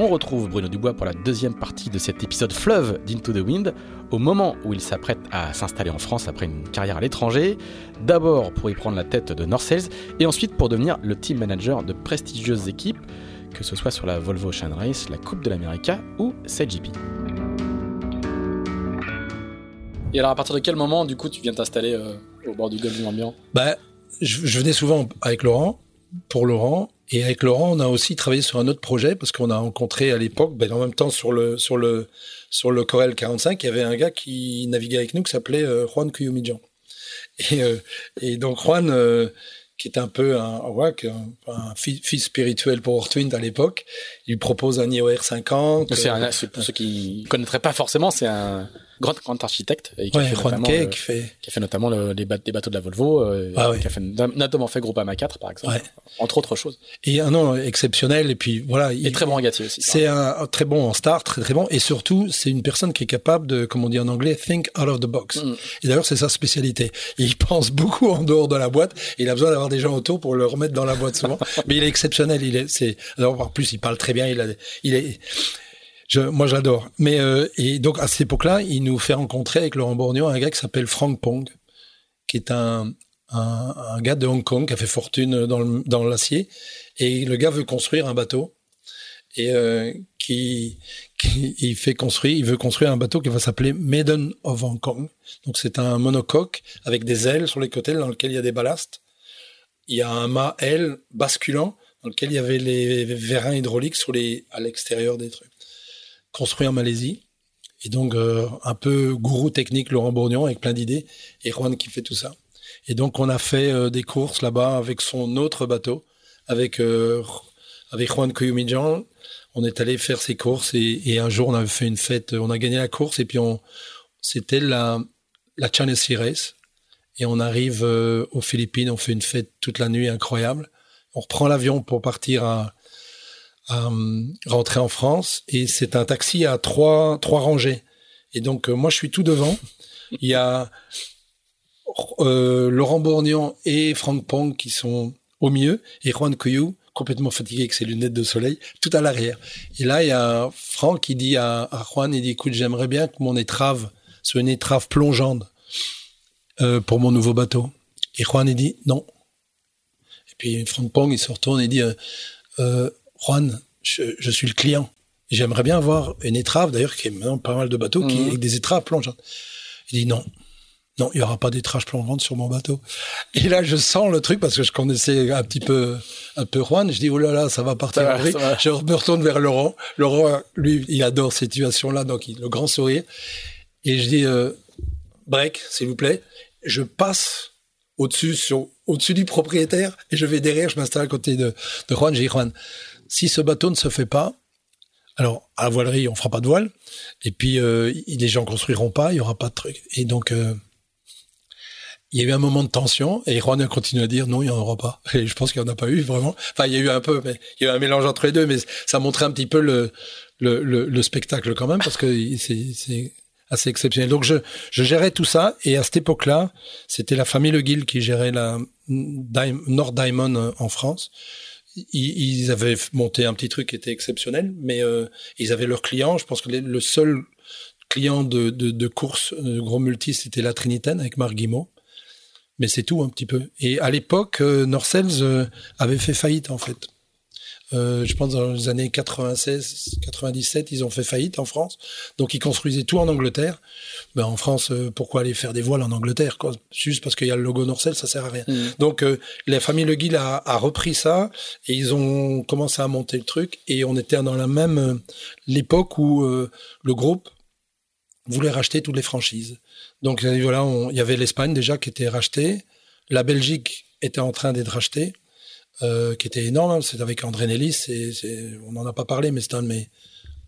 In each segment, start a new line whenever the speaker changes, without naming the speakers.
On retrouve Bruno Dubois pour la deuxième partie de cet épisode fleuve d'Into the Wind, au moment où il s'apprête à s'installer en France après une carrière à l'étranger, d'abord pour y prendre la tête de North Sales, et ensuite pour devenir le team manager de prestigieuses équipes, que ce soit sur la Volvo Ocean Race, la Coupe de l'América ou CGP. Et alors à partir de quel moment du coup tu viens t'installer euh, au bord du golfe du Morbihan?
Bah, je, je venais souvent avec Laurent, pour Laurent, et avec Laurent, on a aussi travaillé sur un autre projet parce qu'on a rencontré à l'époque, ben, en même temps sur le sur le sur le Corel 45, il y avait un gars qui naviguait avec nous qui s'appelait euh, Juan Cuyumidjan. Et, euh, et donc Juan, euh, qui est un peu un, ouais, un, fils, spirituel pour Ortwind à l'époque, il propose un IOR 50.
C'est pour ceux qui connaîtraient pas forcément, c'est un grand, grand architecte
et qui, a, fait qui, fait...
qui a fait notamment le, les, bateaux de la Volvo, euh, ah qui a fait, notamment fait Groupama 4 par exemple, entre autres choses.
Et un nom exceptionnel et puis voilà.
Il est très bon en aussi.
C'est un, très bon en star, très très bon et surtout c'est une personne qui est capable de, comme on dit en anglais, think out of the box. Mm. Et d'ailleurs c'est sa spécialité. Il pense beaucoup en dehors de la boîte. il a besoin d'avoir des gens autour pour le remettre dans la boîte souvent. Mais il est exceptionnel. Il est, c'est, alors en plus il parle très bien. Il a, il est moi, j'adore. Mais euh, et donc à cette époque-là, il nous fait rencontrer avec Laurent Bourgnon un gars qui s'appelle Frank Pong, qui est un, gars de Hong Kong qui a fait fortune dans, dans l'acier. Et le gars veut construire un bateau et euh, qui, qui, il fait construire, il veut construire un bateau qui va s'appeler Maiden of Hong Kong. Donc c'est un monocoque avec des ailes sur les côtés dans lequel il y a des ballasts. Il y a un mât aile basculant dans lequel il y avait les vérins hydrauliques sur les à l'extérieur des trucs construit en Malaisie. Et donc, euh, un peu gourou technique, Laurent Bourgnon, avec plein d'idées, et Juan qui fait tout ça. Et donc, on a fait euh, des courses là-bas avec son autre bateau, avec, euh, avec Juan. On est allé faire ses courses et, un jour, on avait fait une fête, on a gagné la course et puis on, c'était la, la China Sea Race. Et on arrive aux Philippines, on fait une fête toute la nuit incroyable. On reprend l'avion pour partir à, euh, rentrer en France et c'est un taxi à trois trois rangées. Et donc euh, moi je suis tout devant. Il y a euh, Laurent Bourgnon et Franck Pong qui sont au milieu et Juan Coyou complètement fatigué avec ses lunettes de soleil tout à l'arrière. Et là il y a Franck qui dit à, Juan il dit écoute j'aimerais bien que mon étrave soit une étrave plongeante pour mon nouveau bateau. Et Juan il dit non. Et puis Franck Pong il se retourne et dit euh, Juan, je, suis le client. J'aimerais bien avoir une étrave, d'ailleurs, qui est maintenant pas mal de bateaux, qui mhm. avec des étraves plongeantes. Il dit non. Non, il y aura pas d'étrave plongeante sur mon bateau. Et là, je sens le truc parce que je connaissais un petit peu, un peu Juan. Je dis, oh là là, ça va partir. je me retourne vers Laurent. Laurent, lui, il adore cette situation-là, donc il, le grand sourire. Et je dis, euh, break, s'il vous plaît. Je passe au-dessus, sur, au-dessus du propriétaire et je vais derrière, je m'installe à côté de, de Juan. Je dis, Juan, si ce bateau ne se fait pas, alors à la voilerie, on fera pas de voile, et puis euh, les gens construiront pas, il y aura pas de truc. Et donc euh, il y a eu un moment de tension et Juan a continué à dire non, il n'y en aura pas. Et je pense qu'il n'y en a pas eu vraiment. Enfin, il y a eu un peu, mais il y a eu un mélange entre les deux, mais ça montrait un petit peu le le, le, spectacle quand même parce que c'est assez exceptionnel. Donc je, je gérais tout ça et à cette époque-là, c'était la famille Le Guil qui gérait la Nord Diamond en France. Ils, avaient monté un petit truc qui était exceptionnel, mais euh, ils avaient leurs clients. Je pense que le seul client de, course de gros multi, c'était la Trinitaine avec Marc Guimau. Mais c'est tout un petit peu. Et à l'époque, euh, Norcels euh, avait fait faillite en fait. Euh, je pense dans les années 96, 97, ils ont fait faillite en France. Donc ils construisaient tout en Angleterre. Ben, en France, euh, pourquoi aller faire des voiles en Angleterre quoi? Juste parce qu'il y a le logo Norcel, ça sert à rien. Mmh. Donc euh, la famille Le Guil a, a, repris ça et ils ont commencé à monter le truc. Et on était dans la même l'époque où le groupe voulait racheter toutes les franchises. Donc voilà, il y avait l'Espagne déjà qui était rachetée, la Belgique était en train d'être rachetée. Euh, qui était énorme. Hein. C'est avec André Nellis. On n'en a pas parlé, mais c'est un de mes,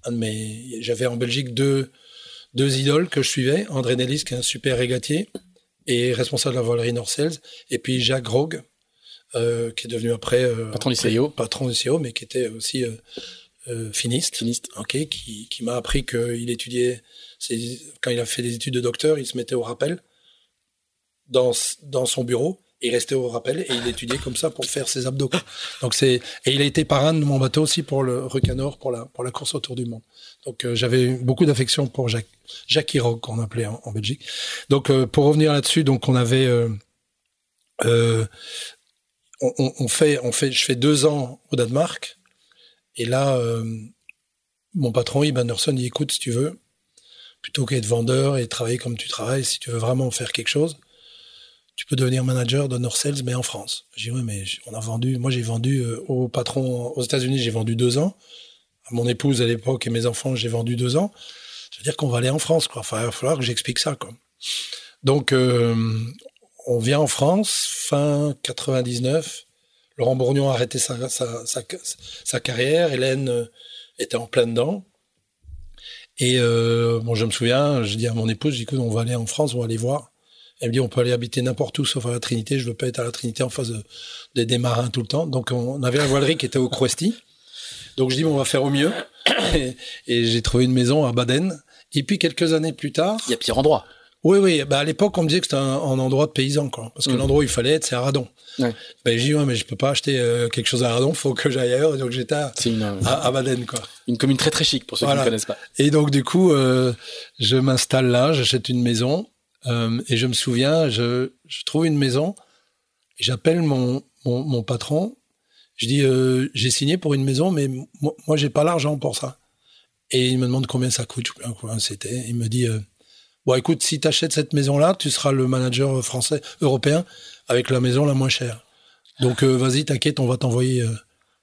un de mes. J'avais en Belgique deux, deux idoles que je suivais. André Nellis, qui est un super régatier et responsable de la volerie Norcels, et puis Jacques Rogue, euh, qui est devenu après euh,
patron du CIO,
patron du CIO, mais qui était aussi euh, finiste.
Finiste.
Ok, qui, qui m'a appris qu'il étudiait. Quand il a fait des études de docteur, il se mettait au rappel dans, dans son bureau il restait au rappel et il étudiait comme ça pour faire ses abdos. Donc c'est et il a été parrain de mon bateau aussi pour le Recanor pour la pour la course autour du monde. Donc euh, j'avais beaucoup d'affection pour Jacques Jacques Hiroc qu'on appelait en, Belgique. Donc euh, pour revenir là-dessus, donc on avait euh, on, on, fait on fait je fais deux ans au Danemark et là mon patron Iban Anderson dit écoute si tu veux plutôt qu'être vendeur et travailler comme tu travailles si tu veux vraiment faire quelque chose tu peux devenir manager de North Sales, mais en France. J'ai dit, oui, mais on a vendu, moi j'ai vendu euh, au patron aux États-Unis, j'ai vendu deux ans. À mon épouse à l'époque et mes enfants, j'ai vendu deux ans. Ça veut dire qu'on va aller en France, quoi. Il va falloir que j'explique ça, quoi. Donc, euh, on vient en France, fin 99. Laurent Bourgnon a arrêté sa, sa, sa, carrière. Hélène euh, était en plein dedans. Et bon, je me souviens, je dis à mon épouse, dis, on va aller en France, on va aller voir. Elle me dit, on peut aller habiter n'importe où sauf à la Trinité. Je veux pas être à la Trinité en face de, des marins tout le temps. Donc, on avait la voilerie qui était au Cruesty. Donc, je dis, bon, on va faire au mieux. Et, j'ai trouvé une maison à Baden. Et puis, quelques années plus tard.
Il y a pire endroit.
Oui, oui. Bah, à l'époque, on me disait que c'était un, endroit de paysan, quoi. Parce que mm. l'endroit où il fallait être, c'est à Radon. Ouais. Ben, j'ai dit, ouais, mais je peux pas acheter euh, quelque chose à Radon, faut que j'aille ailleurs. Donc, j'étais à, à, Baden, quoi.
Une commune très, très chic, pour ceux qui ne connaissent pas.
Et donc, du coup, euh, je m'installe là, j'achète une maison. Euh, et je me souviens, je, trouve une maison, j'appelle mon, mon, patron, je dis, euh, j'ai signé pour une maison, mais moi, moi j'ai pas l'argent pour ça. Et il me demande combien ça coûte, combien c'était. Il me dit, euh, bon écoute, si tu achètes cette maison-là, tu seras le manager français, européen, avec la maison la moins chère. Donc vas-y, t'inquiète, on va t'envoyer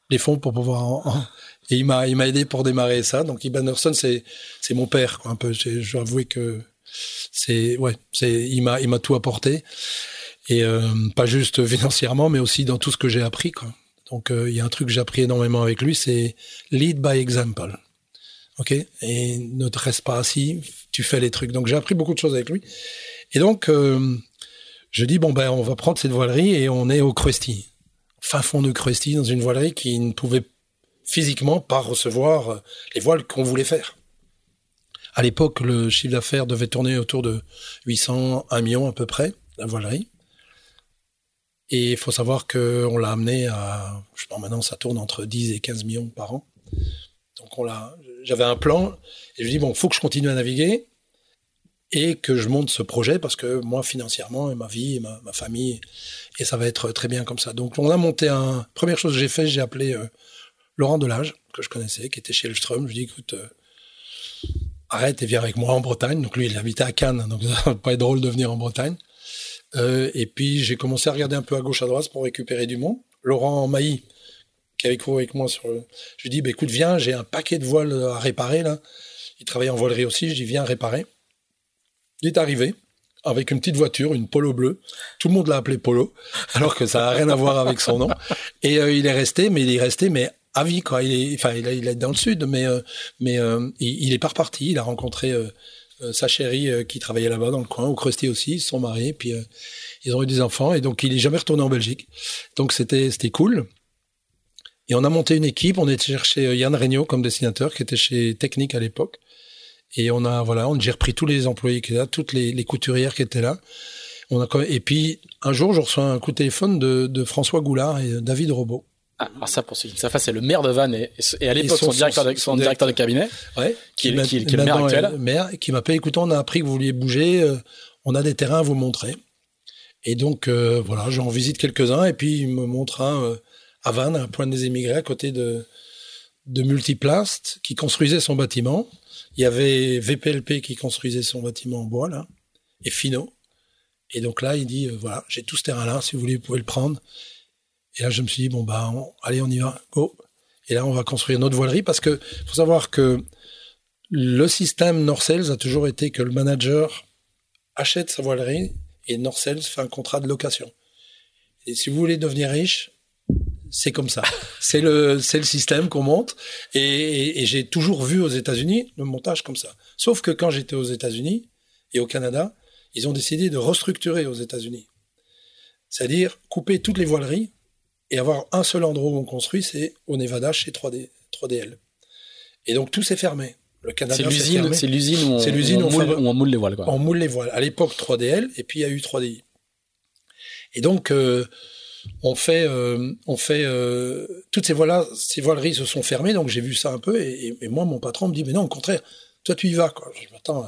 les fonds pour pouvoir... Et il m'a, aidé pour démarrer ça. Donc Iban c'est, c'est mon père, quoi, un peu. Je dois avouer que c'est ouais, c'est il m'a il m'a tout apporté et euh, pas juste financièrement, mais aussi dans tout ce que j'ai appris quoi. Donc euh, il y a un truc que j'ai appris énormément avec lui, c'est lead by example. Ok? Et ne te reste pas assis, tu fais les trucs. Donc j'ai appris beaucoup de choses avec lui. Et donc euh, je dis bon ben on va prendre cette voilerie et on est au Krusty, fin fond de Krusty dans une voilerie qui ne pouvait physiquement pas recevoir les voiles qu'on voulait faire. À l'époque, le chiffre d'affaires devait tourner autour de 800, 1 million à peu près, la voilerie. Et il faut savoir qu'on l'a amené à, je pas, maintenant ça tourne entre 10 et 15 millions par an. Donc on l'a, j'avais un plan et je dis bon, faut que je continue à naviguer et que je monte ce projet parce que moi financièrement et ma vie ma, famille et ça va être très bien comme ça. Donc on a monté un première chose que j'ai fait, j'ai appelé euh, Laurent Delage que je connaissais qui était chez Elstrom. Je lui dis écoute euh, arrête et viens avec moi en Bretagne. Donc lui, il habitait à Cannes, donc ça va pas être drôle de venir en Bretagne. Euh, et puis j'ai commencé à regarder un peu à gauche à droite pour récupérer du monde. Laurent Mailly, qui avait couru avec moi sur le... Je lui dis, bah, écoute, viens, j'ai un paquet de voiles à réparer là. Il travaillait en voilerie aussi, je dis, viens réparer. Il est arrivé avec une petite voiture, une Polo bleue. Tout le monde l'a appelé Polo, alors que ça n'a rien à voir avec son nom. Et euh, il est resté, mais il est resté, mais quoi. Il est, enfin, il, est dans le sud, mais euh, mais euh, il, est pas reparti. Il a rencontré euh, sa chérie qui travaillait là-bas dans le coin, au Crusty aussi. Sont mariés, puis ils ont eu des enfants, et donc il est jamais retourné en Belgique. Donc c'était c'était cool. Et on a monté une équipe. On était cherché Yann Regnault comme dessinateur, qui était chez Technique à l'époque. Et on a, voilà, j'ai repris tous les employés qui étaient là, toutes les, les couturières qui étaient là. On a, et puis, un jour, je reçois un coup de téléphone de, de François Goulard et David Robot.
Ah, alors ça, pour ceux qui ne savent pas, c'est le maire de Vannes et, et à l'époque son, directeur, de, son directeur de cabinet,
ouais,
qui, qui, qui, qui est le maire actuel.
maire, qui m'appelle, écoute, on a appris que vous vouliez bouger, euh, on a des terrains à vous montrer. Et donc, euh, voilà, j'en visite quelques-uns et puis il me montre un euh, à Vannes, un point des émigrés, à côté de, de Multiplast, qui construisait son bâtiment. Il y avait VPLP qui construisait son bâtiment en bois, là, et Fino. Et donc là, il dit, euh, voilà, j'ai tout ce terrain-là, si vous voulez, vous pouvez le prendre. Et là, je me suis dit, bon, bah, allez, on y va, go. Et là, on va construire notre voilerie parce que faut savoir que le système Norcels a toujours été que le manager achète sa voilerie et Norcels fait un contrat de location. Et si vous voulez devenir riche, c'est comme ça. c'est le, c'est le système qu'on monte. Et, et, et j'ai toujours vu aux États-Unis le montage comme ça. Sauf que quand j'étais aux États-Unis et au Canada, ils ont décidé de restructurer aux États-Unis. C'est-à-dire couper toutes les voileries et avoir un seul endroit où on construit, c'est au Nevada chez 3D, 3DL. Et donc tout s'est fermé. Le Canada,
c'est l'usine, c'est l'usine où, on,
c'est l'usine
où, on moule, où on moule les voiles. Quoi.
On moule les voiles. À l'époque 3DL, et puis il y a eu 3DI. Et donc euh, on fait, euh, on fait euh, toutes ces voiles, ces voileries se sont fermées. Donc j'ai vu ça un peu, et, et, moi mon patron me dit mais non au contraire, toi tu y vas. Quoi. Je dis, attends,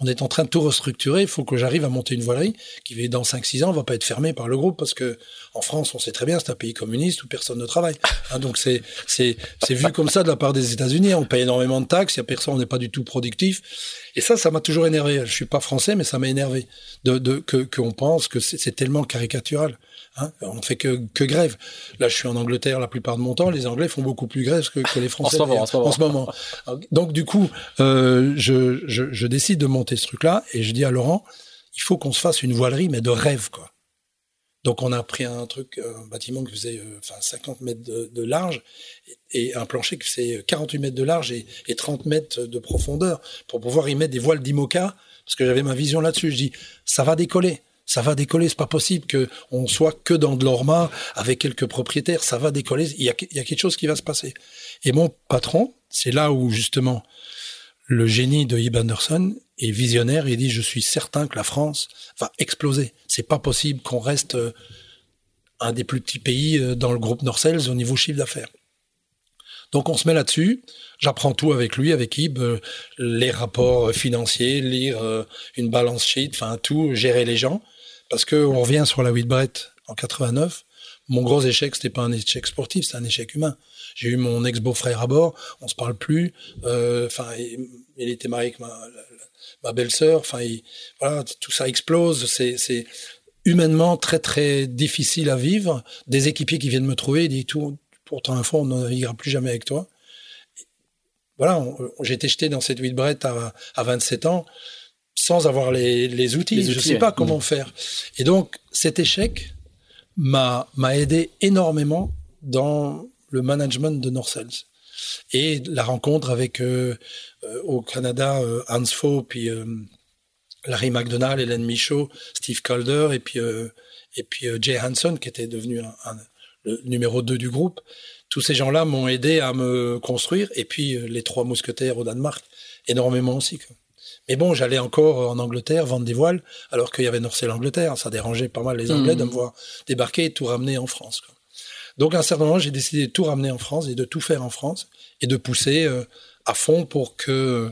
on est en train de tout restructurer. Il faut que j'arrive à monter une voilerie qui, dans 5-6 ans, va pas être fermée par le groupe parce que en France, on sait très bien, c'est un pays communiste où personne ne travaille. Hein, donc c'est c'est c'est vu comme ça de la part des États-Unis. On paye énormément de taxes. Il y a personne, on n'est pas du tout productif. Et ça, ça m'a toujours énervé. Je suis pas français, mais ça m'a énervé de, de que qu'on pense que c'est tellement caricatural. Hein on ne fait que, que grève. Là, je suis en Angleterre la plupart de mon temps. Les Anglais font beaucoup plus grève que, que les Français.
en, ce moment, en, ce moment.
en, ce moment, Donc, du coup, euh, je, je, je, décide de monter ce truc-là et je dis à Laurent, il faut qu'on se fasse une voilerie, mais de rêve, quoi. Donc, on a pris un truc, un bâtiment qui faisait euh, enfin 50 mètres de, large et, un plancher qui faisait 48 mètres de large et, et 30 mètres de profondeur pour pouvoir y mettre des voiles d'Imoca parce que j'avais ma vision là-dessus. Je dis, ça va décoller ça va décoller. C'est pas possible que on soit que dans de l'orma avec quelques propriétaires. Ça va décoller. Il y, a, il y a quelque chose qui va se passer. Et mon patron, c'est là où justement le génie de Ib Anderson est visionnaire. Il dit je suis certain que la France va exploser. C'est pas possible qu'on reste un des plus petits pays dans le groupe Norcels au niveau chiffre d'affaires. Donc on se met là-dessus. J'apprends tout avec lui, avec Ib, euh, les rapports financiers, lire euh, une balance sheet, enfin tout, gérer les gens. Parce que on revient sur la Whitbread en 89. Mon gros échec, c'était pas un échec sportif, c'est un échec humain. J'ai eu mon ex-beau-frère à bord, on se parle plus. Enfin, euh, il, était marié avec ma, ma belle-sœur. Enfin, voilà, tout ça explose. C'est humainement très très difficile à vivre. Des équipiers qui viennent me trouver, ils disent tout, pourtant un fond, on ne naviguera plus jamais avec toi. Voilà, j'ai été jeté dans cette Whitbread à, à 27 ans sans avoir les, les, outils. les, outils. Je ne sais pas comment mmh. faire. Et donc, cet échec m'a aidé énormément dans le management de Norcels. Et la rencontre avec, euh, euh, au Canada, euh, Hans Faux, puis Larry McDonald, Hélène Michaud, Steve Calder, et puis, et puis Jay Hanson, qui était devenu un, un, le numéro 2 du groupe. Tous ces gens-là m'ont aidé à me construire. Et puis, les trois mousquetaires au Danemark, énormément aussi. Quoi. Mais bon, j'allais encore en Angleterre vendre des voiles, alors qu'il y avait Norcel Angleterre. Ça dérangeait pas mal les Anglais mmh. de me voir débarquer et tout ramener en France. Quoi. Donc à un certain moment, j'ai décidé de tout ramener en France et de tout faire en France et de pousser euh, à fond pour que euh,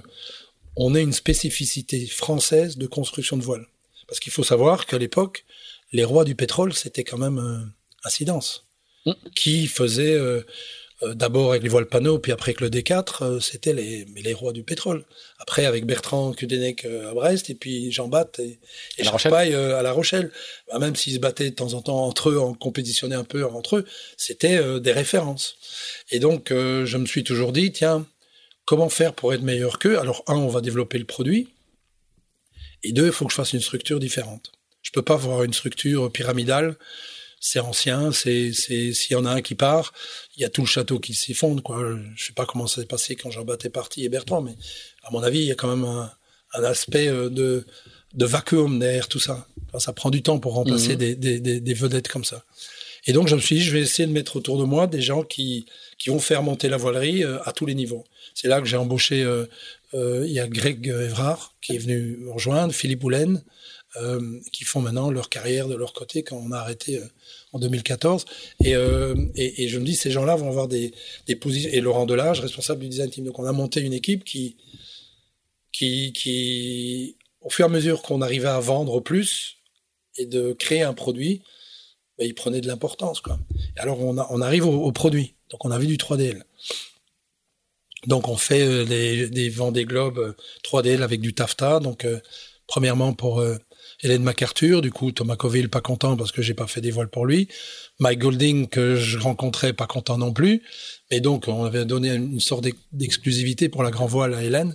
on ait une spécificité française de construction de voiles. Parce qu'il faut savoir qu'à l'époque, les rois du pétrole, c'était quand même euh, incidence, mmh. qui faisait d'abord avec les voiles panneaux, puis après avec le D4, euh, c'était les, les rois du pétrole. Après avec Bertrand Cudenec euh, à Brest, et puis Jean Batte et, et Charpaille euh, à La Rochelle. Bah, même s'ils se battaient de temps en temps entre eux, en compétitionnaient un peu entre eux, c'était euh, des références. Et donc euh, je me suis toujours dit, tiens, comment faire pour être meilleur qu'eux? Alors un, on va développer le produit, et deux, il faut que je fasse une structure différente. Je peux pas avoir une structure pyramidale c'est ancien, c'est s'il y en a un qui part, il y a tout le château qui s'effondre quoi. Je sais pas comment ça s'est passé quand Jean Bat est parti et Bertrand, mais à mon avis, il y a quand même un, un aspect de de vacuum derrière tout ça. Enfin, ça prend du temps pour remplacer mmh. des, des, des, des, vedettes comme ça. Et donc, je me suis dit, je vais essayer de mettre autour de moi des gens qui, qui vont faire monter la voilerie euh, à tous les niveaux. C'est là que j'ai embauché, euh, euh, il y a Greg Evrard qui est venu me rejoindre, Philippe Houlen, qui font maintenant leur carrière de leur côté quand on a arrêté en 2014. Et, et, et, je me dis, ces gens-là vont avoir des, des positions. Et Laurent Delage, responsable du design team. Donc, on a monté une équipe qui, qui, qui au fur et à mesure qu'on arrivait à vendre plus et de créer un produit, ben, il prenait de l'importance. Quoi. alors, on, arrive au, produit. Donc, on a vu du 3DL. Donc, on fait euh, des, des Vendée Globe 3DL euh, avec du taffetas. Donc, euh, premièrement, pour euh, Hélène MacArthur. Du coup, Thomas Coville, pas content parce que j'ai pas fait des voiles pour lui. Mike Golding, que je rencontrais, pas content non plus. Et donc, on avait donné une sorte d'exclusivité pour la grand voile à Hélène.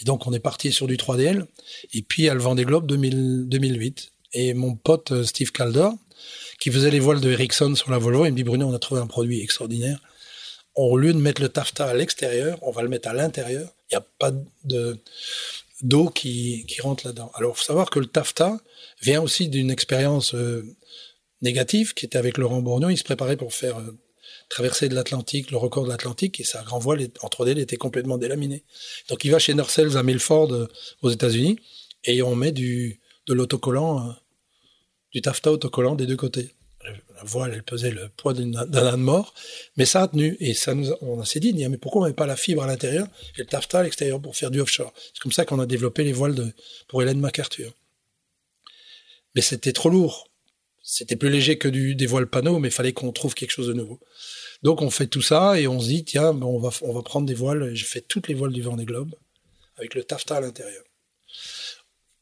Et donc, on est parti sur du 3DL. Et puis, à le Vendée Globe 2000, 2008. Et mon pote Steve Calder, qui faisait les voiles de Ericsson sur la Volvo. Il me dit, Bruno, on a trouvé un produit extraordinaire. Au lieu de mettre le taffetas à l'extérieur, on va le mettre à l'intérieur. Il n'y a pas de d'eau qui, qui rentre là-dedans. Alors, il faut savoir que le taffetas vient aussi d'une expérience euh, négative qui était avec Laurent Bourgnon. Il se préparait pour faire euh, traverser de l'Atlantique, le record de l'Atlantique, et sa grand voile en 3D était complètement délaminé. Donc, il va chez Nursells à Milford euh, aux États-Unis et on met du, de l'autocollant du taffetas autocollant des deux côtés. La voile, elle pesait le poids d'un âne mort, mais ça a tenu. Et ça nous on s'est dit, mais pourquoi on met pas la fibre à l'intérieur et le taffetas à l'extérieur pour faire du offshore? C'est comme ça qu'on a développé les voiles pour Hélène MacArthur. Mais c'était trop lourd. C'était plus léger que des voiles panneaux, mais il fallait qu'on trouve quelque chose de nouveau. Donc on fait tout ça et on se dit, tiens, on, va, on va prendre des voiles. J'ai fait toutes les voiles du Vendée Globe avec le taffetas à l'intérieur.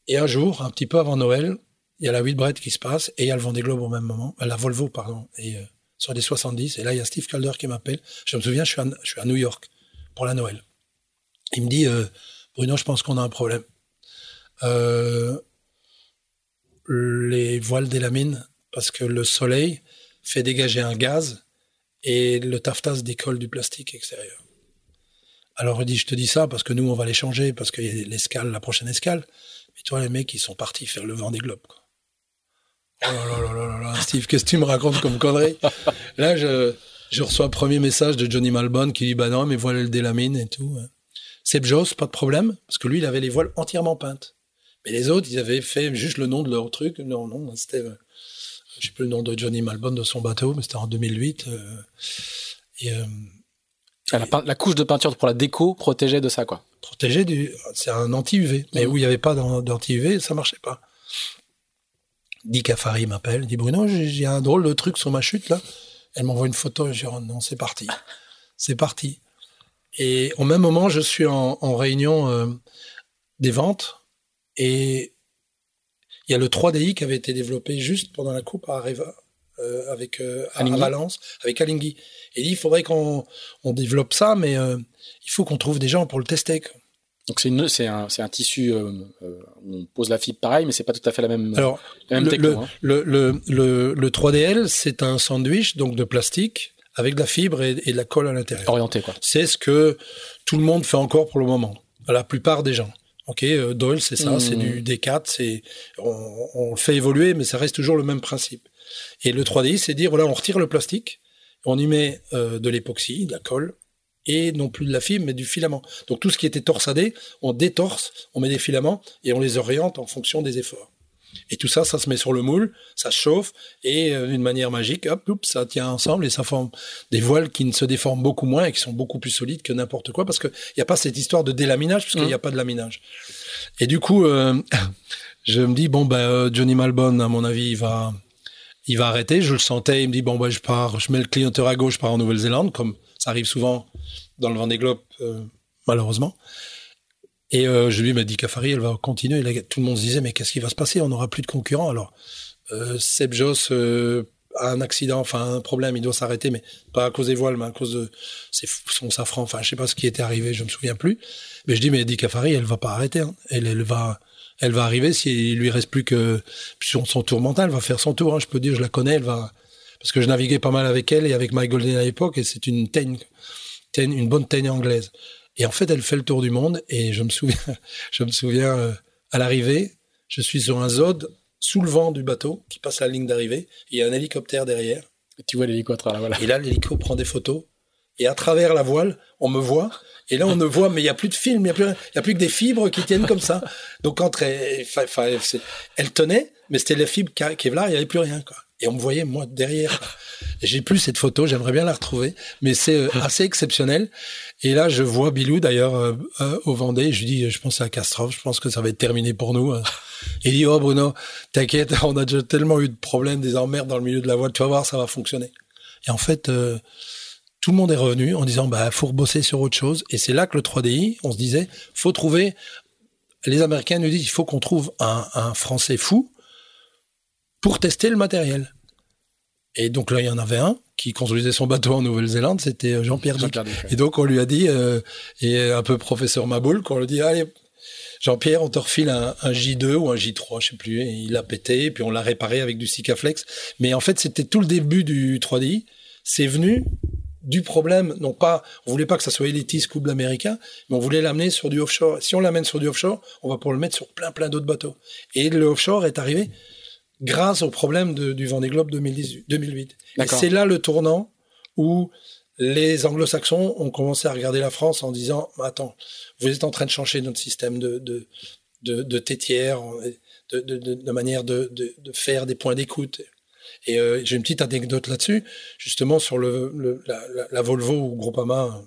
Et un jour, un petit peu avant Noël, il y a la Whitbread qui se passe et il y a le Vendée Globe au même moment, euh, la Volvo, pardon, et euh, sur les 70. Et là, il y a Steve Calder qui m'appelle. Je me souviens, je suis, à, New York pour la Noël. Il me dit, euh, Bruno, je pense qu'on a un problème. Les voiles délaminent parce que le soleil fait dégager un gaz et le taffetas décolle du plastique extérieur. Alors il dit, je te dis ça parce que nous, on va les changer, parce qu'il y a l'escale, la prochaine escale. Mais toi, les mecs, ils sont partis faire le vent des globes. Oh là là là là là, Steve, qu'est-ce que tu me racontes comme connerie? Là, je, je reçois un premier message de Johnny Malbon qui dit Bah non, mais voilà le délamine et tout. Seb Joss, pas de problème, parce que lui, il avait les voiles entièrement peintes. Mais les autres, ils avaient fait juste le nom de leur truc. Non, non, c'était. Euh, je sais plus le nom de Johnny Malbon de son bateau, mais c'était en 2008. Euh, et. Euh,
la, la, couche de peinture pour la déco protégeait de ça, quoi.
Protégé du. C'est un anti-UV. Mais mmh. où il n'y avait pas d'anti-UV, ça marchait pas. Dick Cafari m'appelle, dit Bruno, j'ai un drôle de truc sur ma chute là. Elle m'envoie une photo et je dis oh non, c'est parti. C'est parti. Et au même moment, je suis en, en réunion euh, des ventes et il y a le 3DI qui avait été développé juste pendant la coupe à Areva, euh, avec euh, à Valence, avec Alinghi. Et il dit il faudrait qu'on on développe ça, mais il faut qu'on trouve des gens pour le tester. Quoi.
Donc c'est un, un, tissu, euh, euh, on pose la fibre pareil, mais c'est pas tout à fait la même,
Alors,
la même
le,
techno,
le,
hein.
le, le, le, 3DL, c'est un sandwich donc de plastique avec de la fibre et, et de la colle à l'intérieur.
Orienté quoi.
C'est ce que tout le monde fait encore pour le moment. La plupart des gens. Ok, euh, Doyle, c'est ça, mmh. c'est du D4, c'est on, on, le fait évoluer, mais ça reste toujours le même principe. Et le 3DI, c'est dire voilà, on retire le plastique, on y met euh, de l'époxy, de la colle, et non plus de la fibre, mais du filament. Donc tout ce qui était torsadé, on détorse, on met des filaments et on les oriente en fonction des efforts. Et tout ça, ça se met sur le moule, ça chauffe et euh, d'une manière magique, hop, hop, ça tient ensemble et ça forme des voiles qui ne se déforment beaucoup moins et qui sont beaucoup plus solides que n'importe quoi parce qu'il n'y a pas cette histoire de délaminage puisqu'il n'y mmh. a pas de laminage. Et du coup, euh, je me dis bon ben Johnny Malbon, à mon avis, il va il va arrêter. Je le sentais. Il me dit bon ben je pars, je mets le clienteur à gauche, je pars en Nouvelle-Zélande comme ça arrive souvent dans le Vendée Globe, euh, malheureusement. Et euh, je lui ai dit, Cafari, elle va continuer. Et tout le monde se disait, mais qu'est-ce qui va se passer? On n'aura plus de concurrents. Alors, euh, Seb Joss a un accident, enfin un problème, il doit s'arrêter, mais pas à cause des voiles, mais à cause de son safran. Enfin, je sais pas ce qui était arrivé, je me souviens plus. Mais je dis, mais Di Cafari, elle va pas arrêter. Hein. Elle, va, elle va arriver s'il lui reste plus que son, son tour mental, elle va faire son tour. Hein. Je peux dire, je la connais, elle va parce que je naviguais pas mal avec elle et avec Mike Golden à l'époque, et c'est une teigne, une bonne teigne anglaise. Et en fait, elle fait le tour du monde, et je me souviens, je me souviens euh, à l'arrivée, je suis sur un Zod sous le vent du bateau qui passe la ligne d'arrivée, il y a un hélicoptère derrière,
tu vois l'hélico à travers la voile.
Et là, l'hélico prend des photos. Et à travers la voile, on me voit. Et là, on ne voit, mais il n'y a plus de film, il n'y a, plus, a plus que des fibres qui tiennent comme ça. Donc, entre elle, elle tenait, mais c'était les fibres Kevlar, il n'y avait plus rien. Quoi. Et on me voyait, moi, derrière. J'ai plus cette photo, j'aimerais bien la retrouver, mais c'est euh, assez exceptionnel. Et là, je vois Bilou, d'ailleurs, euh, euh, au Vendée. Je lui dis, je pense à Castrophe, je pense que ça va être terminé pour nous. Il dit, oh Bruno, t'inquiète, on a déjà tellement eu de problèmes, des emmerdes dans le milieu de la voile, tu vas voir, ça va fonctionner. Et en fait, tout le monde est revenu en disant, bah, faut rebosser sur autre chose. Et c'est là que le 3DI, on se disait, faut trouver, les Américains nous disent, il faut qu'on trouve un, un Français fou pour tester le matériel. Et donc là, il y en avait un qui construisait son bateau en Nouvelle-Zélande, c'était euh, Jean-Pierre Duc. et donc on lui a dit, euh, et un peu professeur Maboul, qu'on lui dit, allez, Jean-Pierre, on te refile un, J2 ou un J3, je sais plus. Et il a pété, puis on l'a réparé avec du Sikaflex. Mais en fait, c'était tout le début du 3DI. C'est venu du problème, non pas, on voulait pas que ça soit élitiste couple américain, mais on voulait l'amener sur du offshore. Si on l'amène sur du offshore, on va pouvoir le mettre sur plein plein d'autres bateaux. Et le offshore est arrivé grâce au problème du Vendée Globe 2018, 2008. Et c'est là le tournant où les anglo-saxons ont commencé à regarder la France en disant Attends, vous êtes en train de changer notre système de, de, de, de tétière, de, de, manière de, faire des points d'écoute. Et euh, j'ai une petite anecdote là-dessus, justement sur le, la, la, Volvo ou Groupama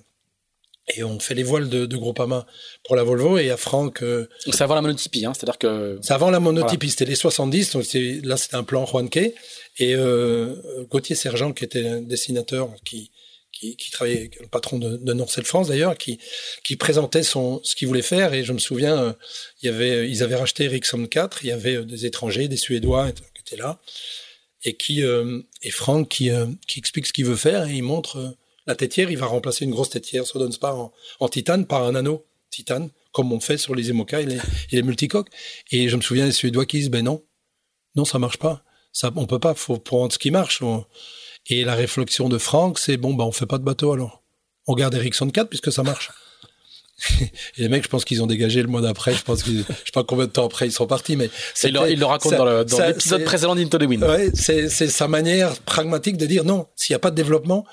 et on fait les voiles de, de Groupama pour la Volvo et à Franck. Euh,
c'est avant la monotypie, hein, c'est-à-dire que.
C'est avant la monotypie, c'était les 70, donc là c'était un plan Juanque. Et euh, Gauthier Sergent, qui était un dessinateur qui, qui, qui travaillait, le patron de, de Norcel France d'ailleurs, qui, qui présentait son, ce qu'il voulait faire. Et je me souviens, euh, il y avait, ils avaient racheté Ericsson 4, il y avait euh, des étrangers, des Suédois qui étaient là. Et, qui, et Franck qui, qui explique ce qu'il veut faire et il montre la tétière, il va remplacer une grosse tétière sur Dunspa en, en titane par un anneau titane, comme on fait sur les Emoca et les, multicoques. Et je me souviens des Suédois qui disent, ben non, non, ça marche pas. Ça, on peut pas, faut prendre ce qui marche. Et la réflexion de Franck, c'est bon, ben on fait pas de bateau alors. On garde Ericsson 4 puisque ça marche. et les mecs, je pense qu'ils ont dégagé le mois d'après. Je pense que je sais pas combien de temps après ils sont partis, mais
il le, il le raconte dans l'épisode précédent d'Into the Wind.
Ouais, c'est sa manière pragmatique de dire non. S'il n'y a pas de développement,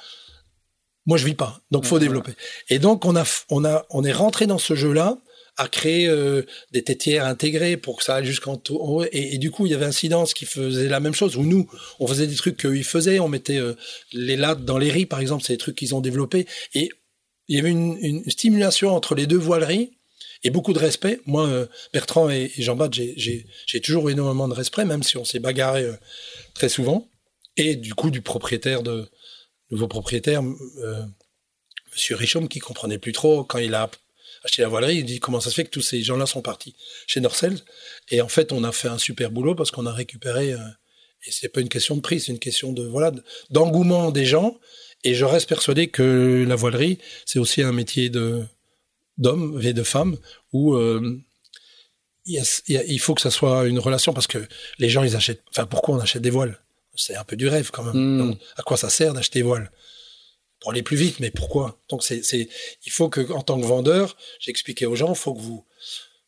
moi, je vis pas. Donc, faut développer. Et donc, on a, on a, on est rentré dans ce jeu-là à créer euh, des tétières intégrées pour que ça aille jusqu'en haut. Et, et, du coup, il y avait Incidence qui faisait la même chose, où nous, on faisait des trucs qu'ils faisaient, on mettait euh, les lattes dans les riz, par exemple, c'est des trucs qu'ils ont développés. Et il y avait une, une, stimulation entre les deux voileries et beaucoup de respect. Moi, euh, Bertrand et, Jean-Baptiste, j'ai toujours énormément de respect, même si on s'est bagarré très souvent. Et du coup, du propriétaire de, nouveau propriétaire, euh, Monsieur Richaume, qui comprenait plus trop quand il a acheté la voilerie, il dit comment ça se fait que tous ces gens-là sont partis chez Norcel? Et en fait, on a fait un super boulot parce qu'on a récupéré. Euh, et c'est pas une question de prix, c'est une question de voilà d'engouement des gens. Et je reste persuadé que la voilerie, c'est aussi un métier de d'homme et de femme où euh, il, faut que ça soit une relation parce que les gens ils achètent. Enfin, pourquoi on achète des voiles? C'est un peu du rêve quand même. Hmm. à quoi ça sert d'acheter voile? Pour aller plus vite, mais pourquoi? Donc c'est, il faut que, en tant que vendeur, j'expliquais aux gens, faut que vous,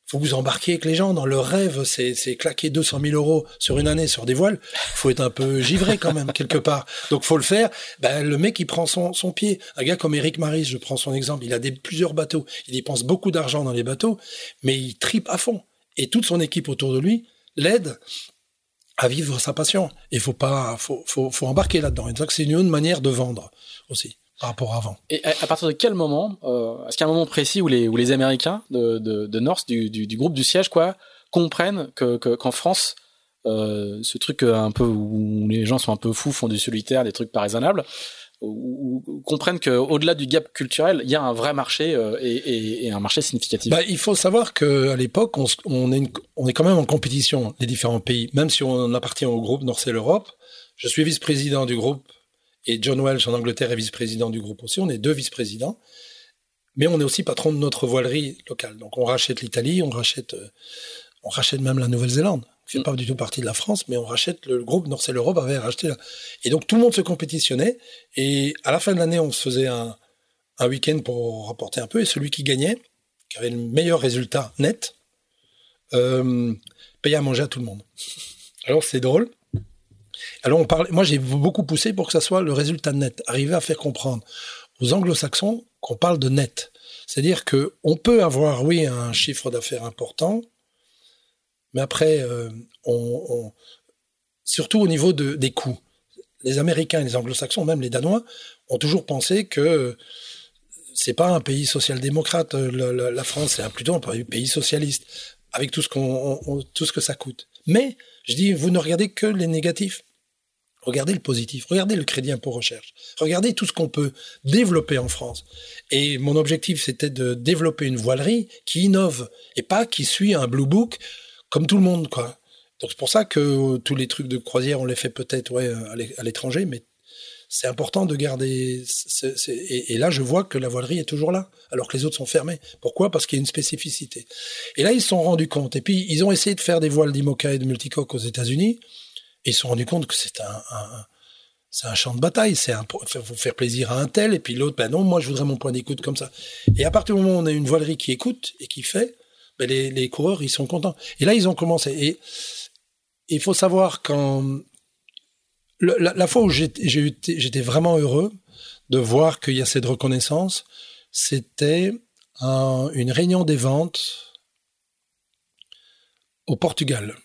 faut vous embarquiez avec les gens dans leur rêve. C'est, c'est claquer 200 000 euros sur une année sur des voiles. Faut être un peu givré quand même quelque part. Donc faut le faire. Ben le mec il prend son, son pied. Un gars comme Eric Maris, je prends son exemple. Il a des plusieurs bateaux. Il dépense beaucoup d'argent dans les bateaux, mais il tripe à fond. Et toute son équipe autour de lui l'aide à vivre sa passion. Il faut pas, faut, faut, embarquer là-dedans. C'est une autre manière de vendre aussi par rapport à avant.
Et à, partir de quel moment, euh, est-ce qu'il y a un moment précis où les, où les Américains de, de, de North, du, du, du, groupe du siège, quoi, comprennent que, qu'en France, euh, ce truc un peu où les gens sont un peu fous, font du solitaire, des trucs pas raisonnables, ou, comprennent qu'au-delà du gap culturel, il y a un vrai marché euh, et, un marché significatif
bah, Il faut savoir qu'à l'époque, on, on, est on est quand même en compétition, les différents pays, même si on appartient au groupe Norcel Europe. Je suis vice-président du groupe et John Welsh en Angleterre est vice-président du groupe aussi. On est deux vice-présidents. Mais on est aussi patron de notre voilerie locale. Donc on rachète l'Italie, on rachète, euh, on rachète même la Nouvelle-Zélande fait pas du tout partie de la France, mais on rachète le groupe Norcel Europe avait racheté. Et donc tout le monde se compétitionnait. Et à la fin de l'année, on se faisait un, week-end pour rapporter un peu. Et celui qui gagnait, qui avait le meilleur résultat net, euh, payait à manger à tout le monde. Alors c'est drôle. Alors on parle, moi j'ai beaucoup poussé pour que ça soit le résultat net, arriver à faire comprendre aux anglo-saxons qu'on parle de net. C'est-à-dire que on peut avoir, oui, un chiffre d'affaires important, mais après, euh, on, surtout au niveau de, des coûts. Les Américains et les Anglo-Saxons, même les Danois, ont toujours pensé que c'est pas un pays social-démocrate. La, la, France, c'est plutôt un pays socialiste, avec tout ce qu'on, tout ce que ça coûte. Mais je dis, vous ne regardez que les négatifs. Regardez le positif, regardez le crédit impôt recherche, regardez tout ce qu'on peut développer en France. Et mon objectif, c'était de développer une voilerie qui innove et pas qui suit un blue book comme tout le monde, quoi. Donc c'est pour ça que tous les trucs de croisière, on les fait peut-être ouais, à l'étranger, mais c'est important de garder. et, là, je vois que la voilerie est toujours là, alors que les autres sont fermés. Pourquoi? Parce qu'il y a une spécificité. Et là, ils se sont rendus compte. Et puis, ils ont essayé de faire des voiles d'Imoca et de multicoque aux États-Unis. Et ils se sont rendus compte que c'est un, c'est un champ de bataille. C'est un, faut faire plaisir à un tel, et puis l'autre, ben non, moi, je voudrais mon point d'écoute comme ça. Et à partir du moment où on a une voilerie qui écoute et qui fait, ben les, coureurs, ils sont contents. Et là, ils ont commencé. Et il faut savoir quand la, la, fois où j'étais vraiment heureux de voir qu'il y a cette reconnaissance, c'était une réunion des ventes au Portugal.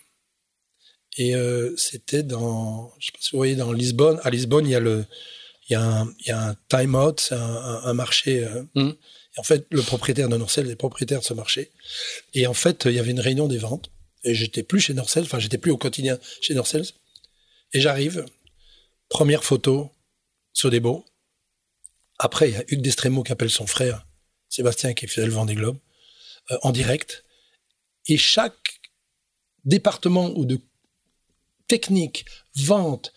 Et euh, c'était dans, je sais pas si vous voyez, dans Lisbonne. À Lisbonne, il y a le, il y a un, il y a un time out, un, un, marché. Euh, mmh. En fait, le propriétaire de Norcel est propriétaire de ce marché. Et en fait, il y avait une réunion des ventes. Et j'étais plus chez Norcel, enfin, j'étais plus au quotidien chez Norcel. Et j'arrive, première photo, Sodebo. Après, il y a Hugues Destremo qui appelle son frère, Sébastien, qui fait le Vendée Globe, euh, en direct. Et chaque département ou de technique, vente,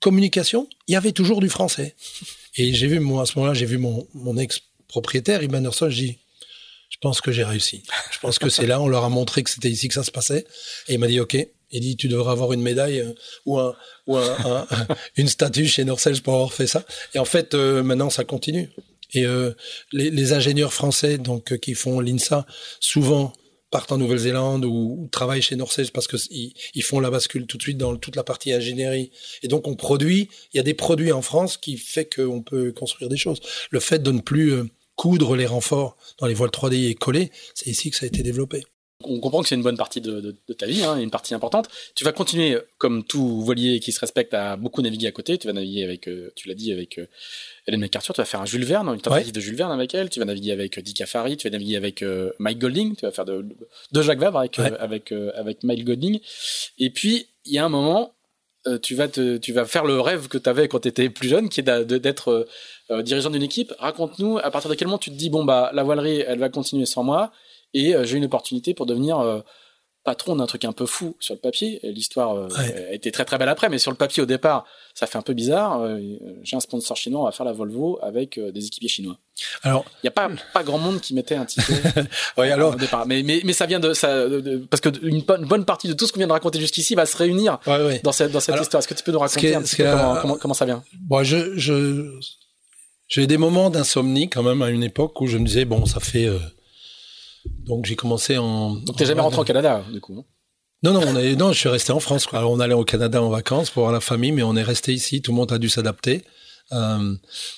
communication, il y avait toujours du français. Et j'ai vu, moi, à ce moment-là, j'ai vu mon, mon ex-propriétaire, Iman Anderson, je dis, je pense que j'ai réussi. Je pense que c'est là, on leur a montré que c'était ici que ça se passait. Et il m'a dit, OK. Il dit, tu devrais avoir une médaille euh, ou, un, ou un, une statue chez Norcel pour avoir fait ça. Et en fait, euh, maintenant, ça continue. Et euh, les, ingénieurs français donc qui font l'INSA, souvent partent en Nouvelle-Zélande ou, travaillent chez Norcel parce qu'ils ils font la bascule tout de suite dans toute la partie ingénierie. Et donc on produit, il y a des produits en France qui fait qu'on peut construire des choses. Le fait de ne plus coudre les renforts dans les voiles 3D et coller, c'est ici que ça a été développé.
On comprend que c'est une bonne partie de, ta vie, hein, une partie importante. Tu vas continuer, comme tout voilier qui se respecte, à beaucoup naviguer à côté. Tu vas naviguer avec, euh, tu l'as dit, avec euh, Hélène MacArthur, tu vas faire un Jules Verne, une tentative de Jules Verne avec elle, tu vas naviguer avec euh, Dick Afari, tu vas naviguer avec euh, Mike Golding, tu vas faire de, de Jacques Vabre avec, euh, avec, avec Mike Golding. Et puis, il y a un moment, tu, vas te, tu vas faire le rêve que tu avais quand tu étais plus jeune, qui est d'être dirigeant d'une équipe. Raconte-nous, à partir de quel moment tu te dis, bon, bah, la voilerie, elle va continuer sans moi, et j'ai une opportunité pour devenir patron d'un truc un peu fou sur le papier. L'histoire euh, a été très très belle après, mais sur le papier au départ, ça fait un peu bizarre. Euh, j'ai un sponsor chinois, on va faire la Volvo avec euh, des équipiers chinois. Alors, il n'y a pas pas grand monde qui mettait un ticket
oui, alors...
au départ, mais, mais mais ça vient de ça parce que une, bonne partie de tout ce qu'on vient de raconter jusqu'ici va se réunir dans cette dans cette histoire. Est-ce que tu peux nous raconter un petit peu comment, comment, ça vient?
Bon, je je j'ai des moments d'insomnie quand même à une époque où je me disais bon, ça fait donc j'ai commencé en.
Donc t'es jamais rentré au Canada, du coup
non, non, on est, non, je suis resté en France. Alors, on allait au Canada en vacances pour voir la famille, mais on est resté ici. Tout le monde a dû s'adapter. Euh,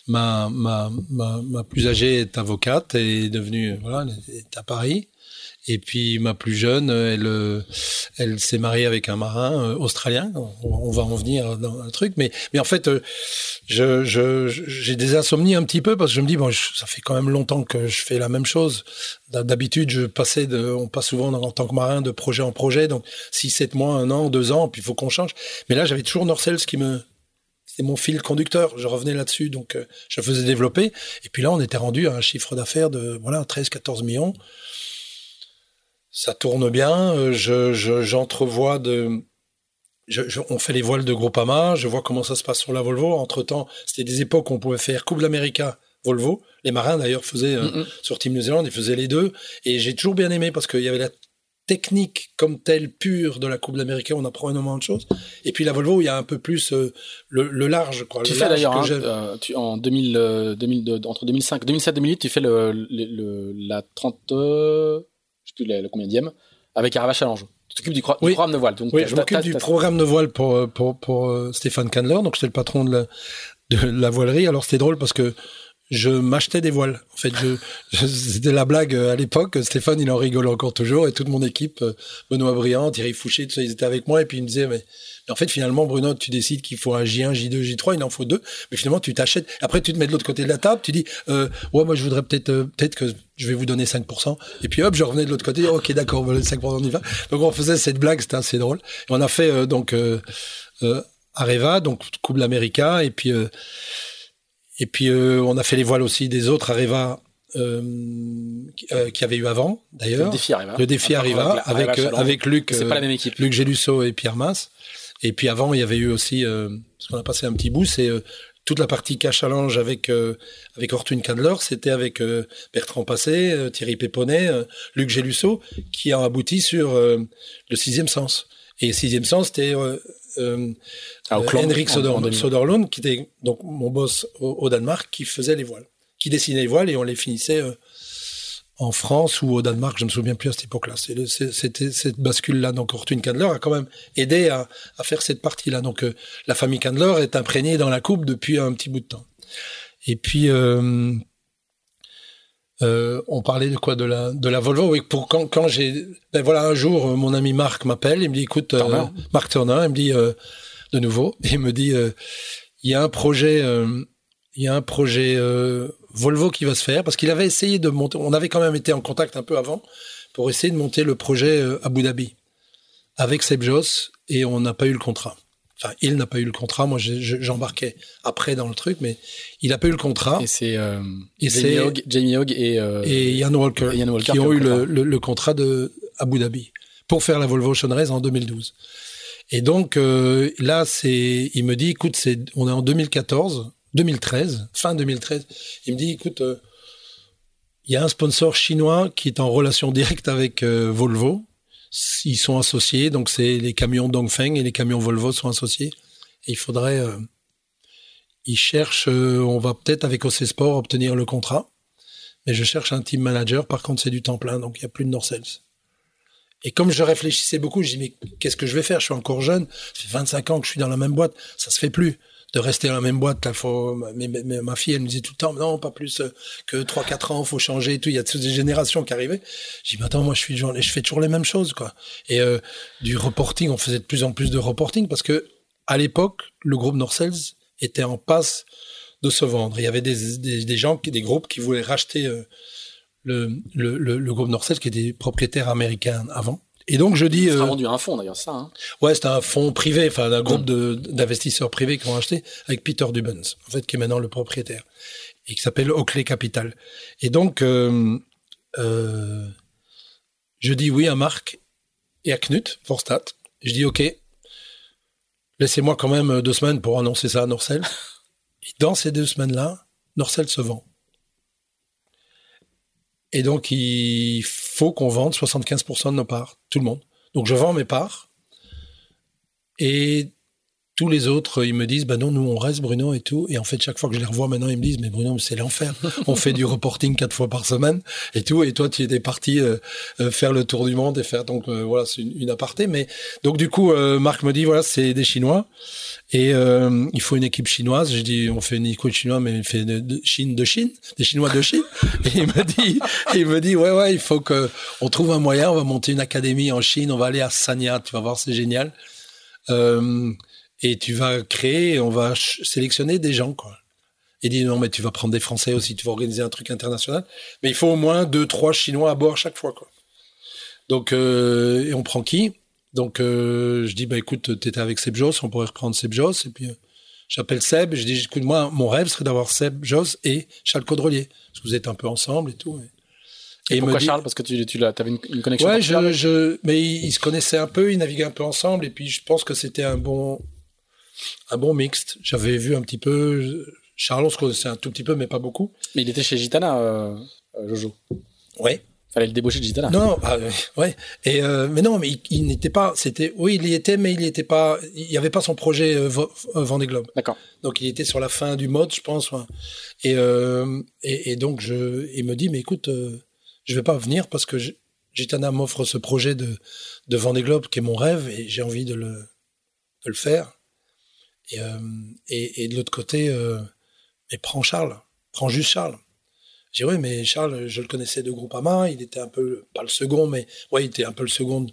ma, ma, ma, ma, plus âgée est avocate et est devenue, voilà, elle est à Paris. Et puis ma plus jeune, elle, elle s'est mariée avec un marin euh, australien. On, va en venir dans un truc, mais mais en fait, euh, je j'ai des insomnies un petit peu parce que je me dis bon, ça fait quand même longtemps que je fais la même chose. D'habitude, je passais de, on passe souvent en tant que marin de projet en projet, donc six, sept mois, un an, deux ans, puis il faut qu'on change. Mais là, j'avais toujours Norcels qui me c'est mon fil conducteur. Je revenais là-dessus, donc euh, je faisais développer. Et puis là, on était rendu à un chiffre d'affaires de voilà 13, 14 millions ça tourne bien. Euh, je, j'entrevois de, je, on fait les voiles de Groupama. Je vois comment ça se passe sur la Volvo. Entre temps, c'était des époques où on pouvait faire Coupe de l'América, Volvo. Les marins d'ailleurs faisaient euh, sur Team New Zealand, ils faisaient les deux. Et j'ai toujours bien aimé parce qu'il y avait la technique comme telle pure de la Coupe de l'América, on apprend énormément de choses. Et puis la Volvo, il y a un peu plus euh, le, large. Quoi,
tu fais d'ailleurs, hein, en 2000, 2000, entre 2005 2007 2008, tu fais le, la 30 je sais plus le, combien dième, avec Arava Challenge. Tu t'occupes du, programme de voile. Donc
oui, je m'occupe du programme de voile pour, pour, pour Stéphane Candler. Donc, j'étais le patron de la, de la voilerie. Alors, c'était drôle parce que je m'achetais des voiles. En fait, c'était la blague à l'époque. Stéphane, il en rigole encore toujours. Et toute mon équipe, Benoît Briand, Thierry Fouché, ils étaient avec moi. Et puis, ils me disaient, mais en fait, finalement, Bruno, tu décides qu'il faut un J1, J2, J3, il en faut deux. Mais finalement, tu t'achètes. Après, tu te mets de l'autre côté de la table, tu dis, euh, ouais, moi, je voudrais peut-être, euh, peut-être que je vais vous donner 5%. Et puis hop, je revenais de l'autre côté. Ok, d'accord, on va 5%, on y. Donc, on faisait cette blague, c'était assez drôle. On a fait, euh, donc, euh, euh, Areva, donc, Coupe l'América. Et puis, et puis, on a fait les voiles aussi des autres Areva euh, euh, qui avait eu avant, d'ailleurs.
Le défi arriva.
Le défi arriva avec, avec, avec, Luc,
c'est pas la même équipe.
Luc Gélusso et Pierre Masse. Et puis avant, il y avait eu aussi, euh, ce qu'on a passé un petit bout, c'est euh, toute la partie cash challenge avec euh, avec Ortune Candler, c'était avec euh, Bertrand Passé, euh, Thierry Péponnet, Luc Gélusso, qui a abouti sur le sixième sens. Et sixième sens, c'était ah, Henrik Soderlund, qui était donc mon boss au, au, Danemark, qui faisait les voiles, qui dessinait les voiles et on les finissait en France ou au Danemark, je me souviens plus à cette époque-là. C'était cette bascule-là. Donc, Ortune Candler a quand même aidé à, à faire cette partie-là. Donc, euh, la famille Candler est imprégnée dans la coupe depuis un petit bout de temps. Et puis, euh, euh, on parlait de quoi de la de la Volvo? Oui, pour quand quand j'ai ben voilà un jour, mon ami Marc m'appelle, il me dit écoute, euh, Marc Turner, il me dit de nouveau, il me dit il y a un projet, il y a un projet Volvo qui va se faire, parce qu'il avait essayé de monter, on avait quand même été en contact un peu avant pour essayer de monter le projet euh, Abu Dhabi avec Seb Joss et on n'a pas eu le contrat. Enfin, il n'a pas eu le contrat. Moi, j'embarquais après dans le truc, mais il n'a pas eu le contrat.
Et c'est euh, Jamie, Hogg, et, euh,
et Ian Walker, qui ont eu le, le, contrat de Abu Dhabi pour faire la Volvo Race en 2012. Et donc euh, là, c'est, il me dit, écoute, c'est, on est en 2014. 2013, fin 2013, il me dit, écoute, euh, il y a un sponsor chinois qui est en relation directe avec Volvo. Ils sont associés, donc c'est les camions Dongfeng et les camions Volvo sont associés. Et il faudrait, euh, ils cherchent, on va peut-être avec OC Sport obtenir le contrat. Mais je cherche un team manager, par contre c'est du temps plein, donc il n'y a plus de Norcels. Et comme je réfléchissais beaucoup, je dis mais qu'est-ce que je vais faire? Je suis encore jeune, ça fait 25 ans que je suis dans la même boîte, ça se fait plus de rester dans la même boîte. Là, faut, mais, ma fille, elle me disait tout le temps, non, pas plus euh, que 3-4 ans, faut changer et tout. Il y a toutes ces générations qui arrivaient. J'ai dit, mais attends, moi, je, suis, je fais toujours les mêmes choses, quoi. Et euh, du reporting, on faisait de plus en plus de reporting parce que à l'époque, le groupe Norcels était en passe de se vendre. Il y avait des, des, des gens, des groupes qui voulaient racheter euh, le, le, le, groupe Norcels, qui était propriétaire américain avant. Et donc je dis.
Ça a vendu un fonds d'ailleurs, ça. Hein.
Ouais, c'était un fonds privé, enfin un groupe mm. d'investisseurs privés qui ont acheté avec Peter Dubens, en fait, qui est maintenant le propriétaire et qui s'appelle Oakley Capital. Et donc euh, euh, je dis oui à Marc et à Knut Forstat. Je dis ok, laissez-moi quand même deux semaines pour annoncer ça à Norcel. Et dans ces deux semaines-là, Norcel se vend. Et donc, il faut qu'on vende 75% de nos parts, tout le monde. Donc, je vends mes parts. Et tous les autres, ils me disent, bah non, nous, on reste, Bruno, et tout. Et en fait, chaque fois que je les revois maintenant, ils me disent, mais Bruno, c'est l'enfer. on fait du reporting quatre fois par semaine et tout. Et toi, tu étais parti euh, euh, faire le tour du monde et faire, donc, euh, voilà, c'est une, une, aparté. Mais, donc, du coup, Marc me dit, voilà, c'est des Chinois. Et il faut une équipe chinoise. J'ai dit, on fait une équipe chinoise, mais il fait de, Chine de Chine, des Chinois de Chine. Et il me dit, il me dit, ouais, ouais, il faut que on trouve un moyen. On va monter une académie en Chine. On va aller à Sanya. Tu vas voir, c'est génial. Euh, et tu vas créer. On va sélectionner des gens, quoi. Il dit non, mais tu vas prendre des Français aussi. Tu vas organiser un truc international. Mais il faut au moins deux, trois Chinois à bord chaque fois, quoi. Donc, euh, et on prend qui? Donc euh, je dis bah écoute, t'étais avec Seb Joss, on pourrait reprendre Seb Joss et puis euh, j'appelle Seb et je dis écoute moi mon rêve serait d'avoir Seb Joss et Charles Caudrelier parce que vous êtes un peu ensemble et tout.
Et, et, pourquoi Charles? Parce que tu, tu avais une, une, connexion.
Ouais, je, je, mais ils, se connaissaient un peu, ils naviguaient un peu ensemble et puis je pense que c'était un bon un bon mixte. J'avais vu un petit peu Charles, on se connaissait un tout petit peu mais pas beaucoup.
Mais il était chez Gitana, euh, euh Jojo.
Ouais.
Fallait le débaucher de Gitana.
Non, ah, ouais. Et euh, mais non, mais il, n'était pas. C'était oui, il y était, mais il n'y était pas. Il n'y avait pas son projet euh, euh, Vendée Globe.
D'accord.
Donc il était sur la fin du mode, je pense. Et, euh, et, et donc je, il me dit, mais écoute, euh, je vais pas venir parce que Gitana m'offre ce projet de, de Vendée Globe qui est mon rêve et j'ai envie de le, de le faire. Et, euh, et, de l'autre côté, euh, mais prends Charles, prends juste Charles. J'ai dit, oui, mais Charles, je le connaissais de Groupama, il était un peu, pas le second, mais ouais, il était un peu le second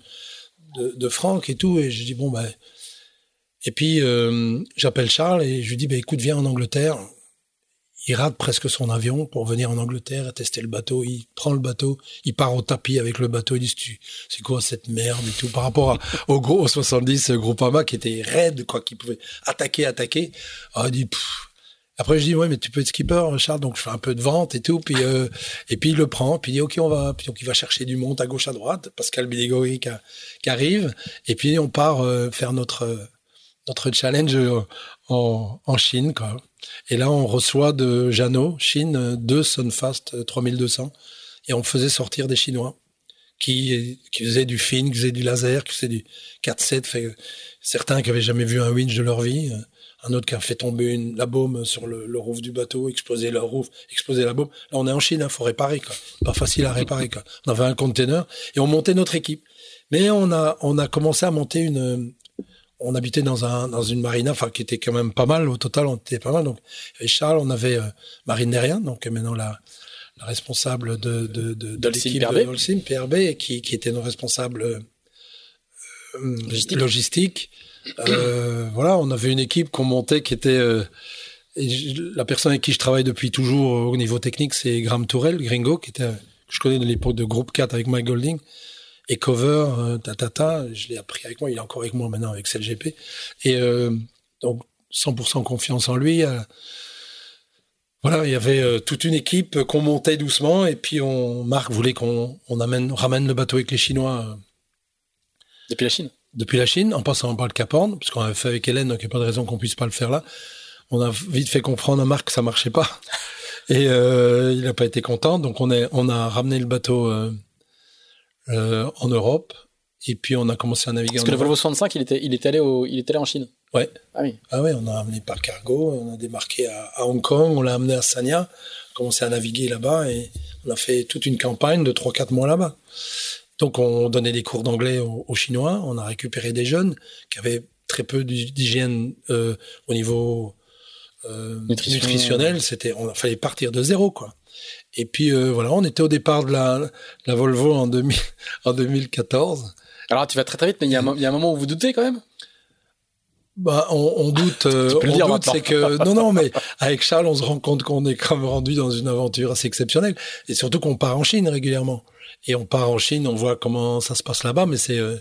de, Franck et tout. Et je dis, bon, ben. Et puis, euh, j'appelle Charles et je lui dis, ben, écoute, viens en Angleterre, il rate presque son avion pour venir en Angleterre et tester le bateau. Il prend le bateau, il part au tapis avec le bateau. Il dit c'est quoi cette merde et tout par rapport au gros 70 Groupama qui était raide quoi, qui pouvait attaquer, attaquer. Ah, dit après je dis ouais mais tu peux être skipper Charles donc je fais un peu de vente et tout puis euh, et puis il le prend puis il dit ok on va puis donc il va chercher du monde à gauche à droite Pascal Bidégori qui, qui arrive et puis on part euh, faire notre notre challenge en, en Chine quoi. Et là, on reçoit de Jeannot, Chine, deux Sunfast 3200. Et on faisait sortir des Chinois qui, qui faisaient du fin, qui faisaient du laser, qui faisaient du 4-7. Certains qui avaient jamais vu un winch de leur vie. Un autre qui a fait tomber la baume sur le, roof du bateau, exploser le roof, exploser la baume. Là, on est en Chine, il hein, faut réparer. Pas facile à réparer. On avait un container et on montait notre équipe. Mais on a commencé à monter une, on habitait dans un dans une marina, enfin qui était quand même pas mal au total, on était pas mal. Donc Charles, on avait euh, Marine Derrien, donc maintenant la, la responsable de de de, de l'équipe de Holcim, PRB, qui qui était nos responsables euh, logistique. logistique. Euh, voilà, on avait une équipe qu'on montait qui était euh, la personne avec qui je travaille depuis toujours au niveau technique, c'est Graham Tourelle, Gringo, qui était que je connais de l'époque de Groupe 4 avec Mike Golding et cover, euh, ta, je l'ai appris avec moi, il est encore avec moi maintenant avec CLGP. Et euh, donc 100% confiance en lui. Euh, voilà, il y avait euh, toute une équipe qu'on montait doucement et puis on, Marc voulait qu'on on amène, ramène le bateau avec les Chinois.
depuis la Chine
Depuis la Chine, en passant par le Cap Horn, parce qu'on avait fait avec Hélène, donc il n'y a pas de raison qu'on puisse pas le faire là. On a vite fait comprendre à Marc que ça marchait pas. Et il n'a pas été content, donc on, est, on a ramené le bateau euh, en Europe. Et puis on a commencé à naviguer.
Parce que le Volvo 65, il était, il était allé au, il était allé en Chine.
Ouais.
Ah oui.
Ah ouais, on a amené par cargo, on a démarqué à, Hong Kong, on l'a amené à Sanya, commencé à naviguer là-bas et on a fait toute une campagne de 3-4 mois là-bas. Donc on donnait des cours d'anglais aux, Chinois, on a récupéré des jeunes qui avaient très peu d'hygiène euh, au niveau euh, nutritionnel. C'était, on fallait partir de zéro quoi. Et puis euh, voilà, on était au départ de la, la Volvo en, 2000, en 2014.
Alors tu vas très très vite, mais il y, a un, il y a un moment où vous doutez quand même?
Bah, on, on doute. Euh, on doute, c'est que non, non, mais avec Charles, on se rend compte qu'on est quand même rendu dans une aventure assez exceptionnelle, et surtout qu'on part en Chine régulièrement. Et on part en Chine, on voit comment ça se passe là-bas, mais c'est euh,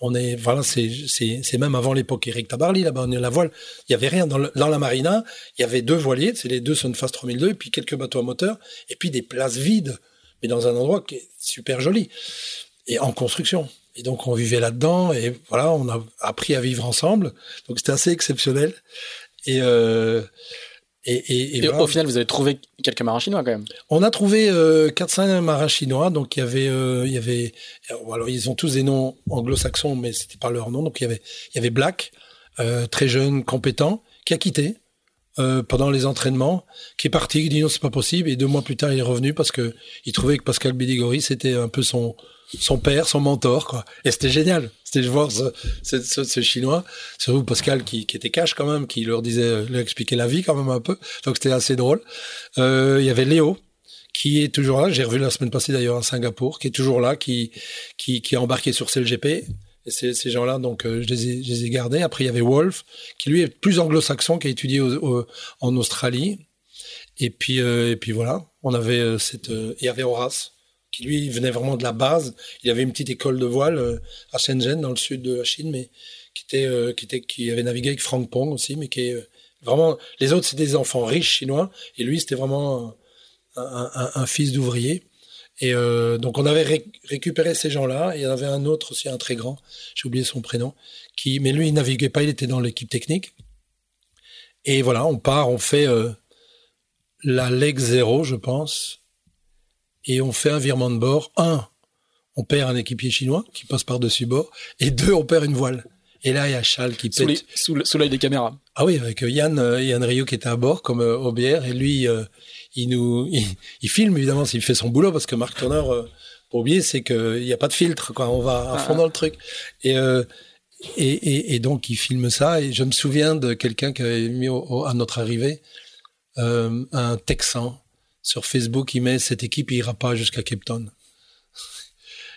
on est voilà c'est même avant l'époque Eric Tabarly là-bas on est la voile. Il y avait rien. Dans, dans la marina il y avait deux voiliers c'est les deux Sunfast 3002 et puis quelques bateaux à moteur et puis des places vides mais dans un endroit qui est super joli et en construction. Et donc on vivait là-dedans et voilà on a appris à vivre ensemble. Donc c'était assez exceptionnel. Et euh,
et, et, au final, vous avez trouvé quelques marins chinois quand même.
On a trouvé euh, 4-5 marins chinois. Donc il y avait, euh, il y avait, alors ils ont tous des noms anglo-saxons, mais c'était pas leur nom. Donc il y avait, il y avait Black, euh, très jeune, compétent, qui a quitté euh, pendant les entraînements, qui est parti, qui dit non c'est pas possible. Et deux mois plus tard, il est revenu parce que il trouvait que Pascal Bidigori c'était un peu son son père, son mentor, quoi. Et c'était génial. C'était de voir ce, ce, ce, chinois, surtout Pascal qui, qui était cash quand même, qui leur disait, leur expliquait la vie quand même un peu. Donc c'était assez drôle. Euh, il y avait Léo qui est toujours là. J'ai revu la semaine passée d'ailleurs à Singapour, qui est toujours là, qui qui, qui a embarqué sur CLGP. Et ces, ces gens-là, donc euh, je, les ai, je les ai gardés. Après, il y avait Wolf, qui lui est plus anglo-saxon, qui a étudié en Australie. Et puis, euh, et puis voilà, on avait euh, cette. il y avait Horace, qui lui venait vraiment de la base. Il avait une petite école de voile euh, à Shenzhen, dans le sud de la Chine, mais qui euh, avait navigué avec Frank Pong aussi, mais qui est euh, vraiment. Les autres, c'était des enfants riches chinois, et lui, c'était vraiment un, fils d'ouvrier. Et donc, on avait récupéré ces gens-là. Il y en avait un autre aussi, un très grand. J'ai oublié son prénom. Qui, mais lui, il naviguait pas. Il était dans l'équipe technique. Et voilà, on part, on fait la leg 0, je pense et on fait un virement de bord. Un, on perd un équipier chinois qui passe par-dessus bord. Et deux, on perd une voile. Et là, il y a Charles qui pète.
Sous, sous l'œil des caméras.
Ah oui, avec euh, Yann, euh, Yann Rio qui était à bord comme euh. Et lui, il nous, il, filme évidemment s'il fait son boulot parce que Marc Turner Pour oublier, c'est qu'il n'y a pas de filtre, quoi. On va à fond ah. dans le truc. Et, euh, et, et, et, donc, il filme ça. Et je me souviens de quelqu'un qui avait mis à notre arrivée euh, un Texan sur Facebook. Il met cette équipe, il ira pas jusqu'à Cape Town.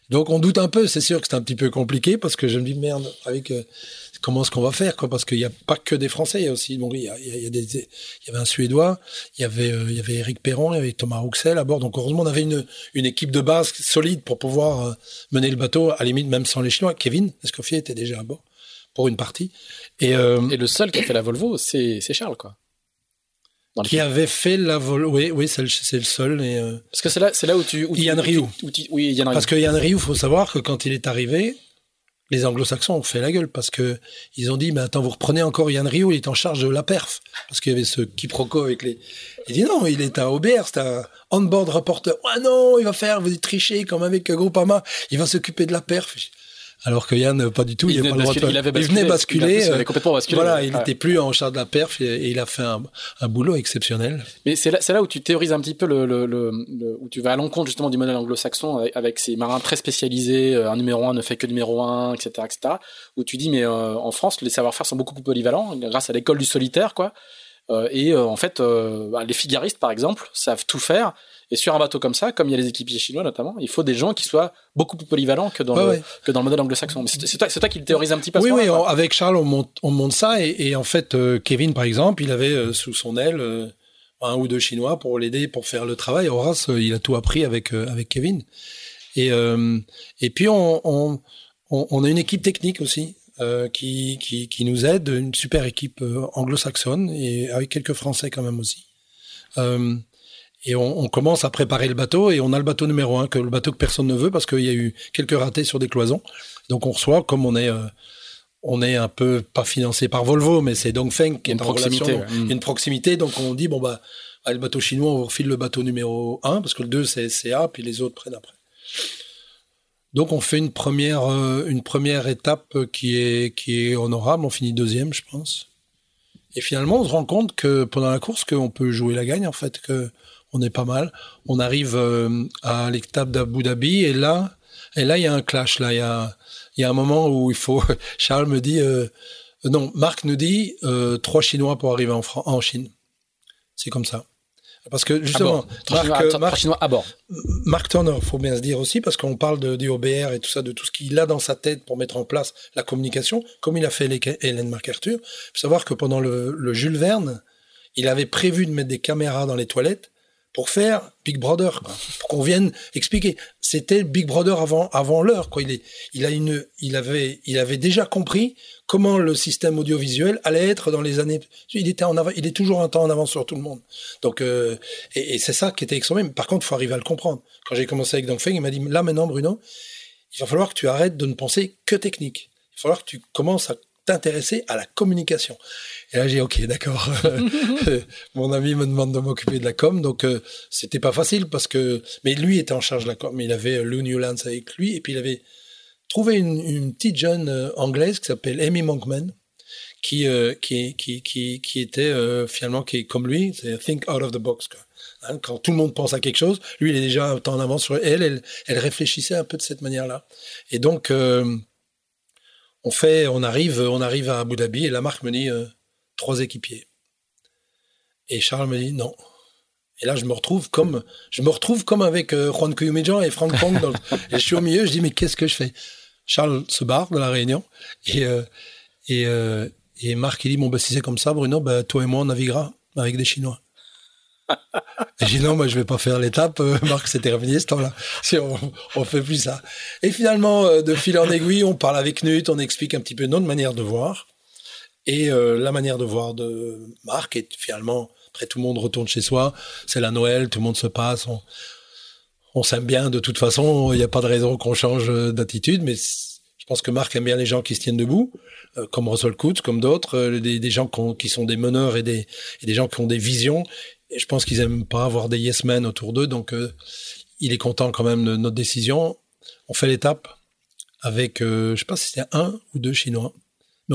Donc on doute un peu, c'est sûr que c'est un petit peu compliqué parce que je me dis merde, avec euh, comment est-ce qu'on va faire quoi? Parce qu'il n'y a pas que des Français, il y aussi il y, a, des, il y avait un Suédois, il y avait euh, il y avait Eric Perron, il y avait Thomas Rouxel à bord. Donc heureusement on avait une, une équipe de base solide pour pouvoir euh, mener le bateau, à la limite même sans les Chinois. Kevin Escoffier était déjà à bord pour une partie.
Et, et le seul qui a fait la Volvo, c'est Charles quoi
qui avait fait la vol. Oui, oui, c'est le, seul. Et, euh,
Parce que c'est là, c'est là où tu. Où
Yann Ryu.
oui, Yann Ryu.
Parce que Yann Ryu, faut savoir que quand il est arrivé, les Anglo-Saxons ont fait la gueule parce que ils ont dit, mais attends, vous reprenez encore Yann Ryu, il est en charge de la perf. Parce qu'il y avait ce quiproquo avec les. Il dit non, il est un OBR, c'est un on-board reporter. Ah non, il va faire, vous tricher comme avec Groupama, il va s'occuper de la perf. Alors que Yann, pas du tout.
Il,
il,
pas
de...
il, avait
basculé, il venait basculer.
Il, avait complètement basculé.
Voilà, il n'était plus en charge de la perf et, il a fait un, un boulot exceptionnel.
Mais c'est là, là, où tu théorises un petit peu le, le, le, où tu vas à l'encontre justement du modèle anglo-saxon avec, avec, ces marins très spécialisés. Euh, un numéro un ne fait que numéro un, etc., etc. Où tu dis mais euh, en France les savoir-faire sont beaucoup plus polyvalents grâce à l'école du solitaire, quoi. Euh, et euh, en fait, euh, bah, les figaristes par exemple savent tout faire et sur un bateau comme ça, comme il y a les équipiers chinois notamment, il faut des gens qui soient beaucoup plus polyvalents que dans, le, que dans le modèle anglo-saxon. C'est toi, toi, qui le théorise un petit peu.
Oui, oui. avec Charles, on monte, on monte ça et, et en fait, euh, Kevin, par exemple, il avait euh, sous son aile euh, un ou deux Chinois pour l'aider pour faire le travail. Horace, il a tout appris avec avec Kevin. Et et puis on, on, on a une équipe technique aussi. qui, qui, qui nous aide, une super équipe anglo-saxonne et avec quelques Français quand même aussi. Euh, et on, on, commence à préparer le bateau et on a le bateau numéro un, que le bateau que personne ne veut parce qu'il y a eu quelques ratés sur des cloisons. Donc on reçoit, comme on est, euh, on est un peu pas financé par Volvo, mais c'est Dongfeng qui est une en proximité, relation, une proximité. Donc on dit bon bah le bateau chinois, on vous refile le bateau numéro un parce que le 2 c'est CA, puis les autres prennent après. Donc on fait une première, euh, une première étape qui est, qui est honorable. On finit deuxième, je pense. Et finalement, on se rend compte que pendant la course, qu'on peut jouer la gagne en fait, que on est pas mal. On arrive euh, à l'étape d'Abu Dhabi et là, et là il y a un clash. Là, il y a, il y a un moment où il faut. Charles me dit, euh, non, Marc nous dit euh, trois Chinois pour arriver en, en Chine. C'est comme ça. Parce que justement,
Marc, Marc, Chinois à bord.
Marc Turner, faut bien se dire aussi, parce qu'on parle de, du OBR et tout ça, de tout ce qu'il a dans sa tête pour mettre en place la communication, comme il a fait Hélène MacArthur. Il faut savoir que pendant le, le Jules Verne, il avait prévu de mettre des caméras dans les toilettes pour faire Big Brother, pour qu'on vienne expliquer. C'était Big Brother avant avant l'heure, quoi. Il est, il a une, il avait, il avait déjà compris comment le système audiovisuel allait être dans les années. Il était en il est toujours un temps en avance sur tout le monde. Donc, euh, et, c'est ça qui était extrêmement. Par contre, faut arriver à le comprendre. Quand j'ai commencé avec Dongfeng, il m'a dit là maintenant, Bruno, il va falloir que tu arrêtes de ne penser que technique. Il va falloir que tu commences à t'intéresser à la communication. Et là, j'ai ok, d'accord. Mon ami me demande de m'occuper de la com, donc euh, c'était pas facile parce que, mais lui était en charge de la com. Il avait Lou Newlands avec lui et puis il avait trouvé une, une petite jeune euh, anglaise qui s'appelle Amy Monkman, qui euh, qui, qui qui qui était euh, finalement qui est comme lui, c'est think out of the box. Quoi. Hein, quand tout le monde pense à quelque chose, lui il est déjà un temps en avance sur elle, elle. Elle réfléchissait un peu de cette manière-là. Et donc on fait, on arrive, on arrive à Abu Dhabi et la marque me dit trois équipiers. Et Charles me dit non. Et là, je me retrouve comme, je me retrouve comme avec euh, Juan Cuyumejan et Franck Pong. et je suis au milieu, je dis, mais qu'est-ce que je fais? Charles se barre de la réunion. Et, euh, et, euh, et Marc, il dit, bon, bah, si c'est comme ça, Bruno, bah, toi et moi, on naviguera avec des Chinois. Et je dis, non, moi, je vais pas faire l'étape. Euh, Marc, c'est terminé ce temps-là. Si on, on fait plus ça. Et finalement, euh, de fil en aiguille, on parle avec Knut, on explique un petit peu notre manière de voir. Et euh, la manière de voir de Marc est finalement, après tout le monde retourne chez soi, c'est la Noël, tout le monde se passe, on, s'aime bien de toute façon, il n'y a pas de raison qu'on change d'attitude, mais je pense que Marc aime bien les gens qui se tiennent debout, comme Russell Coutts, comme d'autres, des, gens qui, ont, qui, sont des meneurs et et des gens qui ont des visions. Et je pense qu'ils aiment pas avoir des yes men autour d'eux, donc euh, il est content quand même de notre décision. On fait l'étape avec, je sais pas si c'était un ou deux Chinois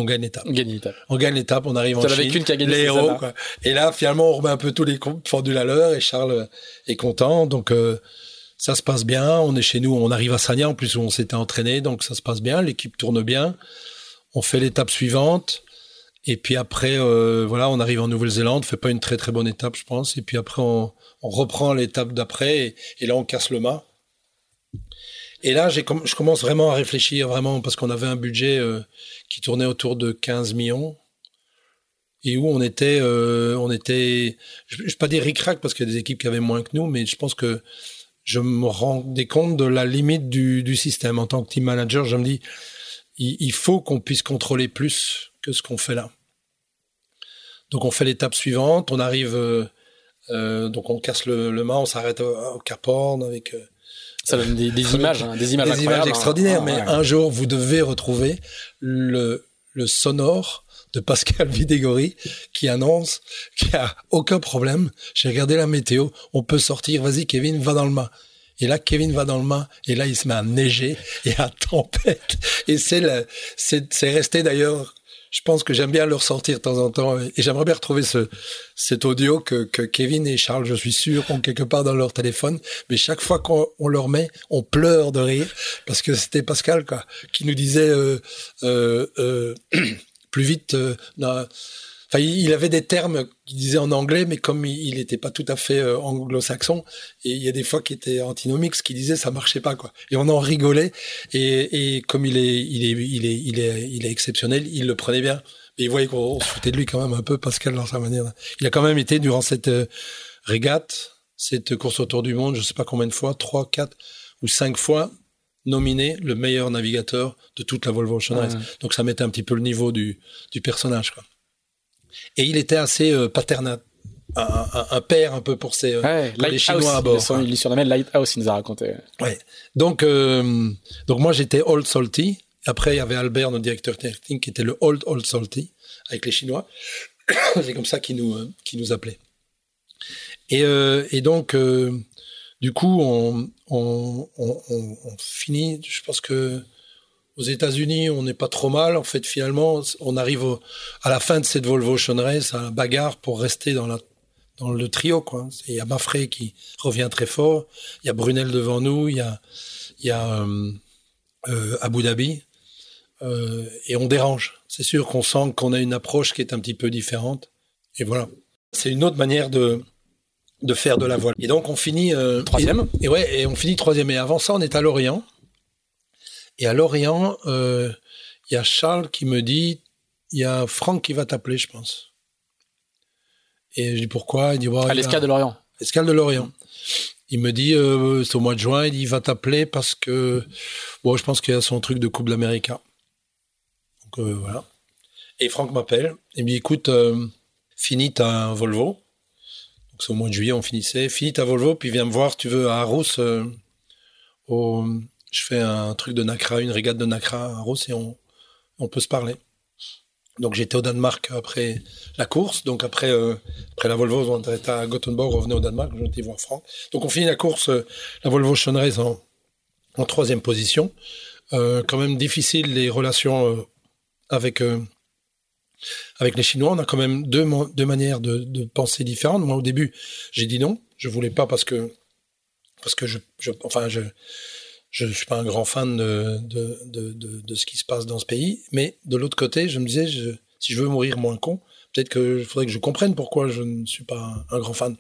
on gagne l'étape.
On gagne l'étape.
On gagne l'étape, on arrive en Chine.
Avec une qui a gagné
les héros. Quoi. Et là, finalement, on remet un peu tous les comptes fendus à l'heure et Charles est content. Donc, euh, Ça se passe bien. On est chez nous. On arrive à Sagna en plus où on s'était entraîné, donc ça se passe bien. L'équipe tourne bien. On fait l'étape suivante. Et puis après, euh, voilà, on arrive en Nouvelle-Zélande, fait pas une très très bonne étape, je pense. Et puis après, on, reprend l'étape d'après, et, là, on casse le mât. Et là, je commence vraiment à réfléchir, vraiment, parce qu'on avait un budget euh, qui tournait autour de 15 millions, et où on était, euh, on était, je ne vais pas dire ric-rac, parce qu'il y a des équipes qui avaient moins que nous, mais je pense que je me rendais compte de la limite du, du système. En tant que team manager, je me dis, il faut qu'on puisse contrôler plus que ce qu'on fait là. Donc on fait l'étape suivante, on arrive, euh, euh, donc on casse le, mât, on s'arrête au, Cap Horn avec. Euh,
ça donne des, images, hein, des images,
des images extraordinaires. Ah, mais un jour, vous devez retrouver le, le sonore de Pascal Vidégori qui annonce qu'il n'y a aucun problème. J'ai regardé la météo, on peut sortir. Vas-y, Kevin, va dans le mât. Et là, Kevin va dans le mât, et là, il se met à neiger et à tempête. Et c'est c'est resté d'ailleurs je pense que j'aime bien le ressortir de temps en temps et j'aimerais bien retrouver ce, cet audio que, que Kevin et Charles, je suis sûr, ont quelque part dans leur téléphone. Mais chaque fois qu'on leur met, on pleure de rire parce que c'était Pascal quoi, qui nous disait euh, euh, euh, plus vite. Il avait des termes qu'il disait en anglais, mais comme il n'était pas tout à fait euh, anglo-saxon, et il y a des fois qui étaient antinomiques, qui disait ça marchait pas quoi. Et on en rigolait. Et, comme il est, il est, il est, il est, il est exceptionnel, il le prenait bien. Et il voyait qu'on se foutait de lui quand même un peu, Pascal, dans sa manière. Il a quand même été durant cette euh, régate, cette course autour du monde, je sais pas combien de fois, trois, quatre ou cinq fois, nominé le meilleur navigateur de toute la Volvo Ocean Race. Donc ça mettait un petit peu le niveau du, du personnage. Quoi. Et il était assez euh, paternel. Un, père un peu pour, ses, euh, les Chinois à bord.
Il, il surnommait Lighthouse, il nous a raconté.
Ouais. Donc, euh, donc moi j'étais Old Salty. Après il y avait Albert, notre directeur technique, qui était le Old Old Salty avec les Chinois. C'est comme ça qu'ils nous, qui nous appelaient. Et, et donc, du coup, on, on, on, on, finit. Je pense que aux États-Unis, on n'est pas trop mal. En fait, finalement, on arrive à la fin de cette Volvo Ocean Race à la bagarre pour rester dans, la, dans le trio. Quoi. Il y a Mafré qui revient très fort. Il y a Brunel devant nous. Il y a, il y a euh, euh, Abu Dhabi. Euh, et on dérange. C'est sûr qu'on sent qu'on a une approche qui est un petit peu différente. Et voilà. C'est une autre manière de, de faire de la voile. Et donc on finit
troisième.
Et, et, ouais, et on finit troisième. Et avant ça, on est à Lorient. Et à Lorient, euh, il y a Charles qui me dit, il y a Franck qui va t'appeler, je pense. Et je dis pourquoi? Il dit
à l'escale de Lorient.
L'escale de Lorient. Il me dit euh, c'est au mois de juin. Il dit il va t'appeler parce que bon, je pense qu'il y a son truc de Coupe d'Amérique. Donc euh, voilà. Et Franck m'appelle. Il me dit écoute, finis ta Volvo. Donc c'est au mois de juillet, on finissait. Finis ta Volvo, puis viens me voir. Tu veux à Arros au je fais un truc de Nacra, une régate de Nacra à Rousse et on, peut se parler. Donc j'étais au Danemark après la course. Donc après, euh, après la Volvo, on était à Gothenburg, on revenait au Danemark, j'étais voir Franck. Donc on finit la course, euh, la Volvo Schonreis en, troisième position. Euh, quand même difficile les relations avec avec les Chinois. On a quand même deux, deux manières de, penser différentes. Moi au début, j'ai dit non, je voulais pas parce que parce que je enfin je je ne suis pas un grand fan de, de, de, de, ce qui se passe dans ce pays. Mais de l'autre côté, je me disais, je, si je veux mourir moins con, peut-être qu'il faudrait que je comprenne pourquoi je ne suis pas un, grand fan.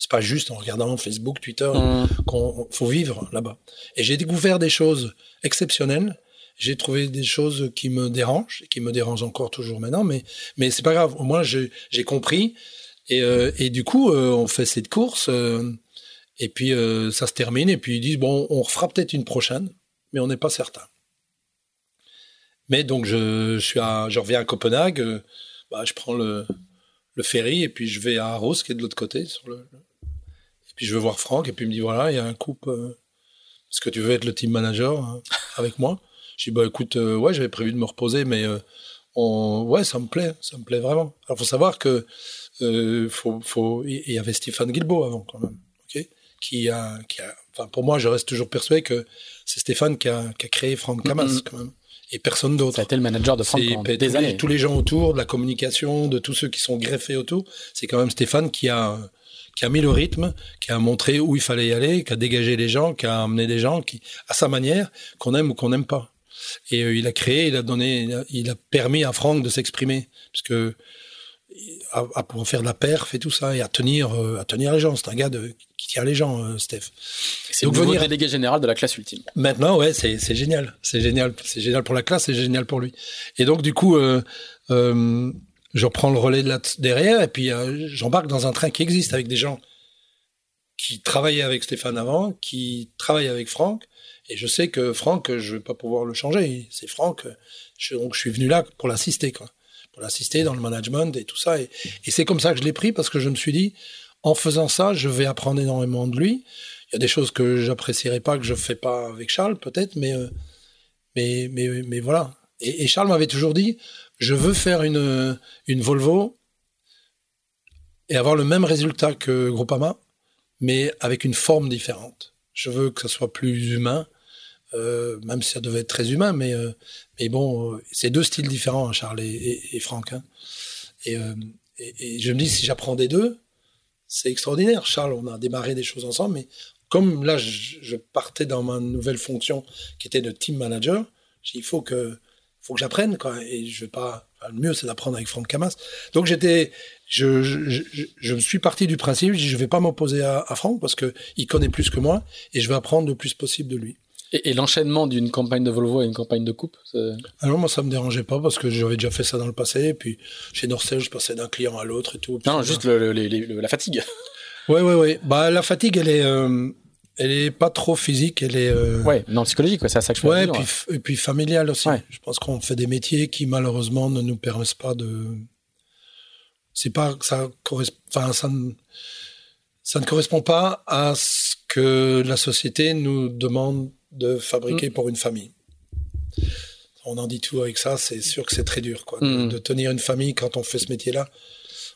C'est pas juste en regardant Facebook, Twitter mmh. qu'on faut vivre là-bas. Et j'ai découvert des choses exceptionnelles. J'ai trouvé des choses qui me dérangent, et qui me dérangent encore toujours maintenant, mais mais c'est pas grave. Au moins j'ai compris. Et, euh, et du coup, euh, on fait cette course. Euh, et puis euh, ça se termine, et puis ils disent bon, on refera peut-être une prochaine, mais on n'est pas certain. Mais donc je, suis à, je reviens à Copenhague, euh, bah, je prends le, ferry et puis je vais à Arros qui est de l'autre côté. Et puis je veux voir Franck et puis il me dit voilà, il y a un couple. Euh, est-ce que tu veux être le team manager hein, avec moi? Je dis bah écoute, ouais, j'avais prévu de me reposer, mais ouais, ça me plaît, ça me plaît vraiment. Alors faut savoir que faut, faut, il y avait Stéphane Guilbeault avant quand même qui a, qui a, enfin pour moi, je reste toujours persuadé que c'est Stéphane qui a, qui a créé Franck Camas quand même. Et personne d'autre.
Ça a été le manager de Franck pendant des
années. Tous les gens autour, de la communication, de tous ceux qui sont greffés autour, c'est quand même Stéphane qui a, qui a mis le rythme, qui a montré où il fallait y aller, qui a dégagé les gens, qui a amené des gens, qui, à sa manière, qu'on aime ou qu'on n'aime pas. Et euh, il a créé, il a donné, il a, permis à Franck de s'exprimer, parce que à, à, pouvoir faire de la perf et tout ça, et à tenir, euh, à tenir les gens. C'est un gars de, qui tient les gens, euh, Steph.
C'est le nouveau délégué général de la classe ultime.
Maintenant, ouais, c'est génial. C'est génial. C'est génial pour la classe, c'est génial pour lui. Et donc, du coup, euh, je reprends le relais de là derrière, et puis j'embarque dans un train qui existe avec des gens qui travaillaient avec Stéphane avant, qui travaillent avec Franck. Et je sais que Franck, je vais pas pouvoir le changer. C'est Franck. Je, donc, je suis venu là pour l'assister, quoi pour l'assister dans le management et tout ça. Et, c'est comme ça que je l'ai pris parce que je me suis dit, en faisant ça, je vais apprendre énormément de lui. Il y a des choses que j'apprécierais pas, que je fais pas avec Charles, peut-être, mais, euh, mais, mais, mais voilà. Et, et Charles m'avait toujours dit, je veux faire une, une Volvo et avoir le même résultat que Groupama, mais avec une forme différente. Je veux que ça soit plus humain, euh, même si ça devait être très humain, mais, euh, mais bon, euh, c'est deux styles différents, hein, Charles et, et, Franck. Hein. Et, je me dis, si j'apprends des deux, c'est extraordinaire. Charles, on a démarré des choses ensemble, mais comme là, je, partais dans ma nouvelle fonction qui était de team manager, il faut que, faut que j'apprenne, quoi. Et je vais pas, le mieux, c'est d'apprendre avec Franck Camas. Donc j'étais, je, je, je, suis parti du principe, je vais pas m'opposer à, à Franck parce que il connaît plus que moi et je vais apprendre le plus possible de lui.
Et, et l'enchaînement d'une campagne de Volvo à une campagne de coupe
Alors moi, ça me dérangeait pas parce que j'avais déjà fait ça dans le passé. Et puis chez Norcel, je passais d'un client à l'autre et tout.
Non, juste le, le, le, la fatigue.
Ouais, ouais, ouais. Bah la fatigue, elle est, euh, elle est pas trop physique, elle est. Euh...
Ouais, non psychologique, ouais, c'est ça que je
Ouais, et puis, et puis familiale aussi. Ouais. Je pense qu'on fait des métiers qui malheureusement ne nous permettent pas de. C'est pas ça correspond. Enfin, ça ne ça ne correspond pas à ce que la société nous demande de fabriquer mmh. pour une famille. On en dit tout avec ça, c'est sûr que c'est très dur, quoi, mmh. de, de, tenir une famille quand on fait ce métier-là.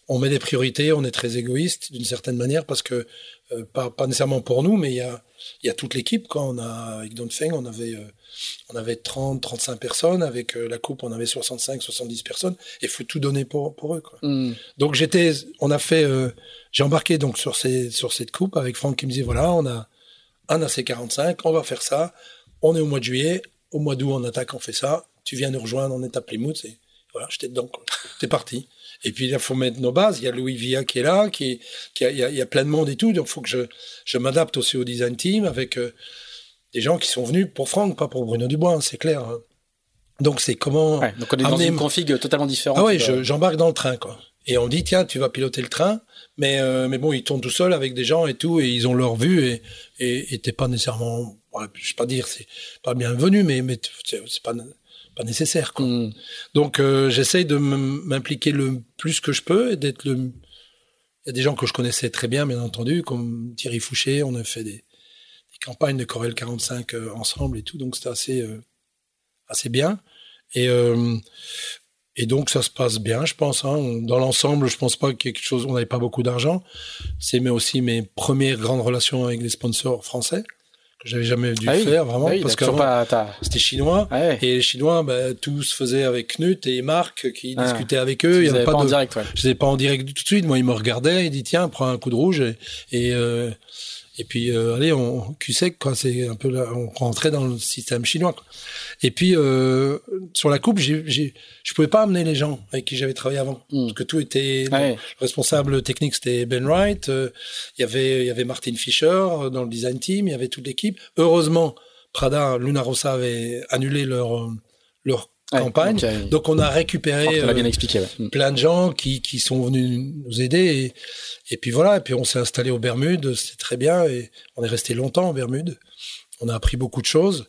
On met des priorités, on est très égoïste d'une certaine manière parce que euh, pas, pas, nécessairement pour nous, mais il y a, y a toute l'équipe. Quand on a avec Don Feng, on avait euh, on avait 30, 35 personnes. Avec euh, la coupe, on avait 65, 70 personnes. Et faut tout donner pour pour eux. Quoi. Mmh. Donc j'étais, on a fait, j'ai embarqué donc sur ces sur cette coupe avec Franck qui me disait voilà, on a un AC45, on va faire ça. On est au mois de juillet, au mois d'août, on attaque, on fait ça. Tu viens nous rejoindre, on est à Plymouth. Et voilà, j'étais dedans. C'est parti. Et puis, il faut mettre nos bases. Il y a Louis Villa qui est là, qui, qui a, il, y a, il y a plein de monde et tout. Donc, il faut que je, je m'adapte aussi au design team avec euh, des gens qui sont venus pour Franck, pas pour Bruno Dubois, hein, c'est clair. Hein. Donc, c'est comment.
Ouais, donc, on est dans une config totalement différente.
Ah oui, j'embarque dans le train, quoi. Et on dit, tiens, tu vas piloter le train. Mais, euh, mais bon, ils tournent tout seuls avec des gens et tout, et ils ont leur vue, et, et, et t'es pas nécessairement, je vais pas dire, c'est pas bienvenu, mais, mais c'est pas, pas nécessaire, quoi. Mm. Donc, euh, j'essaye de m'impliquer le plus que je peux et d'être le, il y a des gens que je connaissais très bien, bien entendu, comme Thierry Fouché, on a fait des, des campagnes de Corel 45 euh, ensemble et tout, donc c'était assez, assez bien. Et, euh, et donc ça se passe bien, je pense. Hein. Dans l'ensemble, je pense pas que quelque chose. On n'avait pas beaucoup d'argent. C'est mais aussi mes premières grandes relations avec des sponsors français que j'avais jamais dû
ah oui.
faire vraiment
ah oui,
parce que c'était chinois
ah ouais.
et les chinois bah, tout se faisait avec Knut et Marc qui discutaient avec eux.
Il y avait pas,
pas
en direct. Ouais.
Je n'étais pas en direct tout de suite. Moi, ils me regardaient. Il dit tiens, prends un coup de rouge et, et euh, et puis, euh, allez, on cul sec, quoi. C'est un peu là, on rentrait dans le système chinois. Quoi. Et puis, euh, sur la coupe, j'ai, j'ai, je pouvais pas amener les gens avec qui j'avais travaillé avant, mm. parce que tout était
ah ouais.
le responsable technique, c'était Ben Wright. Euh, il y avait, il y avait Martin Fischer dans le design team. Il y avait toute l'équipe. Heureusement, Prada, Luna Rossa avait annulé leur leur
Ouais,
campagne.
donc, euh,
Donc on a récupéré
bien
euh,
expliqué. Ouais. Mm.
plein de gens qui, qui sont venus nous aider. Et, et puis voilà, et puis on s'est installé aux Bermudes, c'était très bien. Et on est resté longtemps aux Bermudes. On a appris beaucoup de choses.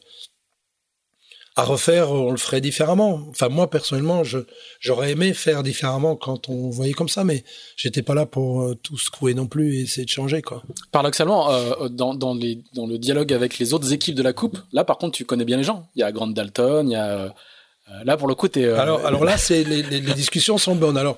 À refaire, on le ferait différemment. Enfin, moi, personnellement, je, j'aurais aimé faire différemment quand on voyait comme ça, mais j'étais pas là pour euh, tout secouer non plus et essayer de changer, quoi.
Paradoxalement, euh, dans, dans, les, dans le dialogue avec les autres équipes de la Coupe, là, par contre, tu connais bien les gens. Il y a Grant Dalton, il y a. Euh, là, pour le coup. Euh,
Alors, là, les, discussions sont bonnes. Alors,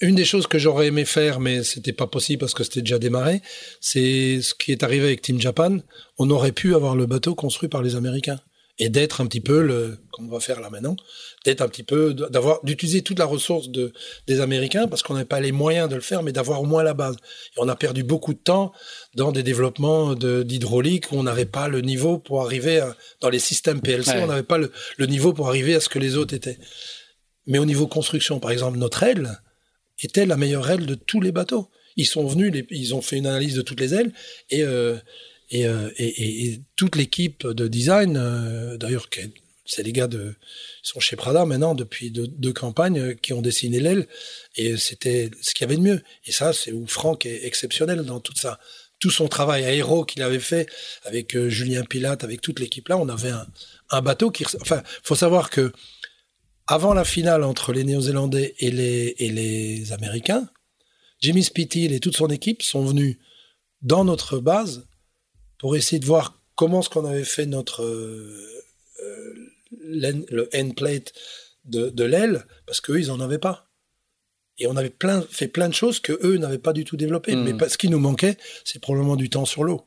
une des choses que j'aurais aimé faire, mais c'était pas possible parce que c'était déjà démarré, c'est ce qui est arrivé avec Team Japan. On aurait pu avoir le bateau construit par les Américains. Et d'être un petit peu le, comme on va faire là maintenant, d'être un petit peu, d'avoir, d'utiliser toute la ressource de, des Américains parce qu'on n'avait pas les moyens de le faire, mais d'avoir au moins la base. Et on a perdu beaucoup de temps dans des développements d'hydraulique où on n'avait pas le niveau pour arriver à, dans les systèmes PLC, on n'avait pas le, le, niveau pour arriver à ce que les autres étaient. Mais au niveau construction, par exemple, notre aile était la meilleure aile de tous les bateaux. Ils sont venus, ils ont fait une analyse de toutes les ailes et euh, euh, et, toute l'équipe de design, euh, d'ailleurs, c'est les gars de, sont chez Prada maintenant depuis deux, campagnes euh, qui ont dessiné l'aile, et c'était ce qu'il y avait de mieux. Et ça, c'est où Franck est exceptionnel dans tout ça. Tout son travail aéro qu'il avait fait avec Julien Pilate, avec toute l'équipe là, on avait un, bateau qui, enfin, faut savoir que avant la finale entre les Néo-Zélandais et les, et les Américains, Jimmy Spithill et toute son équipe sont venus dans notre base pour essayer de voir comment ce qu'on avait fait notre euh, euh le end plate de, de l'aile, parce qu'eux, ils en avaient pas. Et on avait plein, fait plein de choses que eux n'avaient pas du tout développées. Hmm. Mais ce qui nous manquait, c'est probablement du temps sur l'eau.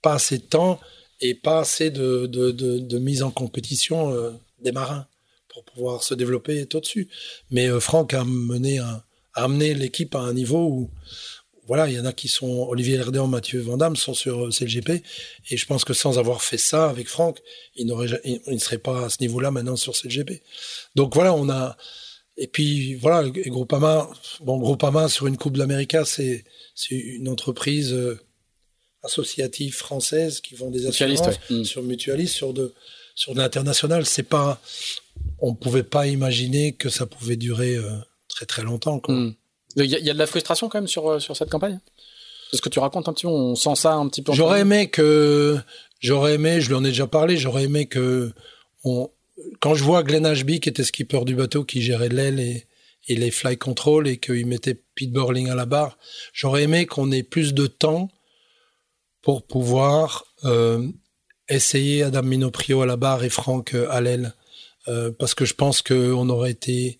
Pas assez de temps et pas assez de, de, de, de mise en compétition euh, des marins pour pouvoir se développer et au-dessus. Mais euh, Franck a mené a amené l'équipe à un niveau où, voilà, il y en a qui sont Olivier Lerdan, Mathieu Vandamme sont sur euh, CLGP. Et je pense que sans avoir fait ça avec Franck, il n'aurait, il, ne serait pas à ce niveau-là maintenant sur CLGP. Donc voilà, on a, et puis voilà, Groupama, bon, Groupama sur une Coupe de c'est, c'est une entreprise euh, associative française qui vend des assurances mm. sur mutualiste, sur de, sur de l'international. C'est pas, on pouvait pas imaginer que ça pouvait durer euh, très très longtemps. Quoi. Mm.
Il y, a de la frustration quand même sur, euh, sur cette campagne? C'est ce que tu racontes un petit peu, on sent ça un petit peu.
J'aurais aimé que, j'aurais aimé, je lui en ai déjà parlé, j'aurais aimé que, on, quand je vois Glenn Ashby, qui était skipper du bateau, qui gérait l'aile et, et les fly control et qu'il mettait Pete Burling à la barre, j'aurais aimé qu'on ait plus de temps pour pouvoir euh, essayer Adam Minoprio à la barre et Franck à l'aile. Euh, parce que je pense qu'on aurait été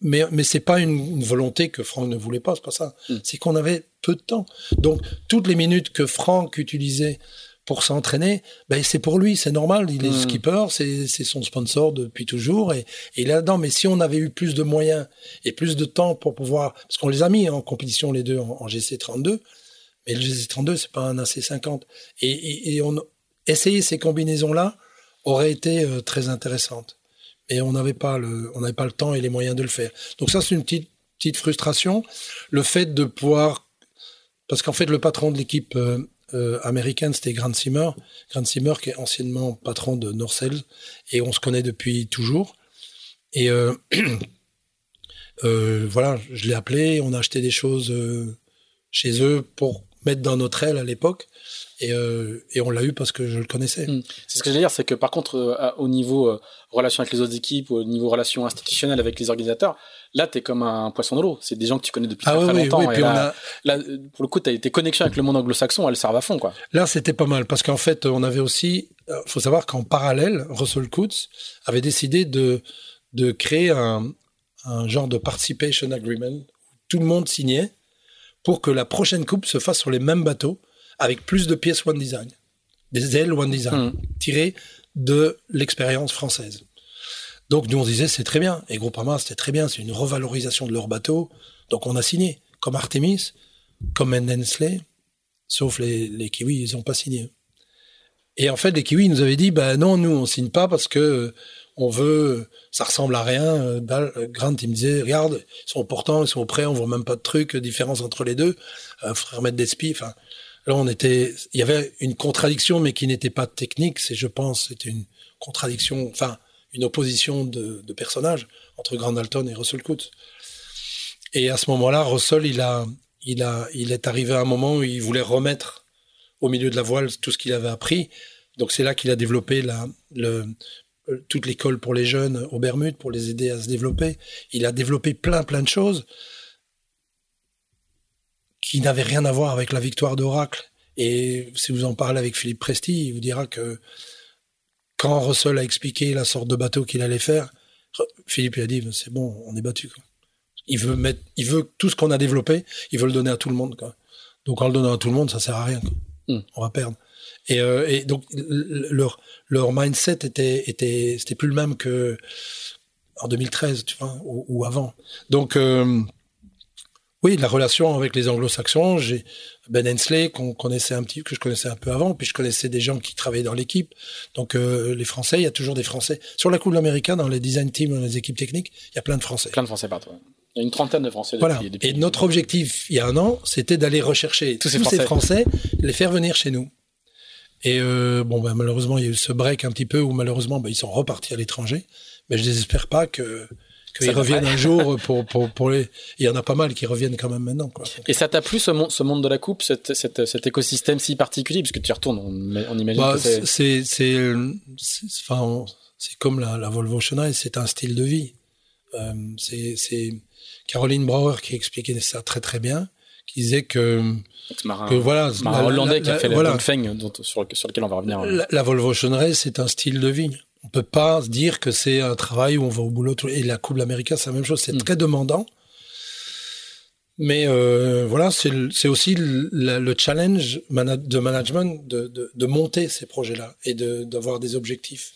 mais mais c'est pas une, volonté que Franck ne voulait pas, c'est pas ça. Hmm. C'est qu'on avait peu de temps. Donc toutes les minutes que Franck utilisait pour s'entraîner, ben c'est pour lui, c'est normal. Il est hmm. skipper, c'est son sponsor depuis toujours et, et là-dedans. Mais si on avait eu plus de moyens et plus de temps pour pouvoir, parce qu'on les a mis en compétition les deux en, GC32, mais le GC32 c'est pas un AC50 et, et, on essayer ces combinaisons là aurait été euh, très intéressante et on n'avait pas le, on n'avait pas le temps et les moyens de le faire. Donc ça, c'est une petite, petite frustration. Le fait de pouvoir, parce qu'en fait, le patron de l'équipe euh, euh, américaine, c'était Grant Simmer. Grant Simmer, qui est anciennement patron de Norcel, et on se connaît depuis toujours. Et euh, voilà, je l'ai appelé, on a acheté des choses chez eux pour mettre dans notre aile à l'époque. Et, euh, et, on l'a eu parce que je le connaissais. Hmm.
C'est ce que je veux dire, c'est que par contre, euh, au niveau euh, relation avec les autres équipes, au niveau relation institutionnelle avec les organisateurs, là, tu es comme un poisson de l'eau. C'est des gens que tu connais depuis ah très, oui, longtemps. Oui, et là, a... là, pour le coup, as, tes connexions avec le monde anglo-saxon, elles servent à fond. Quoi.
Là, c'était pas mal parce qu'en fait, on avait aussi, faut savoir qu'en parallèle, Russell Coates avait décidé de, de créer un, un genre de participation agreement où tout le monde signait pour que la prochaine coupe se fasse sur les mêmes bateaux avec plus de pièces One Design, des ailes One Design, mmh. tirées de l'expérience française. Donc nous on disait c'est très bien, et Groupama c'était très bien, c'est une revalorisation de leur bateau, donc on a signé, comme Artemis, comme Hensley, sauf les, les Kiwis, ils n'ont pas signé. Et en fait les Kiwis nous avaient dit, bah non, nous on signe pas parce que on veut, ça ressemble à rien. Grant, il me disait, regarde, ils sont portants, ils sont prêts, on voit même pas de truc, différence entre les deux. Euh, faut remettre des Là, on était, il y avait une contradiction, mais qui n'était pas technique. C'est, je pense, c'était une contradiction, enfin, une opposition de, personnages entre Grant Dalton et Russell Coates. Et à ce moment-là, Russell, il a, il a, il est arrivé à un moment où il voulait remettre au milieu de la voile tout ce qu'il avait appris. Donc c'est là qu'il a développé le, toute l'école pour les jeunes aux Bermudes pour les aider à se développer. Il a développé plein plein de choses qui n'avait rien à voir avec la victoire d'Oracle. Et si vous en parlez avec Philippe Presti, il vous dira que quand Russell a expliqué la sorte de bateau qu'il allait faire, Philippe lui a dit c'est bon, on est battu. Il veut mettre, il veut tout ce qu'on a développé, il veut le donner à tout le monde. Quoi. Donc en le donnant à tout le monde, ça sert à rien. Hmm. On va perdre. Et, euh, et donc leur leur mindset était était c'était plus le même que en 2013, tu vois, ou, ou avant. Donc euh, oui, la relation avec les Anglo-Saxons, j'ai Ben Hensley qu'on connaissait un petit, que je connaissais un peu avant, puis je connaissais des gens qui travaillaient dans l'équipe. Donc euh, les Français, il y a toujours des Français sur la Coupe américaine, dans les design teams, dans les équipes techniques, il y a plein de Français.
Plein de Français partout. Il y a une trentaine de Français.
Voilà. et notre objectif, il y a un an, c'était d'aller rechercher tous, ces, Français. les faire venir chez nous. Et euh, bon, ben, malheureusement, il y a eu ce break un petit peu où malheureusement, ben, ils sont repartis à l'étranger. Mais je désespère pas que qu'ils reviennent un jour pour, pour, pour les. Il y en a pas mal qui reviennent quand même maintenant. Quoi.
Et ça t'a plu ce, monde, ce monde de la coupe, cet, écosystème si particulier, puisque tu y retournes, on, on imagine bah, que c'est.
C'est, c'est, enfin, c'est comme la, la Volvo Chennai, c'est un style de vie. Euh, c'est, c'est Caroline Brauer qui expliquait ça très très bien, qui disait que,
marin, que voilà, marin hollandais qui a fait voilà, Feng, dont, sur, sur, lequel on va revenir.
La, la Volvo Chennai, c'est un style de vie. On peut pas se dire que c'est un travail où on va au boulot. Et la Coupe américaine, c'est la même chose. C'est mm. très demandant. Mais euh, voilà, c'est aussi le, challenge de management de, de, de monter ces projets-là et d'avoir des objectifs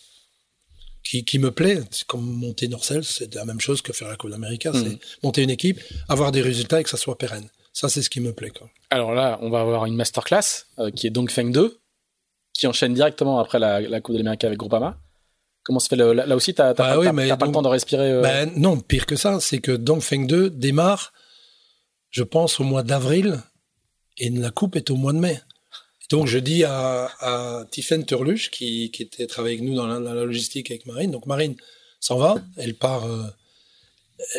qui, qui me plaît. C'est comme monter Norcel, c'est la même chose que faire la Coupe américaine. Mm. C'est monter une équipe, avoir des résultats et que ça soit pérenne. Ça, c'est ce qui me plaît. Quoi.
Alors là, on va avoir une masterclass euh, qui est donc Feng 2, qui enchaîne directement après la, la Coupe de l'Amérique avec Groupama. Comment se fait le, là, aussi, t'as bah pas, le temps de respirer euh...
bah, Non, pire que ça, c'est que Dongfeng 2 démarre, je pense, au mois d'avril et la coupe est au mois de mai. Donc je dis à, à Tiffen Turluche, qui, qui était travaillé avec nous dans la, dans la, logistique avec Marine, donc Marine s'en va, elle part euh,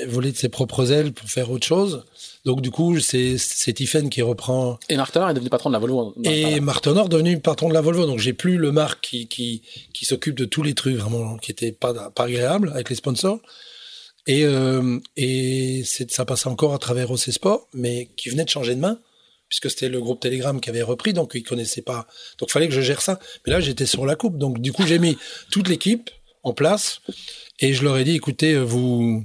voler de ses propres ailes pour faire autre chose. Donc du coup, c'est Tiffen qui reprend.
Et Mark est devenu patron de la Volvo.
Et Mark est devenu patron de la Volvo. Donc j'ai plus le Marc qui, qui, qui s'occupe de tous les trucs vraiment qui étaient pas, pas agréables avec les sponsors. Et, euh, et ça passait encore à travers OC Sport, mais qui venait de changer de main puisque c'était le groupe Telegram qui avait repris, donc ils connaissaient pas. Donc fallait que je gère ça. Mais là, j'étais sur la coupe, donc du coup, j'ai mis toute l'équipe en place et je leur ai dit, écoutez, vous,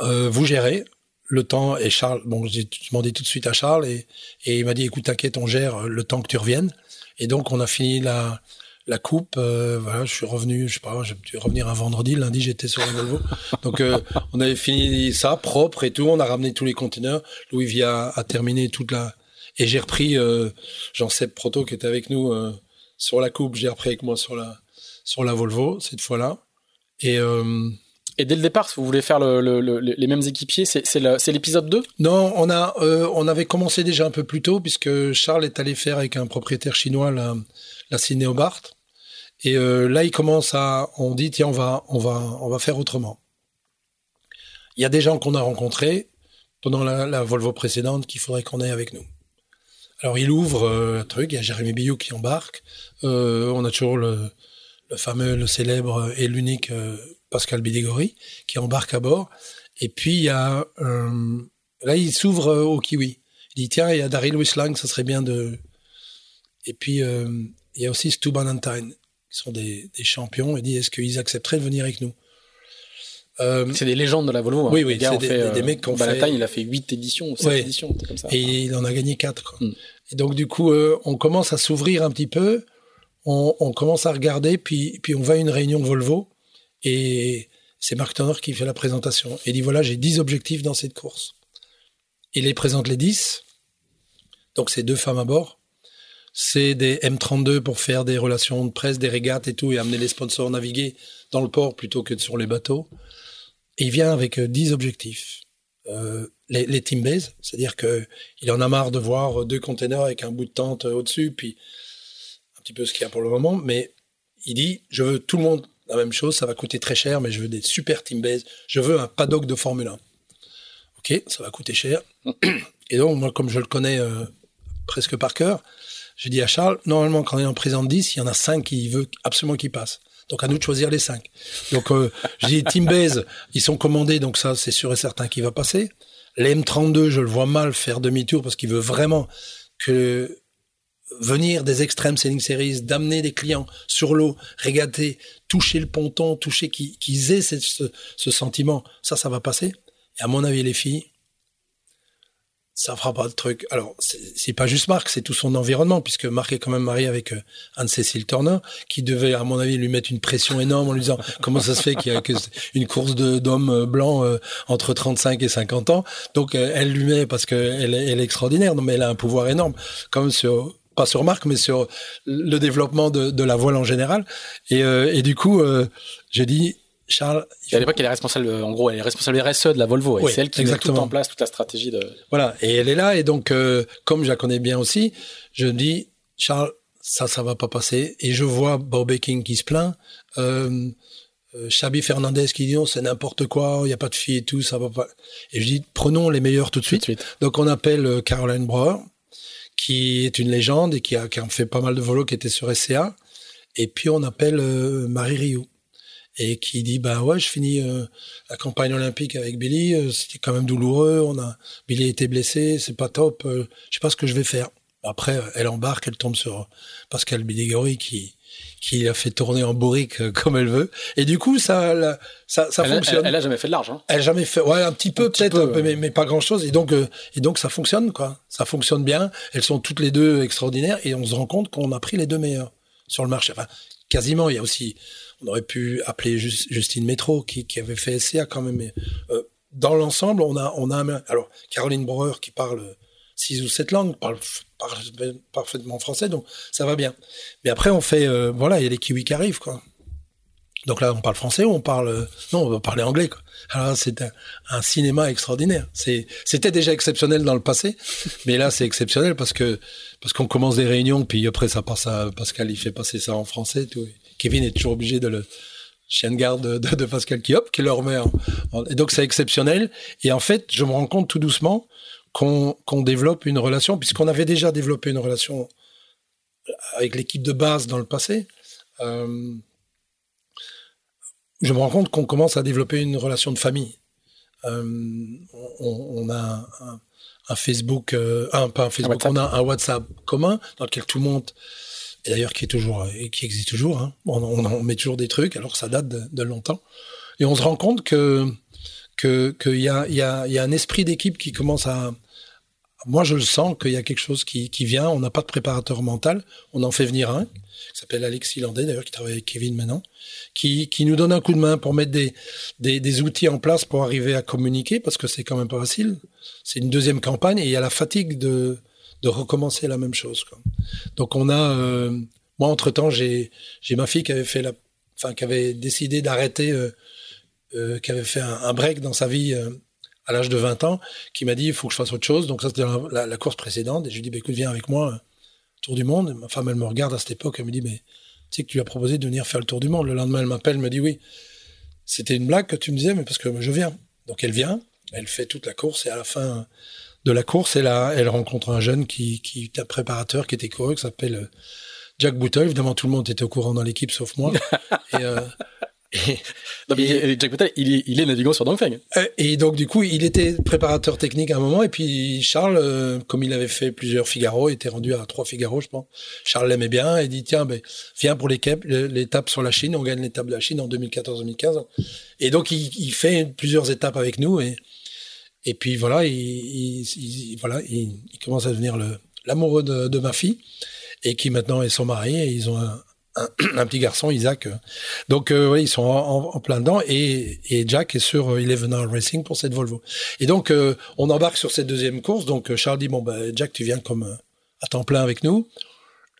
euh, vous gérez le temps et Charles, bon, j'ai demandé tout de suite à Charles et, et il m'a dit, écoute, t'inquiète, on gère le temps que tu reviennes. Et donc, on a fini la, la coupe. Euh, voilà, je suis revenu, je sais pas, je dû revenir un vendredi. Lundi, j'étais sur le Volvo. Donc, euh, on avait fini ça propre et tout. On a ramené tous les conteneurs. Louis Via a terminé toute la. Et j'ai repris euh, Jean-Seb Proto qui était avec nous euh, sur la coupe. J'ai repris avec moi sur la sur la Volvo cette fois-là. Et
et dès le départ, si vous voulez faire le, le, les mêmes équipiers, c'est l'épisode 2
Non, on, a, euh, on avait commencé déjà un peu plus tôt, puisque Charles est allé faire avec un propriétaire chinois la, la Cinéobart. Et euh, là, il commence à. On dit, tiens, on va, on va, on va faire autrement. Il y a des gens qu'on a rencontrés pendant la, Volvo précédente qu'il faudrait qu'on ait avec nous. Alors, il ouvre euh, un truc, il y a Jérémy Billou qui embarque. on a toujours le fameux, le célèbre et l'unique Pascal Bidégori, qui embarque à bord. Et puis, il y a, euh, là, il s'ouvre euh, au kiwi. Il dit, tiens, il y a Daryl Wislang, ça serait bien de... Et puis, euh, il y a aussi Stu Banantine, qui sont des, des champions. Il dit, est-ce qu'ils accepteraient de venir avec nous?
Euh, c'est des légendes de la Volvo.
Hein. Oui, oui, c'est des, fait, des, mecs qui ont
fait... il a fait 8 éditions ou 7 éditions, comme ça.
Et il en a gagné 4. Mm. Et donc, du coup, on commence à s'ouvrir un petit peu. On, on, commence à regarder, puis, puis on va à une réunion Volvo. Et c'est Marc Turner qui fait la présentation. Il dit voilà, j'ai 10 objectifs dans cette course. Il les présente les 10. Donc c'est deux femmes à bord. C'est des M32 pour faire des relations de presse, des régates et tout, et amener les sponsors naviguer dans le port plutôt que sur les bateaux. Et il vient avec 10 euh, objectifs. Euh, les, les team base, c'est-à-dire que il en a marre de voir deux containers avec un bout de tente au-dessus, puis un petit peu ce qu'il y a pour le moment, mais il dit je veux tout le monde la même chose, ça va coûter très cher, mais je veux des super team base. Je veux un paddock de Formule 1. Ok, ça va coûter cher. Et donc, moi, comme je le connais euh, presque par cœur, j'ai dit à Charles, normalement, quand on est en présente 10, il y en a 5 qui veut absolument qu'ils passent. Donc, à nous de choisir les 5. Donc, euh, j'ai dit, Team Base, ils sont commandés, donc ça, c'est sûr et certain qu'il va passer. Les M32, je le vois mal faire demi-tour parce qu'il veut vraiment que venir des extrêmes Selling Series, d'amener des clients sur l'eau, régater, toucher le ponton, toucher, qu'ils aient ce, sentiment, ça, ça va passer. Et à mon avis, les filles, ça fera pas de truc. Alors, c'est pas juste Marc, c'est tout son environnement, puisque Marc est quand même marié avec euh, Anne-Cécile Turner, qui devait, à mon avis, lui mettre une pression énorme en lui disant comment ça se fait qu'il y a une course d'hommes euh, blancs euh, entre 35 et 50 ans? Donc, elle lui met parce qu'elle elle est extraordinaire, non, mais elle a un pouvoir énorme, comme sur pas sur Marc, mais sur le développement de, de la voile en général. Et, et du coup, j'ai dit, Charles.
À l'époque, elle est responsable, en gros, elle est responsable RSE de la Volvo. Et c'est elle qui met tout en place, toute la stratégie de.
Voilà. Et elle est là. Et donc, euh, comme je la connais bien aussi, je dis, Charles, ça, ça va pas passer. Et je vois Bob King qui se plaint. Euh, euh, Chabi Fernandez qui dit non, c'est n'importe quoi, il n'y a pas de filles et tout, ça va pas. Et je dis, prenons les meilleurs tout de suite. Donc, on appelle euh, Caroline Brouwer, qui est une légende et qui a, qui fait pas mal de volos, qui était sur SCA. Et puis, on appelle Marie Rioux et qui dit bah ouais je finis euh, la campagne olympique avec Billy euh, c'était quand même douloureux on a Billy était blessé c'est pas top euh, je sais pas ce que je vais faire après elle embarque elle tombe sur Pascal Biligori qui qui a fait tourner en bourrique comme elle veut. Et du coup ça ça, ça fonctionne.
elle, a jamais fait de l'argent
elle a jamais fait ouais un petit peu peut-être mais, mais, pas grand chose et donc et donc ça fonctionne quoi. Ça fonctionne bien. Elles sont toutes les deux extraordinaires. Et on se rend compte qu'on a pris les deux meilleurs sur le marché. Enfin quasiment il y a aussi on aurait pu appeler Justine Métro, qui, avait fait SCA quand même. Mais, euh, dans l'ensemble, on a, on a, alors, Caroline Breuer qui parle six ou sept langues, parle, parfaitement français, donc ça va bien. Mais après, on fait, euh, voilà, il y a les kiwis qui arrivent, quoi. Donc là, on parle français ou on parle, non, on va parler anglais, quoi. Alors c'est un, cinéma extraordinaire. c'était déjà exceptionnel dans le passé, mais là c'est exceptionnel parce que parce qu'on commence des réunions, puis après ça passe à Pascal, il fait passer ça en français, tout. Kevin est toujours obligé de le chien de garde de, Pascal qui qui le remet. et donc c'est exceptionnel. Et en fait, je me rends compte tout doucement qu'on développe une relation, puisqu'on avait déjà développé une relation avec l'équipe de base dans le passé. Euh, je me rends compte qu'on commence à développer une relation de famille. Euh, on, a un, Facebook, euh, un, pas un Facebook, on a un WhatsApp commun dans lequel tout le monde et d'ailleurs qui est toujours et qui existe toujours. Hein. On, on, met toujours des trucs alors que ça date de, longtemps. Et on se rend compte que qu'il y a, y, a, y a un esprit d'équipe qui commence à. Moi, je le sens qu'il y a quelque chose qui, vient. On n'a pas de préparateur mental. On en fait venir un qui s'appelle Alexis Landais, d'ailleurs, qui travaille avec Kevin maintenant, qui, nous donne un coup de main pour mettre des, outils en place pour arriver à communiquer, parce que c'est quand même pas facile. C'est une deuxième campagne et il y a la fatigue de, recommencer la même chose. Donc on a, euh, moi entre temps j'ai ma fille qui avait décidé d'arrêter, euh, euh, qui avait fait un, break dans sa vie à l'âge de 20 ans, qui m'a dit il faut que je fasse autre chose. Donc ça c'était la, course précédente et je lui dis bah, écoute viens avec moi tour du monde. Ma femme elle me regarde à cette époque, elle me dit mais tu sais que tu lui as proposé de venir faire le tour du monde. Le lendemain elle m'appelle, me dit oui. C'était une blague que tu me disais mais parce que je viens. Donc elle vient, elle fait toute la course et à la fin de la course, elle, a, elle rencontre un jeune qui, qui est un préparateur, qui était coureur, qui s'appelle euh, Jack Boutel. Évidemment, tout le monde était au courant dans l'équipe, sauf moi. et, euh,
Jack il est, il est navigant sur Dongfeng.
Euh, et donc, du coup, il était préparateur technique à un moment. Et puis, Charles, comme il avait fait plusieurs Figaro, était rendu à trois Figaro, je pense. Charles l'aimait bien et dit, tiens, ben, viens pour l'étape sur la Chine. On gagne l'étape de la Chine en 2014-2015. Et donc, il, il, fait plusieurs étapes avec nous. Et, et puis voilà, il, voilà, il, commence à devenir l'amoureux de, ma fille et qui maintenant est son mari et ils ont un, un, petit garçon, Isaac. Donc euh, ils sont en, plein dedans et, et, Jack est sur Eleven Hour Racing pour cette Volvo. Et donc euh, on embarque sur cette deuxième course. Donc euh, Charles dit bon bah Jack tu viens comme à temps plein avec nous.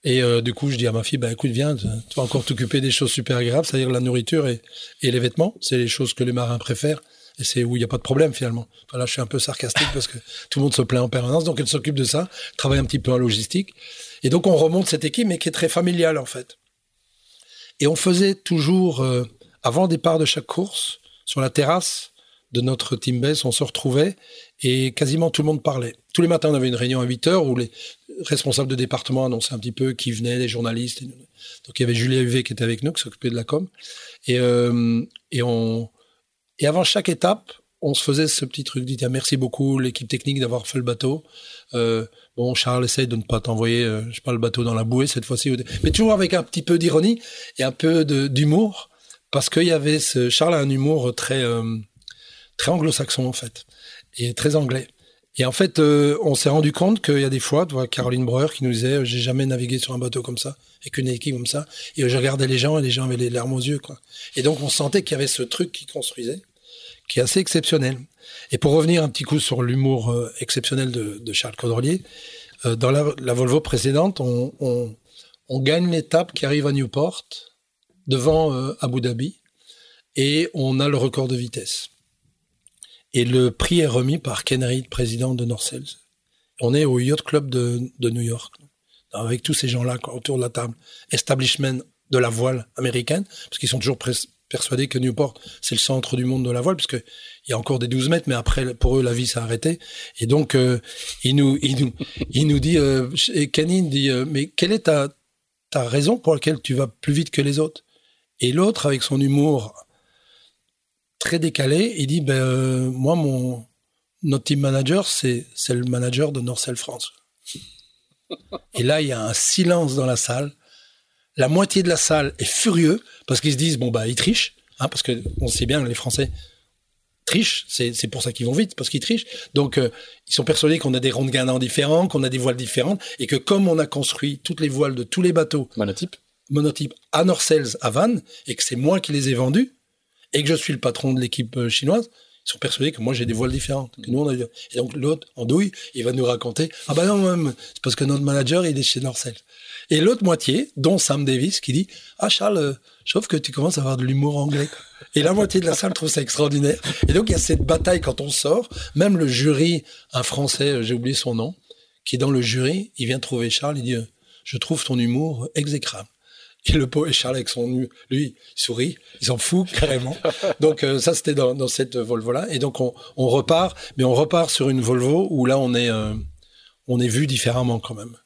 Et du coup, je dis à ma fille, bah, écoute, viens, tu vas encore t'occuper des choses super agréables, c'est-à-dire la nourriture et, et les vêtements. C'est les choses que les marins préfèrent et c'est où il n'y a pas de problème finalement. Enfin, là, je suis un peu sarcastique parce que tout le monde se plaint en permanence, donc elle s'occupe de ça, travaille un petit peu en logistique. Et donc on remonte cette équipe, mais qui est très familiale en fait. Et on faisait toujours, euh, avant le départ de chaque course, sur la terrasse de notre team base, on se retrouvait et quasiment tout le monde parlait. Tous les matins, on avait une réunion à 8 heures où les responsables de département annonçaient un petit peu qui venait, les journalistes. Donc il y avait Julia Huvet qui était avec nous, qui s'occupait de la com. Et, euh, et on, et avant chaque étape, on se faisait ce petit truc, dit merci beaucoup l'équipe technique d'avoir fait le bateau. Euh, bon, Charles essaye de ne pas t'envoyer, euh, je sais le bateau dans la bouée cette fois-ci, mais toujours avec un petit peu d'ironie et un peu d'humour, parce qu'il y avait ce Charles a un humour très euh, très anglo-saxon en fait et très anglais. Et en fait, on s'est rendu compte qu'il y a des fois, tu vois, Caroline Breuer qui nous disait, j'ai jamais navigué sur un bateau comme ça, avec une équipe comme ça. Et je regardais les gens et les gens avaient les larmes aux yeux, quoi. Et donc, on sentait qu'il y avait ce truc qui construisait, qui est assez exceptionnel. Et pour revenir un petit coup sur l'humour euh, exceptionnel de, Charles Caudrelier, euh, dans la, Volvo précédente, on, gagne l'étape qui arrive à Newport, devant euh, Abu Dhabi, et on a le record de vitesse. Et le prix est remis par Ken Reed, président de Norcels. On est au Yacht Club de, de New York, avec tous ces gens-là autour de la table. Establishment de la voile américaine, parce qu'ils sont toujours persuadés que Newport, c'est le centre du monde de la voile, parce qu'il y a encore des 12 mètres, mais après, pour eux, la vie s'est arrêtée. Et donc, euh, il, nous, il, nous, il nous dit, euh, et Kenny dit, euh, mais quelle est ta, ta raison pour laquelle tu vas plus vite que les autres? Et l'autre, avec son humour très décalé. Il dit ben euh, moi mon notre team manager c'est c'est le manager de Norcel France. Et là il y a un silence dans la salle. La moitié de la salle est furieux parce qu'ils se disent bon bah ils trichent hein, parce que on sait bien les Français trichent, c'est, pour ça qu'ils vont vite, parce qu'ils trichent. Donc, euh, ils sont persuadés qu'on a des ronds de gagnants différents, qu'on a des voiles différentes, et que comme on a construit toutes les voiles de tous les bateaux
monotype,
monotype à Norcels, à Vannes, et que c'est moi qui les ai vendus, et que je suis le patron de l'équipe euh, chinoise, ils sont persuadés que moi j'ai des voiles différentes. Que nous on a... Et donc l'autre, en douille, il va nous raconter Ah bah non, même, c'est parce que notre manager il est chez Norcel. Et l'autre moitié, dont Sam Davis, qui dit Ah Charles, euh, je trouve que tu commences à avoir de l'humour anglais. Et la moitié de la salle trouve ça extraordinaire. Et donc il y a cette bataille quand on sort. Même le jury, un Français, euh, j'ai oublié son nom, qui est dans le jury, il vient trouver Charles, il dit Je trouve ton humour exécrable. Et le et Charles avec son lui, il sourit, il s'en fout carrément. donc euh, ça c'était dans, cette Volvo là. Et donc on, repart, mais on repart sur une Volvo où là on est euh, on est vu différemment quand même.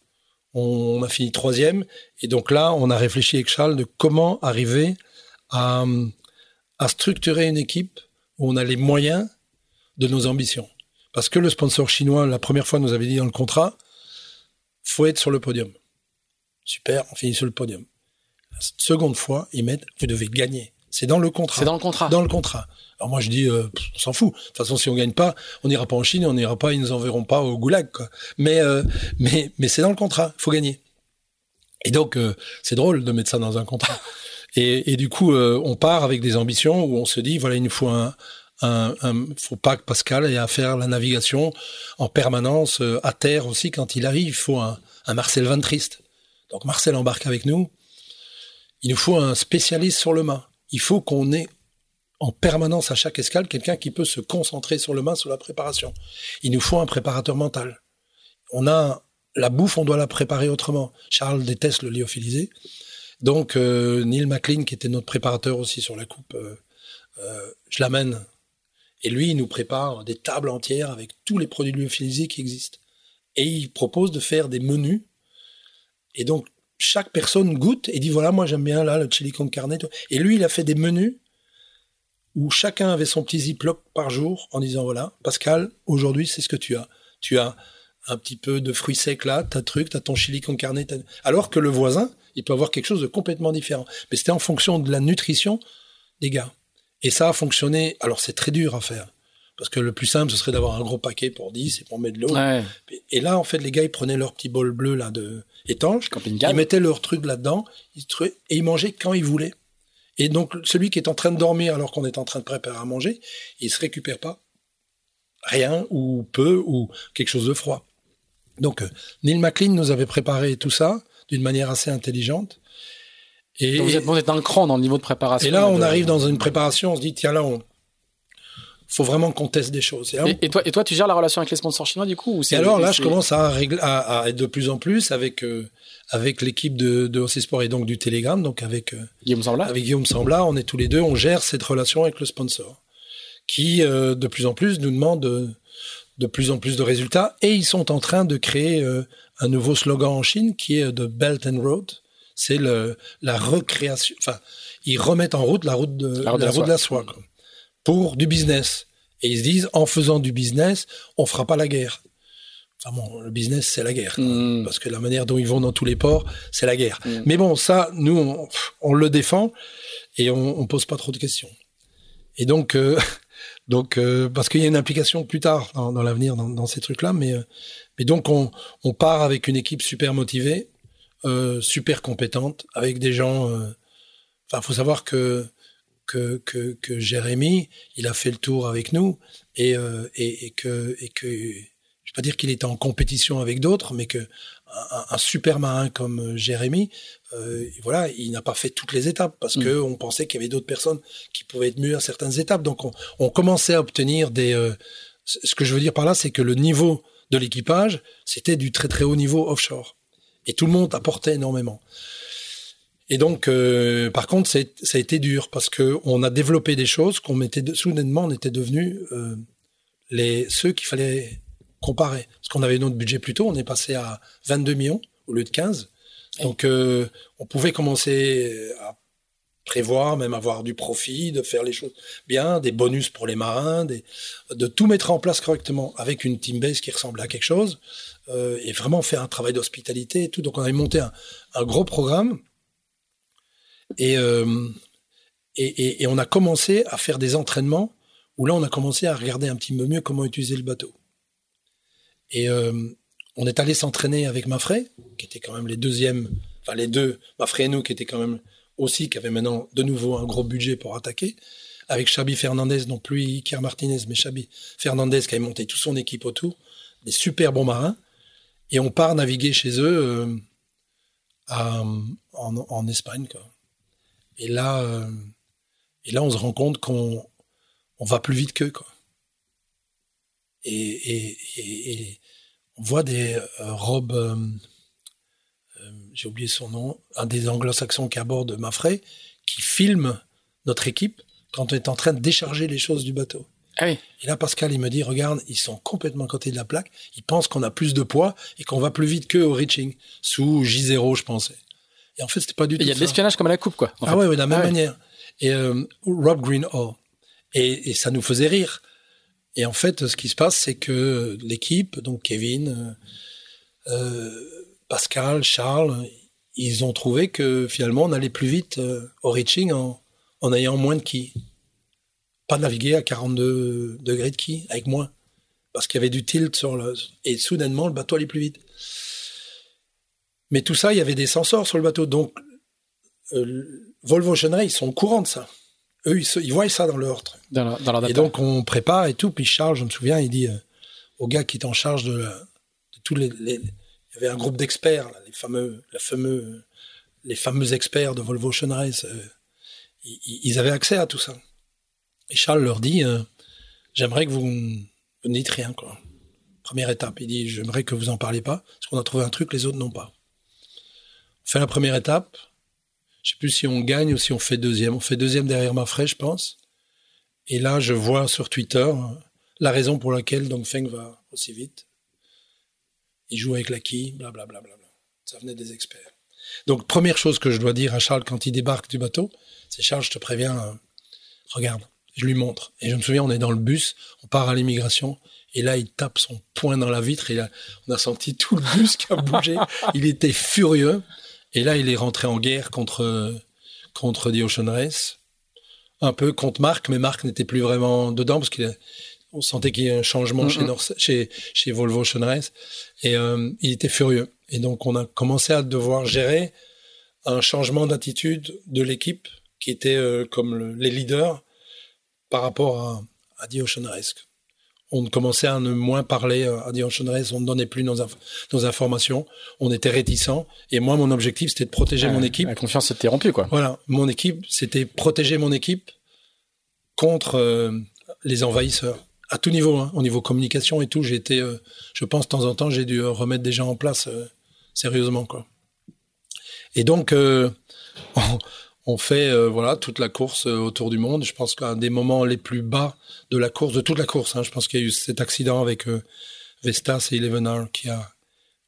On, a fini troisième et donc là on a réfléchi avec Charles de comment arriver à, structurer une équipe où on a les moyens de nos ambitions. Parce que le sponsor chinois la première fois nous avait dit dans le contrat, faut être sur le podium. Super, on finit sur le podium seconde fois, ils mettent vous devez gagner. C'est dans le contrat.
C'est dans le contrat.
Dans le contrat. Alors moi je dis, euh, on s'en fout. De toute façon, si on gagne pas, on n'ira pas en Chine, on n'ira pas, ils nous enverront pas au goulag. Quoi. Mais euh, mais mais c'est dans le contrat. Il faut gagner. Et donc euh, c'est drôle de mettre ça dans un contrat. Et, et du coup, on part avec des ambitions où on se dit, voilà, il nous faut un, un, un faut pas que Pascal ait à faire la navigation en permanence à terre aussi quand il arrive. Il faut un, un Marcel Van Trist. Donc Marcel embarque avec nous. Il nous faut un spécialiste sur le mât. Il faut qu'on ait en permanence à chaque escale quelqu'un qui peut se concentrer sur le mât, sur la préparation. Il nous faut un préparateur mental. On a la bouffe, on doit la préparer autrement. Charles déteste le lyophilisé. Donc euh, Neil McLean, qui était notre préparateur aussi sur la coupe, euh, euh, je l'amène. Et lui, il nous prépare des tables entières avec tous les produits lyophilisés qui existent. Et il propose de faire des menus. Et donc chaque personne goûte et dit voilà, moi j'aime bien là le chili con carne. Et lui, il a fait des menus où chacun avait son petit ziploc par jour en disant voilà, Pascal, aujourd'hui c'est ce que tu as. Tu as un petit peu de fruits secs là, t'as truc, t'as ton chili con carne. Alors que le voisin, il peut avoir quelque chose de complètement différent. Mais c'était en fonction de la nutrition des gars. Et ça a fonctionné. Alors c'est très dur à faire. Parce que le plus simple, ce serait d'avoir un gros paquet pour 10 et pour mettre de l'eau.
Ouais.
Et là, en fait, les gars, ils prenaient leur petit bol bleu là de étanche, ils mettaient leur truc là-dedans, ils et ils mangeaient quand ils voulaient. Et donc, celui qui est en train de dormir alors qu'on est en train de préparer à manger, il se récupère pas rien ou peu ou quelque chose de froid. Donc, euh, Neil McLean nous avait préparé tout ça d'une manière assez intelligente.
Et Donc vous êtes, vous êtes un cran dans le niveau de préparation.
Et là, on
de...
arrive dans une préparation, on se dit, tiens là, on, faut vraiment qu'on teste des choses.
Et, et, et, toi, et toi, tu gères la relation avec les sponsors chinois du coup ou
Et alors là, je commence à, régler, à, à, être de plus en plus avec euh, avec l'équipe de, de OC Sport et donc du Telegram, donc avec euh,
Guillaume Sambla.
Avec Guillaume Sambla, on est tous les deux, on gère cette relation avec le sponsor, qui euh, de plus en plus nous demande de, plus en plus de résultats, et ils sont en train de créer un nouveau slogan en Chine qui est de Belt and Road. C'est le la recréation, enfin ils remettent en route la route de
La route de
la
la
route de la soie quoi, pour du business. Et ils se disent, en faisant du business, on fera pas la guerre. Enfin bon, le business, c'est la guerre.
Mm.
Parce que la manière dont ils vont dans tous les ports, c'est la guerre.
Mm.
Mais bon, ça, nous, on, on le défend et on, on pose pas trop de questions. Et donc, euh, Donc, euh, parce qu'il y a une implication plus tard dans, l'avenir dans, ces trucs-là, mais, euh, mais donc on, on, part avec une équipe super motivée, super compétente, avec des gens. Enfin, faut savoir que, que que, que Jérémy, il a fait le tour avec nous et et, et que et que je vais pas dire qu'il était en compétition avec d'autres, mais que un, super marin comme euh, Jérémy, euh, voilà, il n'a pas fait toutes les étapes parce qu'on mm. que on pensait qu'il y avait d'autres personnes qui pouvaient être mieux à certaines étapes. Donc on, on commençait à obtenir des. Euh, ce que je veux dire par là, c'est que le niveau de l'équipage, c'était du très très haut niveau offshore, et tout le monde apportait énormément. Et donc, euh, par contre, ça a été dur parce que on a développé des choses qu'on mettait de, soudainement, on était devenus euh, les ceux qu'il fallait comparer. Parce qu'on avait notre budget plus tôt, on est passé à 22 millions au lieu de 15. Donc, euh, on pouvait commencer à prévoir, même avoir du profit, de faire les choses bien, des bonus pour les marins, des, de tout mettre en place correctement avec une team base qui ressemble à quelque chose euh, et vraiment faire un travail d'hospitalité et tout. Donc, on avait monté un, un gros programme et, euh, et, et, et on a commencé à faire des entraînements où là, on a commencé à regarder un petit peu mieux comment utiliser le bateau. Et euh, on est allé s'entraîner avec Mafrey, qui était quand même les deuxièmes, enfin les deux, Mafrey et nous, qui étaient quand même aussi, qui avaient maintenant de nouveau un gros budget pour attaquer, avec Chabi Fernandez, non plus Iker Martinez, mais Chabi Fernandez qui avait monté toute son équipe autour, des super bons marins, et on part naviguer chez eux euh, à, en, en, Espagne. Quoi. Et là, euh, et là, on se rend compte qu'on on va plus vite qu'eux. Quoi et, on voit des euh, robes, euh, j'ai oublié son nom, un des anglo-saxons qui aborde Mafray, qui filme notre équipe quand on est en train de décharger les choses du bateau.
Ah
et là, Pascal, il me dit, regarde, ils sont complètement à côté de la plaque. Ils pensent qu'on a plus de poids et qu'on va plus vite qu'eux au reaching. Sous J0, je pensais. Et en fait, c'était pas du tout
Il y a de l'espionnage comme à la coupe, quoi.
ah ouais, de la même ah manière. Et Rob Green Et, et, ça nous faisait rire. Et en fait, ce qui se passe, c'est que l'équipe, donc Kevin, euh, euh, Pascal, Charles, ils ont trouvé que finalement on allait plus vite euh, au reaching en, en ayant moins de quilles. Pas naviguer à 42 degrés de quilles, avec moins. Parce qu'il y avait du tilt sur le. Et soudainement, le bateau allait plus vite. Mais tout ça, il y avait des sensors sur le bateau. Donc, Volvo Ocean ils sont au courant de ça eux, ils, voient ça dans leur truc. et donc, on prépare et tout. Puis Charles, je me souviens, il dit euh, au gars qui est en charge de, tous les, Il y avait un groupe d'experts, les fameux, la fameux, les fameux experts de Volvo Ocean Race. Euh, ils, avaient accès à tout ça. Et Charles leur dit euh, J'aimerais que vous ne dites rien, quoi. Première étape. Il dit J'aimerais que vous en parlez pas, parce qu'on a trouvé un truc, les autres n'ont pas. Fait la première étape je sais plus si on gagne ou si on fait deuxième. On fait deuxième derrière Mafray, je pense. Et là, je vois sur Twitter la raison pour laquelle Dongfeng va aussi vite. Il joue avec la quille, blablabla. Bla, bla, bla. Ça venait des experts. Donc, première chose que je dois dire à Charles quand il débarque du bateau, c'est Charles, je te préviens, euh, regarde, je lui montre. Et je me souviens, on est dans le bus, on part à l'immigration, et là, il tape son poing dans la vitre, et là, on a senti tout le bus qui a bougé. il était furieux. Et là, il est rentré en guerre contre, contre The Ocean Race. Un peu contre Marc, mais Marc n'était plus vraiment dedans parce qu'on sentait qu'il y a un changement chez, chez, chez, Volvo Ocean Race. Et euh, il était furieux. Et donc, on a commencé à devoir gérer un changement d'attitude de l'équipe qui était euh, comme les leaders par rapport à, à The Ocean Race on commençait à ne moins parler euh, à Dion on ne donnait plus nos, nos, informations, on était réticents. Et moi, mon objectif, c'était de protéger mon équipe.
La confiance s'était rompue, quoi.
Voilà, mon équipe, c'était protéger mon équipe contre euh, les envahisseurs. À tout niveau, hein, au niveau communication et tout, j'ai été, euh, je pense, de temps en temps, j'ai dû remettre des gens en place sérieusement, quoi. Et donc, on fait euh, voilà toute la course euh, autour du monde. Je pense qu'un des moments les plus bas de la course, de toute la course, hein, je pense qu'il y a eu cet accident avec euh, Vestas et Eleven qui a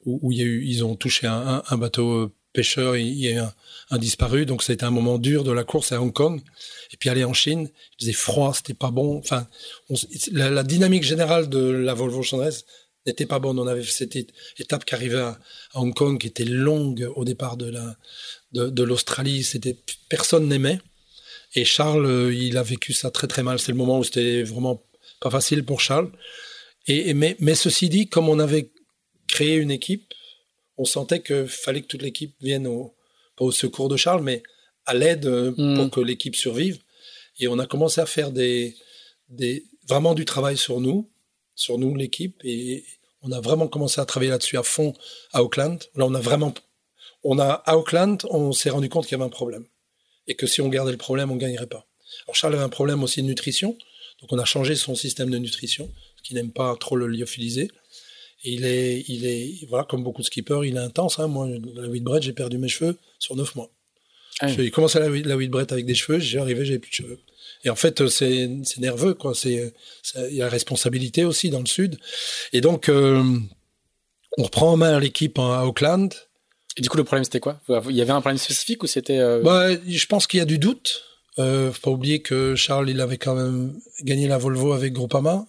où, il y a eu, ils ont touché un, bateau pêcheur, il y a un, disparu, donc c'était un moment dur de la course à Hong Kong. Et puis aller en Chine, il faisait froid, c'était pas bon. Enfin, la, dynamique générale de la Volvo Chandresse n'était pas bonne. On avait cette étape qui arrivait à, à Hong Kong, qui était longue au départ de la de, l'Australie, c'était personne n'aimait. Et Charles, il a vécu ça très très mal. C'est le moment où c'était vraiment pas facile pour Charles. Et, mais, mais ceci dit, comme on avait créé une équipe, on sentait qu'il fallait que toute l'équipe vienne au, pas au secours de Charles, mais à l'aide hmm. pour que l'équipe survive. Et on a commencé à faire des, des, vraiment du travail sur nous, sur nous, l'équipe. Et on a vraiment commencé à travailler là-dessus à fond à Auckland. Là, on a vraiment, à Auckland, on s'est rendu compte qu'il y avait un problème. Et que si on gardait le problème, on gagnerait pas. Charles avait un problème aussi de nutrition. Donc, on a changé son système de nutrition, parce qu'il n'aime pas trop le lyophilisé. Et il est, il est, voilà, comme beaucoup de skippers, il est intense. Hein. Moi, la Whitbread, j'ai perdu mes cheveux sur neuf mois. Ah j'ai commencé la, la Whitbread avec des cheveux, j'ai arrivé, j'avais plus de cheveux. Et en fait, c'est nerveux, quoi. C'est il y a responsabilité aussi dans le sud. Et donc, euh, on reprend en main l'équipe à Auckland.
Et du coup, le problème, c'était quoi? Il y avait un problème spécifique ou c'était euh,
bah, Je pense qu'il y a du doute. Euh, faut pas oublier que Charles, il avait quand même gagné la Volvo avec Groupama.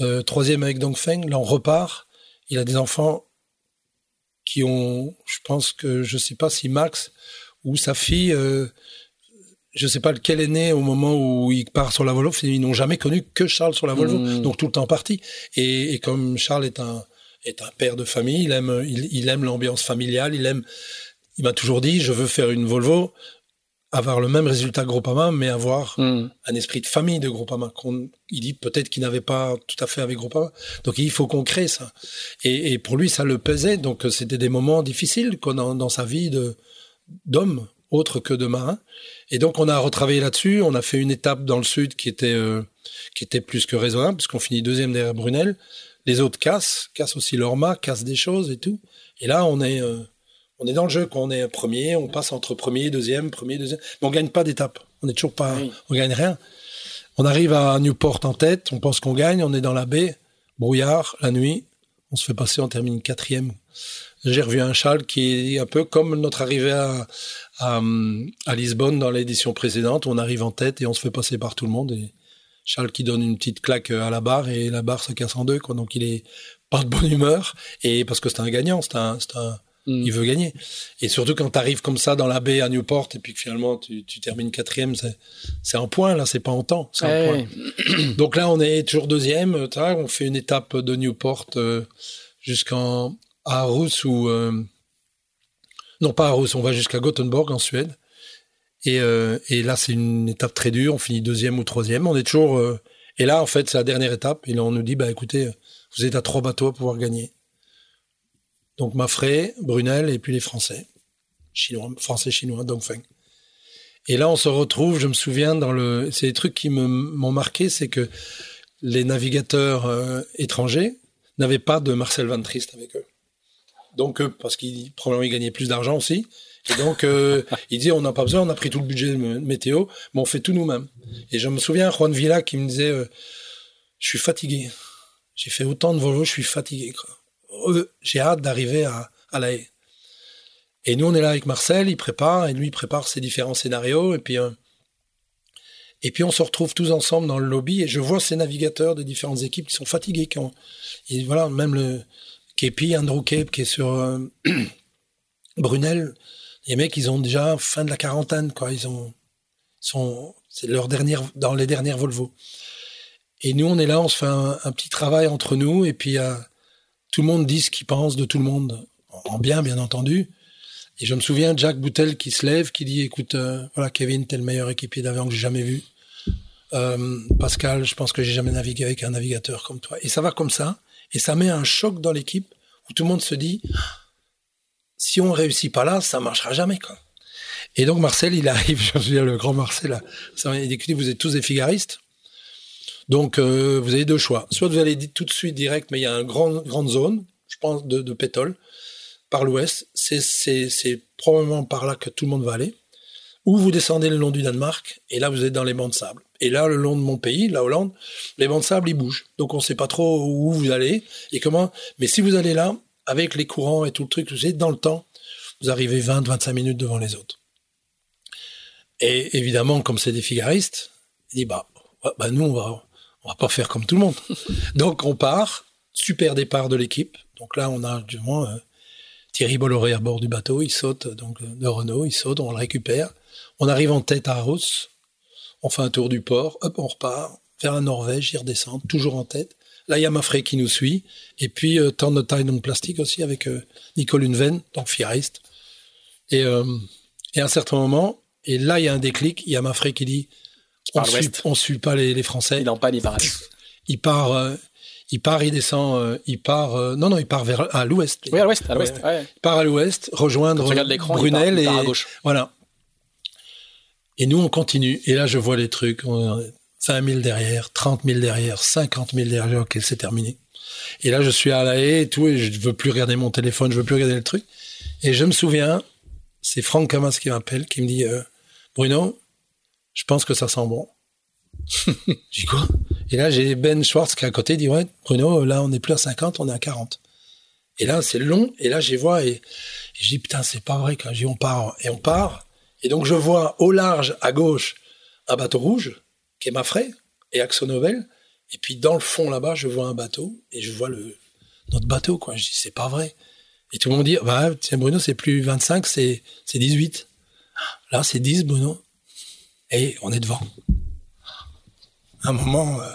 Euh, troisième avec Dongfeng. Là, on repart. Il a des enfants qui ont, je pense que, je sais pas si Max ou sa fille je sais pas lequel est né au moment où il part sur la Volvo. Ils n'ont jamais connu que Charles sur la Volvo, hmm. donc tout le temps parti. Et, comme Charles est un est un père de famille, il aime il, aime l'ambiance familiale, il aime. Il m'a toujours dit, je veux faire une Volvo, avoir le même résultat que Groupama, mais avoir hmm. un esprit de famille de Groupama. il dit peut-être qu'il n'avait pas tout à fait avec Groupama. Donc il faut qu'on crée ça. Et, pour lui, ça le pesait. Donc c'était des moments difficiles dans, dans sa vie de d'homme autre que de marin. Et donc on a retravaillé là-dessus. On a fait une étape dans le sud qui était euh, qui était plus que raisonnable puisqu'on finit deuxième derrière Brunel. Les autres cassent, cassent aussi leur mât, cassent des choses et tout. Et là on est euh, on est dans le jeu. Quand on est premier, on passe entre premier, deuxième, premier, deuxième. Mais on gagne pas d'étape. On est toujours pas, on gagne rien. On arrive à Newport en tête. On pense qu'on gagne. On est dans la baie, brouillard, la nuit. On se fait passer. On termine quatrième. J'ai revu un châle qui est un peu comme notre arrivée à, à, Lisbonne dans l'édition précédente. On arrive en tête et on se fait passer par tout le monde. Et Charles qui donne une petite claque à la barre et la barre se casse en deux. Quoi. Donc il est pas de bonne humeur et parce que c'est un gagnant, c'est un, un mm. il veut gagner. Et surtout quand tu arrives comme ça dans la baie à Newport et puis que finalement tu, tu termines quatrième, c'est un point là, c'est pas en temps. point. Donc là on est toujours deuxième. On fait une étape de Newport euh, jusqu'en Aarhus ou euh, non, pas à Rousse, on va jusqu'à Gothenburg en Suède. Et, euh, et là, c'est une étape très dure. On finit deuxième ou troisième. On est toujours. Euh, et là, en fait, c'est la dernière étape. Et là, on nous dit, bah écoutez, vous êtes à trois bateaux à pouvoir gagner. Donc Mafré, Brunel et puis les Français, chinois, français chinois, Dongfeng. Et là, on se retrouve. Je me souviens dans le. C'est des trucs qui m'ont marqué, c'est que les navigateurs étrangers n'avaient pas de Marcel Van Trist avec eux. Donc, euh, parce qu'il probablement il gagnait plus d'argent aussi. Et donc, euh, il dit, on n'a pas besoin, on a pris tout le budget météo, mais on fait tout nous-mêmes. Et je me souviens, Juan Villa qui me disait, euh, je suis fatigué. J'ai fait autant de Volvo, je suis fatigué. J'ai hâte d'arriver à, à La. Et nous, on est là avec Marcel, il prépare, et lui, prépare ses différents scénarios, et puis, on se retrouve tous ensemble dans le lobby, et je vois ces navigateurs des différentes équipes qui sont fatigués. Voilà, même le, Kepi, Andrew Cape, qui est sur euh, Brunel, les mecs, ils ont déjà fin de la quarantaine, quoi. Ils ont, sont, c'est leur dernière, dans les dernières Volvo. Et nous, on est là, on se fait un, petit travail entre nous, et puis euh, tout le monde dit ce qu'il pense de tout le monde, en bien, bien entendu. Et je me souviens Jack Boutel qui se lève, qui dit, écoute, euh, voilà, Kevin, t'es le meilleur équipier d'avion que j'ai jamais vu. Pascal, je pense que j'ai jamais navigué avec un navigateur comme toi. Et ça va comme ça. Et ça met un choc dans l'équipe où tout le monde se dit, si on réussit pas là, ça marchera jamais. Et donc Marcel, il arrive, je veux dire, le grand Marcel, il dit, vous êtes tous des figaristes. Donc, euh, vous avez deux choix. Soit vous allez tout de suite direct, mais il y a une grande, zone, je pense, de, de par l'ouest. C'est probablement par là que tout le monde va aller. Ou vous descendez le long du Danemark, et là, vous êtes dans les bancs de sable. Et là, le long de mon pays, la Hollande, les bancs de sable, ils bougent. Donc, on ne sait pas trop où vous allez et comment. Mais si vous allez là, avec les courants et tout le truc, vous êtes dans le temps, vous arrivez 20, 25 minutes devant les autres. Et évidemment, comme c'est des figaristes, il dit, bah, bah, nous, on va, on va pas faire comme tout le monde. Donc, on part, super départ de l'équipe. Donc là, on a du moins euh, Thierry Bolloré à bord du bateau, il saute, donc de Renault, il saute, on le récupère. On arrive en tête à Arros, On fait un tour du port, hop, on repart vers la Norvège, y redescend, toujours en tête. Là, il y a Mafré qui nous suit. Et puis, euh, Turn the Tide on Plastic aussi avec euh, Nicole Unven, donc Fieriste. Et, euh, et à un certain moment, et là, il y a un déclic, il y a Mafré qui dit on suit, on suit pas les, les Français.
Il en panne, il part.
Il part, euh, il part, il descend, il part. non, non, il part vers à l'ouest.
Oui, à l'ouest, à l'ouest.
ouais.
ouais.
Il part à l'ouest, rejoindre
il
Brunel
part- il part à
et
gauche.
voilà. Et nous, on continue. Et là, je vois les trucs. On est 5 000 derrière, 30 000 derrière, 50 000 derrière. Ok, c'est terminé. Et là, je suis à la haie et tout, et je veux plus regarder mon téléphone, je veux plus regarder le truc. Et je me souviens, c'est Franck Camas qui m'appelle, qui me dit euh, Bruno, je pense que ça sent bon. dis quoi? Et là, j'ai Ben Schwartz qui est à côté, dit Ouais, Bruno, là, on n'est plus à 50, on est à 40. Et là, c'est long, et là, j'y vois, et, je dis Putain, c'est pas vrai, quand on part, et on part. Et donc, je vois au large, à gauche, un bateau rouge, qui est Mafré, et Axo Nobel. Et puis, dans le fond, là-bas, je vois un bateau, et je vois notre bateau, quoi. Je dis C'est pas vrai. Et tout le monde dit Bah, tiens, Bruno, c'est plus 25, c'est c'est 18. Là, c'est 10, Bruno. Et on est devant. Un moment. euh,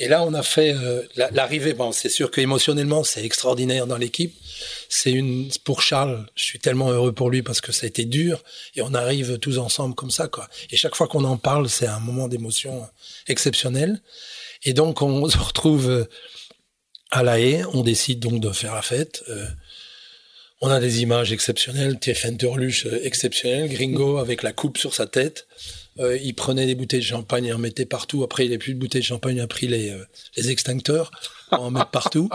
et là, on a fait euh, la- l'arrivée. Bon, c'est sûr qu'émotionnellement, c'est extraordinaire dans l'équipe. C'est une pour Charles. Je suis tellement heureux pour lui parce que ça a été dur et on arrive tous ensemble comme ça, quoi. Et chaque fois qu'on en parle, c'est un moment d'émotion exceptionnel. Et donc, on se retrouve euh, à La Haye. On décide donc de faire la fête. Euh, on a des images exceptionnelles. TFN Turluche euh, exceptionnel. Gringo avec la coupe sur sa tête. Il prenait des bouteilles de champagne et en mettait partout. Après, il n'avait plus de bouteilles de champagne, il a pris les, les extincteurs pour en mettre partout.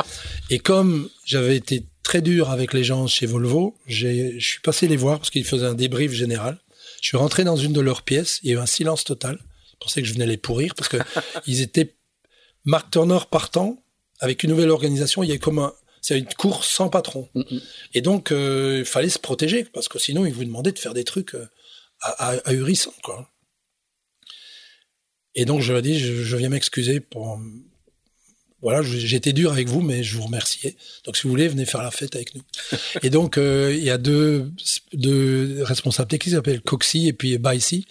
Et comme j'avais été très dur avec les gens chez Volvo, je suis passé les voir parce qu'ils faisaient un débrief général. Je suis rentré dans une de leurs pièces, il y a eu un silence total. Je pensais que je venais les pourrir parce que ils étaient Mark Turner partant avec une nouvelle organisation. Il y a comme un, c'est une course sans patron.
Mm,
Et donc, euh, il fallait se protéger parce que sinon, ils vous demandaient de faire des trucs euh, ahurissants, quoi. Et donc, je leur ai dit, je, je viens m'excuser pour. Voilà, été dur avec vous, mais je vous remerciais. Donc, si vous voulez, venez faire la fête avec nous. et donc, euh, il y a deux, deux responsables techniques qui s'appellent Coxie et puis Baissy,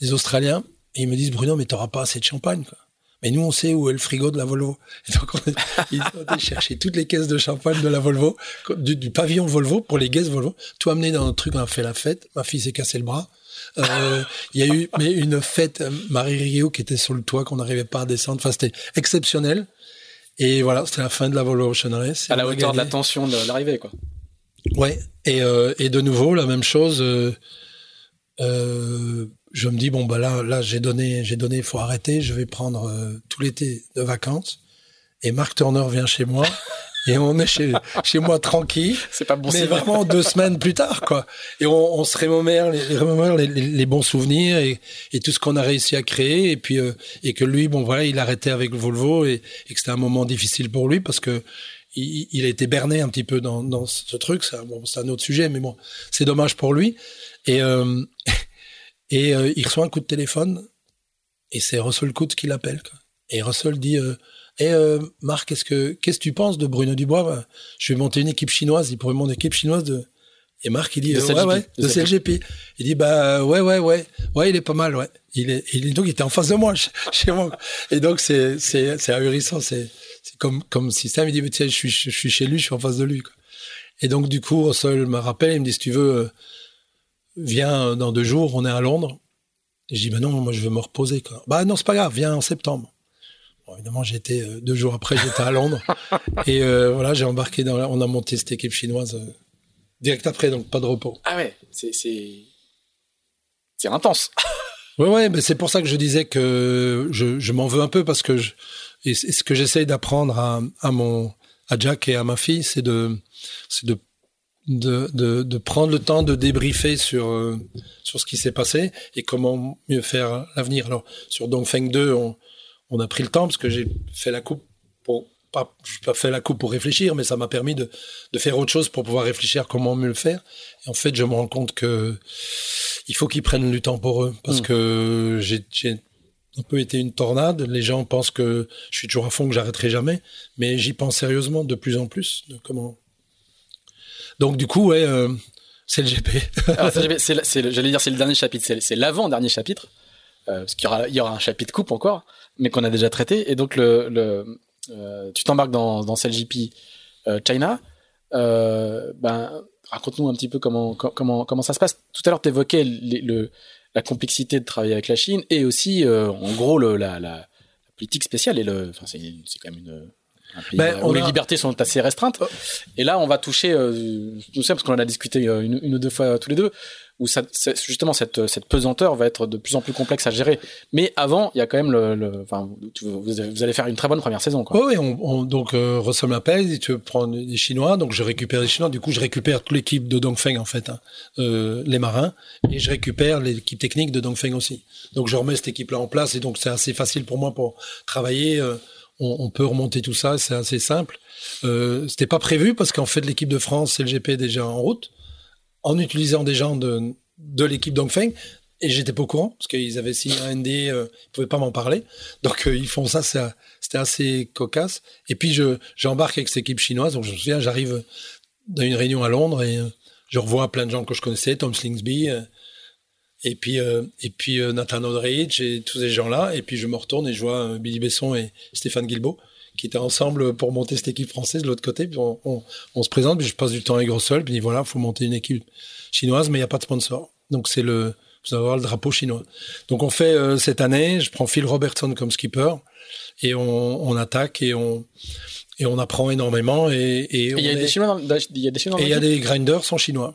des Australiens. Et ils me disent, Bruno, mais t'auras pas assez de champagne. Mais nous, on sait où est le frigo de la Volvo. Et donc, on est, ils ont été chercher toutes les caisses de champagne de la Volvo, du, pavillon Volvo, pour les guests Volvo. Tout amené dans notre truc, on a fait la fête. Ma fille s'est cassé le bras. Euh, Il y a eu mais une fête, euh, Marie Rio qui était sur le toit, qu'on n'arrivait pas à descendre. Enfin, c'était exceptionnel. Et voilà, c'était la fin de la Volvo Ocean Race.
À la hauteur de la tension de l'arrivée, quoi.
Ouais. Et, euh, et de nouveau, la même chose. euh, euh, je me dis bon bah là, là j'ai donné, j'ai donné, faut arrêter. Je vais prendre euh, tout l'été de vacances. Et Mark Turner vient chez moi et on est chez, chez moi tranquille.
C'est pas bon
mais vraiment deux semaines plus tard, quoi. Et on, on se remémore les, remémore les, les- les bons souvenirs et, et tout ce qu'on a réussi à créer. Et puis, euh, et que lui, bon, voilà, il arrêtait avec le Volvo et, et que c'était un moment difficile pour lui parce que il, il a été berné un petit peu dans, dans ce truc. Ça, bon, c'est un autre sujet, mais bon, c'est dommage pour lui. Et, euh, et euh, il reçoit un coup de téléphone et c'est Russell Coutts qui l'appelle. Et Russell dit euh, Eh, euh, Marc, qu'est-ce que qu'est-ce que tu penses de Bruno Dubois? Je vais monter une équipe chinoise. Il pourrait monter une équipe chinoise de. Et Marc, il dit
De
euh, ouais,
CLGP.
ouais,
De
CLGP. Il dit bah ouais, ouais, ouais, ouais, il est pas mal, ouais. Il est, il est donc il était en face de moi, chez, moi. Et donc c'est c'est c'est ahurissant. C'est c'est comme comme système. Il dit mais tiens, je suis je suis chez lui, je suis en face de lui. Quoi. Et donc du coup, Russell me rappelle, il me dit si tu veux, euh, viens euh, dans deux jours, on est à Londres. Et je dis bah non, moi je veux me reposer. Quoi. Bah non, c'est pas grave, viens en septembre. Bon, évidemment, j'étais euh, deux jours après, j'étais à Londres. et euh, voilà, j'ai embarqué dans. la- on a monté cette équipe chinoise euh, direct après, donc pas de repos.
Ah ouais, c'est c'est intense.
Ouais, ouais, mais c'est pour ça que je disais que je, je m'en veux un peu parce que je, et ce que j'essaye d'apprendre à, à mon à Jack et à ma fille, c'est de c'est de, de de de prendre le temps de débriefer sur euh, sur ce qui s'est passé et comment mieux faire l'avenir. Alors sur Dongfeng 2, on on a pris le temps parce que j'ai fait la coupe pour pas pas fait la coupe pour réfléchir, mais ça m'a permis de de faire autre chose pour pouvoir réfléchir à comment mieux le faire. Et en fait, je me rends compte que il faut qu'ils prennent du temps pour eux parce
Mm.
que j'ai un peu été une tornade. Les gens pensent que je suis toujours à fond, que j'arrêterai jamais, mais j'y pense sérieusement de plus en plus. De comment Donc du coup, ouais, euh, c'est le GP.
J'allais dire c'est le dernier chapitre, c'est c'est l'avant-dernier chapitre. parce qu'il y aura, il y aura un chapitre coupe encore, mais qu'on a déjà traité. Et donc, le, le tu t'embarques dans, dans CLGP China. ben, raconte-nous un petit peu comment, comment, comment ça se passe. Tout à l'heure, tu évoquais le, la complexité de travailler avec la Chine et aussi, en gros, le, la, la, politique spéciale. Et le, enfin, c'est quand même une ben, où les libertés sont assez restreintes. Oh. Et là, on va toucher, euh, tout ça parce qu'on en a discuté euh, une, ou deux fois tous les deux, où justement cette, pesanteur va être de plus en plus complexe à gérer. Mais avant, il y a quand même le, vous, allez faire une très bonne première saison.
Oui, on, on, donc euh, Russell m'appelle, tu prendre des Chinois, donc je récupère les Chinois. Du coup, je récupère toute l'équipe de Dongfeng en fait, hein, euh, les marins, et je récupère l'équipe technique de Dongfeng aussi. Donc je remets cette équipe-là en place, et donc c'est assez facile pour moi pour travailler. Euh, on, peut remonter tout ça, c'est assez simple. Euh, C'était pas prévu parce qu'en fait l'équipe de France, c'est le GP déjà en route, en utilisant des gens de, de l'équipe Dongfeng. Et j'étais pas au courant parce qu'ils avaient signé un ND, euh, ils pouvaient pas m'en parler. Donc euh, ils font ça, c'était assez cocasse. Et puis je j'embarque avec cette équipe chinoise. Donc je me souviens, j'arrive dans une réunion à Londres et euh, je revois plein de gens que je connaissais, Tom Slingsby, et puis, euh, et puis euh, Nathan Odrich et tous ces gens-là. Et puis je me retourne et je vois euh, Billy Besson et Stéphane Guilbeault qui étaient ensemble pour monter cette équipe française de l'autre côté. Puis on, on, se présente, puis je passe du temps avec Grossol, puis voilà, faut monter une équipe chinoise, mais il n'y a pas de sponsor. Donc c'est le, vous allez voir le drapeau chinois. Donc on fait cette année, je prends Phil Robertson comme skipper et on, on attaque et on et on apprend énormément et
il y, a des Chinois il y a des Chinois
et il y a des grinders sont chinois.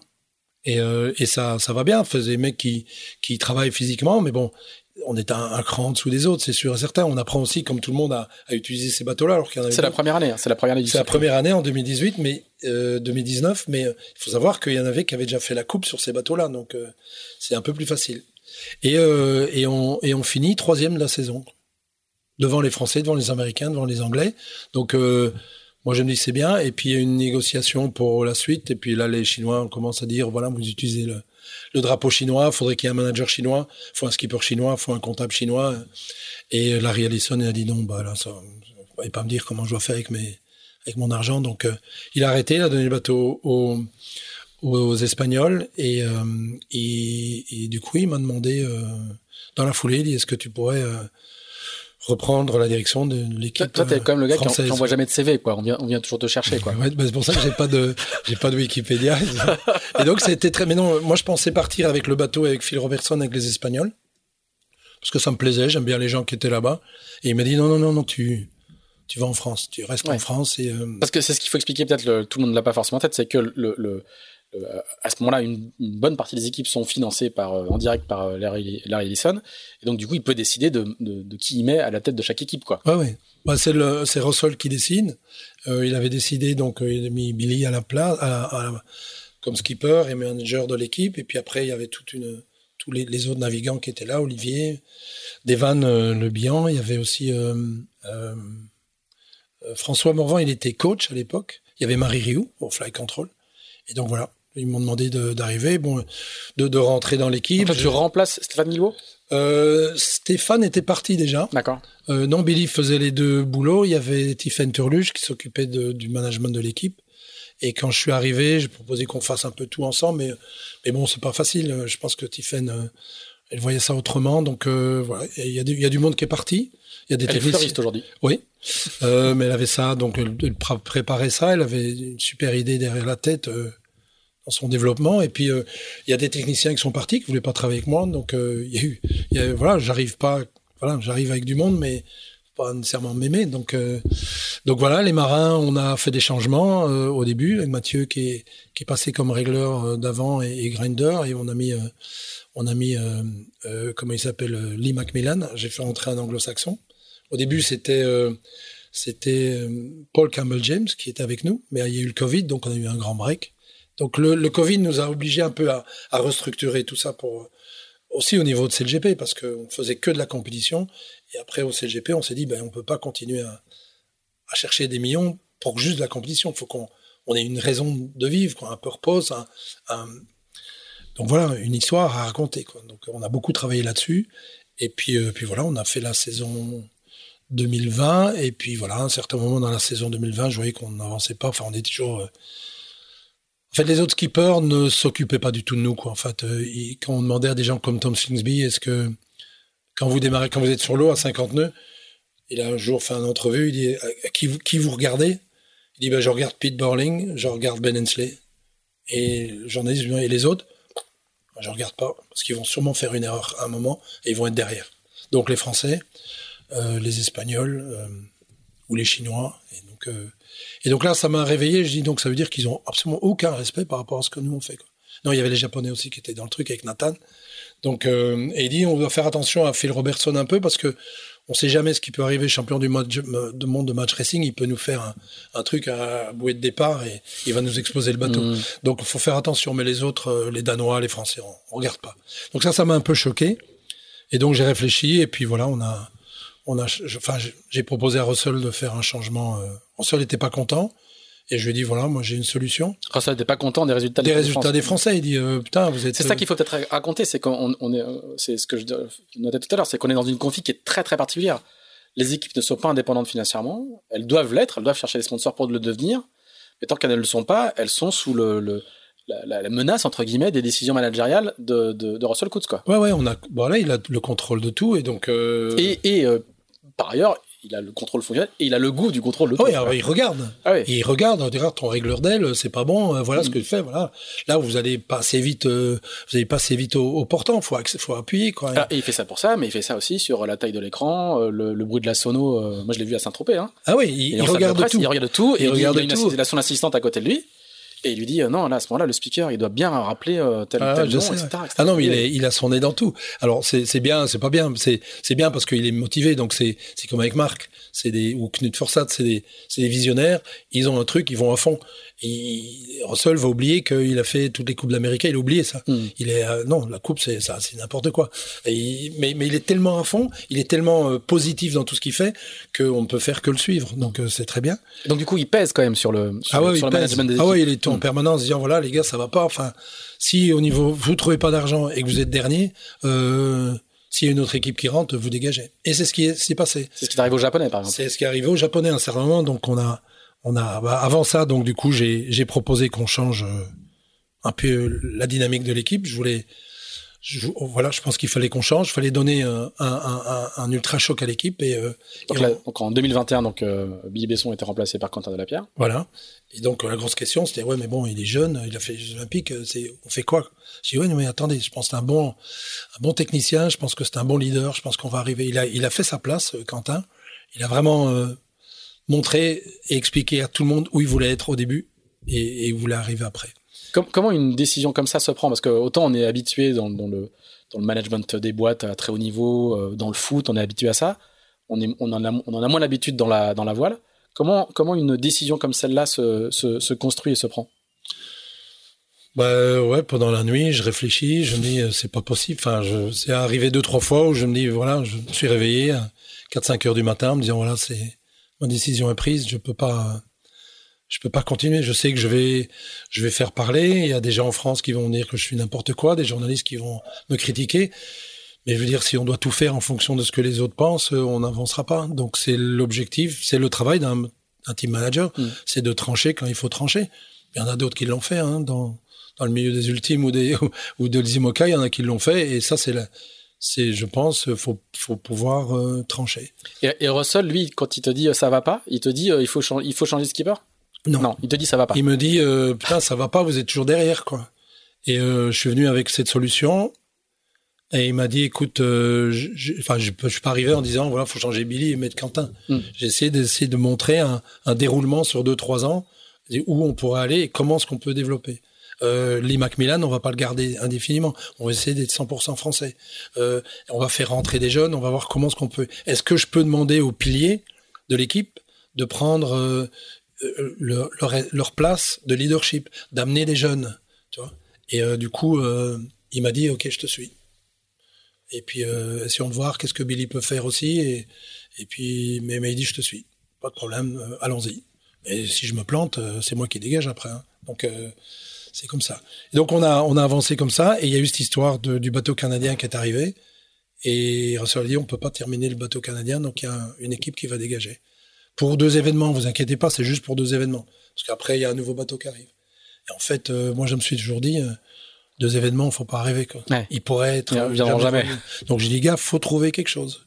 Et, euh, et ça, ça va bien. Faisait des mecs qui, qui travaillent physiquement, mais bon, on est un, un cran en dessous des autres, c'est sûr et certain. On apprend aussi, comme tout le monde, à, à utiliser ces bateaux-là. Alors qu'il en
C'est la première année. Hein, c'est la première année.
C'est la première année en 2018, mais euh, 2019. Mais euh, il faut savoir qu'il y en avait qui avaient déjà fait la coupe sur ces bateaux-là, donc euh, c'est un peu plus facile. Et, euh, et on et on finit troisième de la saison, devant les Français, devant les Américains, devant les Anglais. Donc moi, je me dis c'est bien. Et puis, il y a une négociation pour la suite. Et puis là, les Chinois commencent à dire, voilà, vous utilisez le, le drapeau chinois, il faudrait qu'il y ait un manager chinois, il faut un skipper chinois, il faut un comptable chinois. Et Larry Ellison a dit non, bah là, ça, ne pas me dire comment je dois faire avec mes, avec mon argent. Donc, euh, il a arrêté, il a donné le bateau aux, aux Espagnols. Et, euh, et, et, du coup, il m'a demandé, euh, dans la foulée, il dit, est-ce que tu pourrais reprendre la direction de l'équipe.
Toi, t'es quand même le gars qui, envoie jamais de CV, quoi. On vient, on vient toujours te chercher, quoi.
Ouais, bah, c'est pour ça que j'ai pas de, j'ai pas de Wikipédia. et donc, c'était très, mais non, moi, je pensais partir avec le bateau, avec Phil Robertson, avec les Espagnols. Parce que ça me plaisait, j'aime bien les gens qui étaient là-bas. Et il m'a dit, non, non, non, non, tu, tu vas en France, tu restes en France et. Euh,
Parce que c'est ce qu'il faut expliquer, peut-être, tout le monde ne l'a pas forcément en tête, c'est que le, le, euh, à ce moment-là, une, bonne partie des équipes sont financées par, euh, en direct par euh, Larry, Ellison. Et donc, du coup, il peut décider de, qui il met à la tête de chaque équipe. Quoi.
Ouais. Bah, c'est, le, c'est Russell qui décide. Euh, il avait décidé, donc, il a mis Billy à la place, comme skipper et manager de l'équipe. Et puis après, il y avait toute une, tous les, les autres navigants qui étaient là, Olivier, Devan Le Bihan. Il y avait aussi François Morvan, il était coach à l'époque. Il y avait Marie Rioux au Fly Control. Et donc voilà, ils m'ont demandé d'arriver, bon, de, de, rentrer dans l'équipe.
Toi, tu remplaces Stéphane Guilbault?
Euh, Stéphane était parti déjà.
D'accord.
Euh, non, Billy faisait les deux boulots. Il y avait Tiffen Turluge qui s'occupait du management de l'équipe. Et quand je suis arrivé, j'ai proposé qu'on fasse un peu tout ensemble, mais, mais bon, c'est pas facile. Je pense que Tiffen, euh, elle voyait ça autrement. Donc euh, voilà, il y, a du, il y a du monde qui est parti. Il y a des
elle est aujourd'hui.
Oui, euh, mais elle avait ça, donc elle, elle, préparait ça. Elle avait une super idée derrière la tête. Euh, son développement. Et puis, euh, il y a des techniciens qui sont partis, qui voulaient pas travailler avec moi. Donc, euh, y a eu, voilà, j'arrive pas, voilà, j'arrive avec du monde, mais pas nécessairement m'aimer. Donc, euh, donc voilà, les marins, on a fait des changements au début avec Mathieu qui est, qui est passé comme régleur d'avant et, grinder, et on a mis, on a mis, comment il s'appelle, Lee Macmillan. J'ai fait rentrer un anglo-saxon. Au début, c'était c'était Paul Campbell James qui était avec nous, mais il y a eu le Covid, donc on a eu un grand break. Donc le, Covid nous a obligés un peu à, restructurer tout ça pour aussi au niveau de CLGP parce qu'on faisait que de la compétition et après au CLGP on s'est dit ben on peut pas continuer à, chercher des millions pour juste de la compétition. Il faut qu'on on ait une raison de vivre, quoi, un purpose, un, donc voilà une histoire à raconter. Donc on a beaucoup travaillé là-dessus et puis euh, puis voilà on a fait la saison 2020 et puis voilà à un certain moment dans la saison 2020 je voyais qu'on n'avançait pas. Enfin on est toujours euh, en fait, les autres skippers ne s'occupaient pas du tout de nous. En fait, euh, quand on demandait à des gens comme Tom Slingsby, est-ce que quand vous démarrez, quand vous êtes sur l'eau à 50 nœuds, il a un jour fait une entrevue, il dit à qui, vous regardez? Il dit bah, je regarde Pete Borling, je regarde Ben Hensley. Et journaliste et les autres? Je regarde pas, parce qu'ils vont sûrement faire une erreur à un moment et ils vont être derrière. Donc les Français, euh, les Espagnols euh, ou les Chinois. Euh, et donc là, ça m'a réveillé. Je dis donc ça veut dire qu'ils ont absolument aucun respect par rapport à ce que nous on fait. Quoi. Non, il y avait les Japonais aussi qui étaient dans le truc avec Nathan. Donc, euh, et il dit on doit faire attention à Phil Robertson un peu parce que on sait jamais ce qui peut arriver. Champion du monde de match racing, il peut nous faire un, un truc à bouée de départ et il va nous exploser le bateau. Mm. Donc, il faut faire attention. Mais les autres, euh, les Danois, les Français, on, on regarde pas. Donc ça, ça m'a un peu choqué. Et donc j'ai réfléchi et puis voilà, on a, on a, enfin, j'ai proposé à Russell de faire un changement. Euh, Russell n'était pas content. Et je lui ai dit, voilà, moi j'ai une solution.
Russell n'était pas content des résultats
des, des résultats des Français. Il dit, euh, putain, vous êtes.
C'est ça qu'il faut peut-être raconter, c'est qu'on on est, c'est ce que je notais tout à l'heure, c'est qu'on est dans une config qui est très très particulière. Les équipes ne sont pas indépendantes financièrement, elles doivent l'être, elles doivent chercher des sponsors pour le devenir, mais tant qu'elles ne le sont pas, elles sont sous le, le la, la, menace entre guillemets des décisions managériales de, de, de Russell Coates quoi.
Ouais ouais, on a bon là il a le contrôle de tout et donc euh...
et, et euh, par ailleurs il a le contrôle fonctionnel et il a le goût du contrôle de tout.
Oui, il regarde. Ah oui. Il regarde, regarde ton régleur d'aile, c'est pas bon, euh, voilà mm. ce que tu fais, voilà. Là, vous allez pas assez vite, euh, vous allez pas assez vite au, au portant, faut, faut appuyer, quoi.
Ah, et il fait ça pour ça, mais il fait ça aussi sur la taille de l'écran, le, le, bruit de la sono. Euh, moi, je l'ai vu à Saint-Tropez, hein.
Ah oui, il, il regarde tout.
Il regarde tout, il, et regarde il, tout. il a son assistante à côté de lui. Et il lui dit, euh, non, là, à ce moment-là, le speaker, il doit bien rappeler euh, tel, ah, tel nom, etc., etc.,
Ah non, mais il, est, il a son nez dans tout. Alors, c'est bien, c'est pas bien. C'est bien parce qu'il est motivé. Donc, c'est comme avec Marc. C'est des, ou Knut Forsat, c'est des, des visionnaires. Ils ont un truc, ils vont à fond. Et Russell va oublier qu'il a fait toutes les coupes d'Amérique. Il a oublié ça. Mm. Il est euh, non, la coupe c'est ça, c'est n'importe quoi. Et mais mais il est tellement à fond, il est tellement euh, positif dans tout ce qu'il fait qu'on ne peut faire que le suivre. Donc euh, c'est très bien.
Donc du coup, il pèse quand même sur le sur,
ah ouais,
sur
le management des équipes. Ah ouais, il est en mm. permanence disant voilà les gars, ça va pas. Enfin, si au niveau vous trouvez pas d'argent et que vous êtes dernier. Euh, s'il y a une autre équipe qui rentre, vous dégagez. Et c'est ce qui s'est passé.
C'est ce qui est arrivé au Japonais, par exemple.
C'est ce qui est arrivé au Japonais à un certain moment. Donc on a, on a bah, avant ça donc du coup j'ai proposé qu'on change euh, un peu la dynamique de l'équipe. Je voulais je, voilà je pense qu'il fallait qu'on change. Il fallait donner un, un, un, un ultra choc à l'équipe et, euh,
donc,
et
là, donc, en 2021 donc euh, Billy Besson était remplacé par Quentin Delapierre.
Voilà. Et donc la grosse question c'était ouais mais bon il est jeune il a fait les Jeux Olympiques c'est on fait quoi? J'ai dit ouais mais attendez je pense que c'est un bon un bon technicien je pense que c'est un bon leader je pense qu'on va arriver. Il a il a fait sa place Quentin. Il a vraiment montrer et expliquer à tout le monde où il voulait être au début et, et où il voulait arriver après.
Comment une décision comme ça se prend? Parce que autant on est habitué dans, dans, le, dans le management des boîtes à très haut niveau, euh, dans le foot, on est habitué à ça. On, est, on, en, a, on en a moins l'habitude dans la, dans la voile. Comment, comment une décision comme celle-là se, se, se, construit et se prend?
Bah ouais, pendant la nuit, je réfléchis, je me dis euh, c'est pas possible. Enfin, c'est arrivé deux trois fois où je me dis voilà, je me suis réveillé à 4-5 heures du matin, en me disant voilà c'est ma décision est prise, je peux pas, je peux pas continuer. Je sais que je vais, je vais faire parler. Il y a des gens en France qui vont dire que je suis n'importe quoi, des journalistes qui vont me critiquer. Mais je veux dire, si on doit tout faire en fonction de ce que les autres pensent, on n'avancera pas. Donc c'est l'objectif, c'est le travail d'un team manager, mm. c'est de trancher quand il faut trancher. Il y en a d'autres qui l'ont fait hein, dans, dans le milieu des ultimes ou des ou de l'Izimoka, il y en a qui l'ont fait et ça c'est la c'est, je pense, faut, faut pouvoir euh, trancher.
Et, et, Russell, lui, quand il te dit euh, ça va pas, il te dit euh, il faut il faut changer de skipper?
Non.
non, il te dit ça va pas.
Il me dit euh, putain ça va pas, vous êtes toujours derrière quoi. Et je suis venu avec cette solution. Et il m'a dit, écoute, enfin, je, je, suis pas arrivé en disant, voilà, faut changer Billy et mettre Quentin. Mm. J'ai essayé d'essayer de montrer un, un, déroulement sur deux, trois ans, où on pourrait aller et comment est-ce qu'on peut développer. Euh, Lee Macmillan, on va pas le garder indéfiniment. On va essayer d'être 100% français. Euh, on va faire rentrer des jeunes. On va voir comment ce qu'on peut. Est-ce que je peux demander aux piliers de l'équipe de prendre euh, euh leur, place de leadership, d'amener des jeunes, tu vois Et euh, du coup, euh, il m'a dit, ok, je te suis. Et puis, essayons de voir qu'est-ce que Billy peut faire aussi. Et, puis, mais, mais il dit, je te suis. Pas de problème, allons-y. Et si je me plante, c'est moi qui dégage après. Hein. Donc, c'est comme ça. Et donc on a on a avancé comme ça et il y a eu cette histoire de, du bateau canadien qui est arrivé et Russell a dit on peut pas terminer le bateau canadien donc il y a une équipe qui va dégager. Pour deux événements, vous inquiétez pas, c'est juste pour deux événements parce qu'après il y a un nouveau bateau qui arrive. Et en fait, euh, moi je me suis toujours dit euh, deux événements, faut pas rêver quoi.
Ouais.
Ils pourraient être
Ils viendront jamais.
Donc j'ai dit gars, faut trouver quelque chose.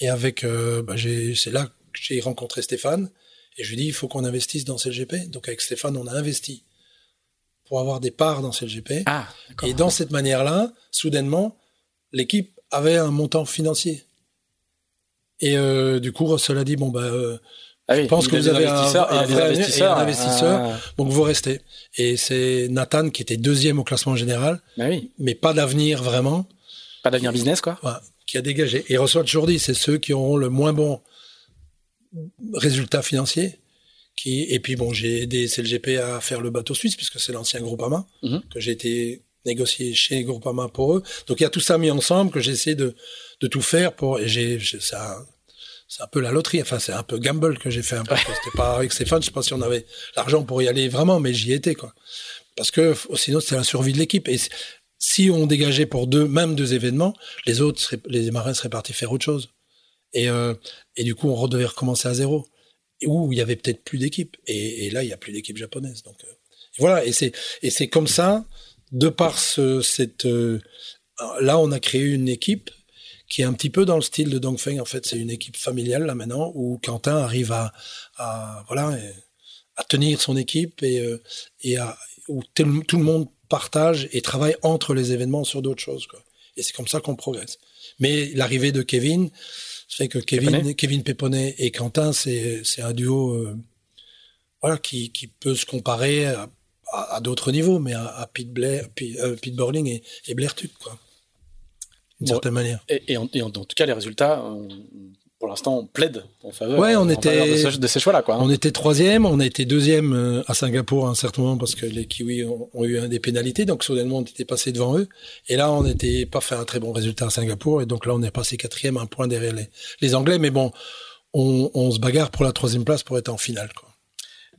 Et avec, euh, bah, c'est là que j'ai rencontré Stéphane et je lui ai dit il faut qu'on investisse dans CLGP. Donc avec Stéphane, on a investi pour avoir des parts dans CLGP.
Ah.
Et dans cette manière-là, soudainement, l'équipe avait un montant financier. Et euh, du coup, Russell a dit bon bah, euh,
Ah oui,
je pense que vous avez un, un vrai investisseur,
Ah,
donc vous restez. Et c'est Nathan qui était deuxième au classement général,
bah oui,
mais pas d'avenir vraiment,
pas d'avenir business, quoi.
qui a dégagé. Et Russell a toujours dit, c'est ceux qui auront le moins bon résultat financier. Qui, et puis bon, j'ai aidé CLGP à faire le bateau suisse, puisque c'est l'ancien Groupama,
Mhm.
que j'ai été négocié chez Groupama pour eux. Donc il y a tout ça mis ensemble, que j'ai essayé de, de tout faire pour, et j'ai, ça, c'est un peu la loterie, enfin c'est un peu gamble que j'ai fait un peu. C'était pas avec Stéphane, je sais pas si on avait l'argent pour y aller vraiment, mais j'y étais quoi. Parce que sinon c'était la survie de l'équipe. Et si on dégageait pour deux, même deux événements, les autres, seraient- les marins seraient partis faire autre chose. Et, euh, et du coup, on devait recommencer à zéro. Où il y avait peut-être plus d'équipe. Et, là, il y a plus d'équipe japonaise. Donc euh, voilà. Et c'est et c'est comme ça, de par ce, cette euh, là, on a créé une équipe qui est un petit peu dans le style de Dongfeng. En fait, c'est une équipe familiale là maintenant où Quentin arrive à, voilà à tenir son équipe et euh, et à, où tout tout le monde partage et travaille entre les événements sur d'autres choses. Quoi. Et c'est comme ça qu'on progresse. Mais l'arrivée de Kevin fait que Kevin,
Péponnet.
Kevin Péponnet et Quentin, c'est c'est un duo euh, voilà qui, qui peut se comparer à, à, à d'autres niveaux, mais à, à Pete, Blair, Pete, euh, Pete Burling et, et Blair Tuck, quoi. D'une
Bon.
certaine manière.
Et, et en, et en- en tout cas, les résultats, euh, pour l'instant, on plaide en faveur,
Ouais, on
en
était-
faveur de, ce- de ces choix-là, quoi. hein.
On était troisième, on a été deuxième euh, à Singapour à un certain moment parce que les Kiwis ont, ont eu un des pénalités, donc soudainement on était passé devant eux. Et là, on n'était pas fait un très bon résultat à Singapour, et donc là on est passé quatrième, un point derrière les, les Anglais. Mais bon, on, on se bagarre pour la troisième place pour être en finale, quoi.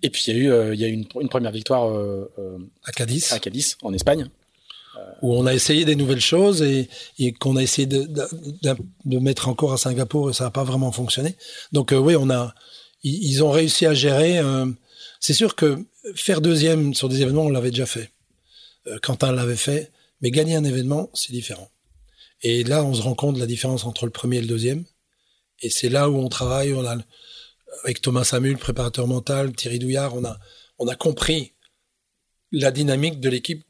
Et puis, il y a eu, euh, il y a eu une, une première victoire euh, euh,
À Cadiz.
à Cadiz, en Espagne.
Où on a essayé des nouvelles choses et, qu'on a essayé de, mettre encore à Singapour et ça n'a pas vraiment fonctionné. Donc euh, oui, on a, ils, ont réussi à gérer. euh, c'est sûr que faire deuxième sur des événements, on l'avait déjà fait. Euh, Quentin l'avait fait, mais gagner un événement, c'est différent. Et là, on se rend compte de la différence entre le premier et le deuxième. Et c'est là où on travaille. On a, avec Thomas Samuel, préparateur mental, Thierry Douillard, on a, on a compris la dynamique de l'équipe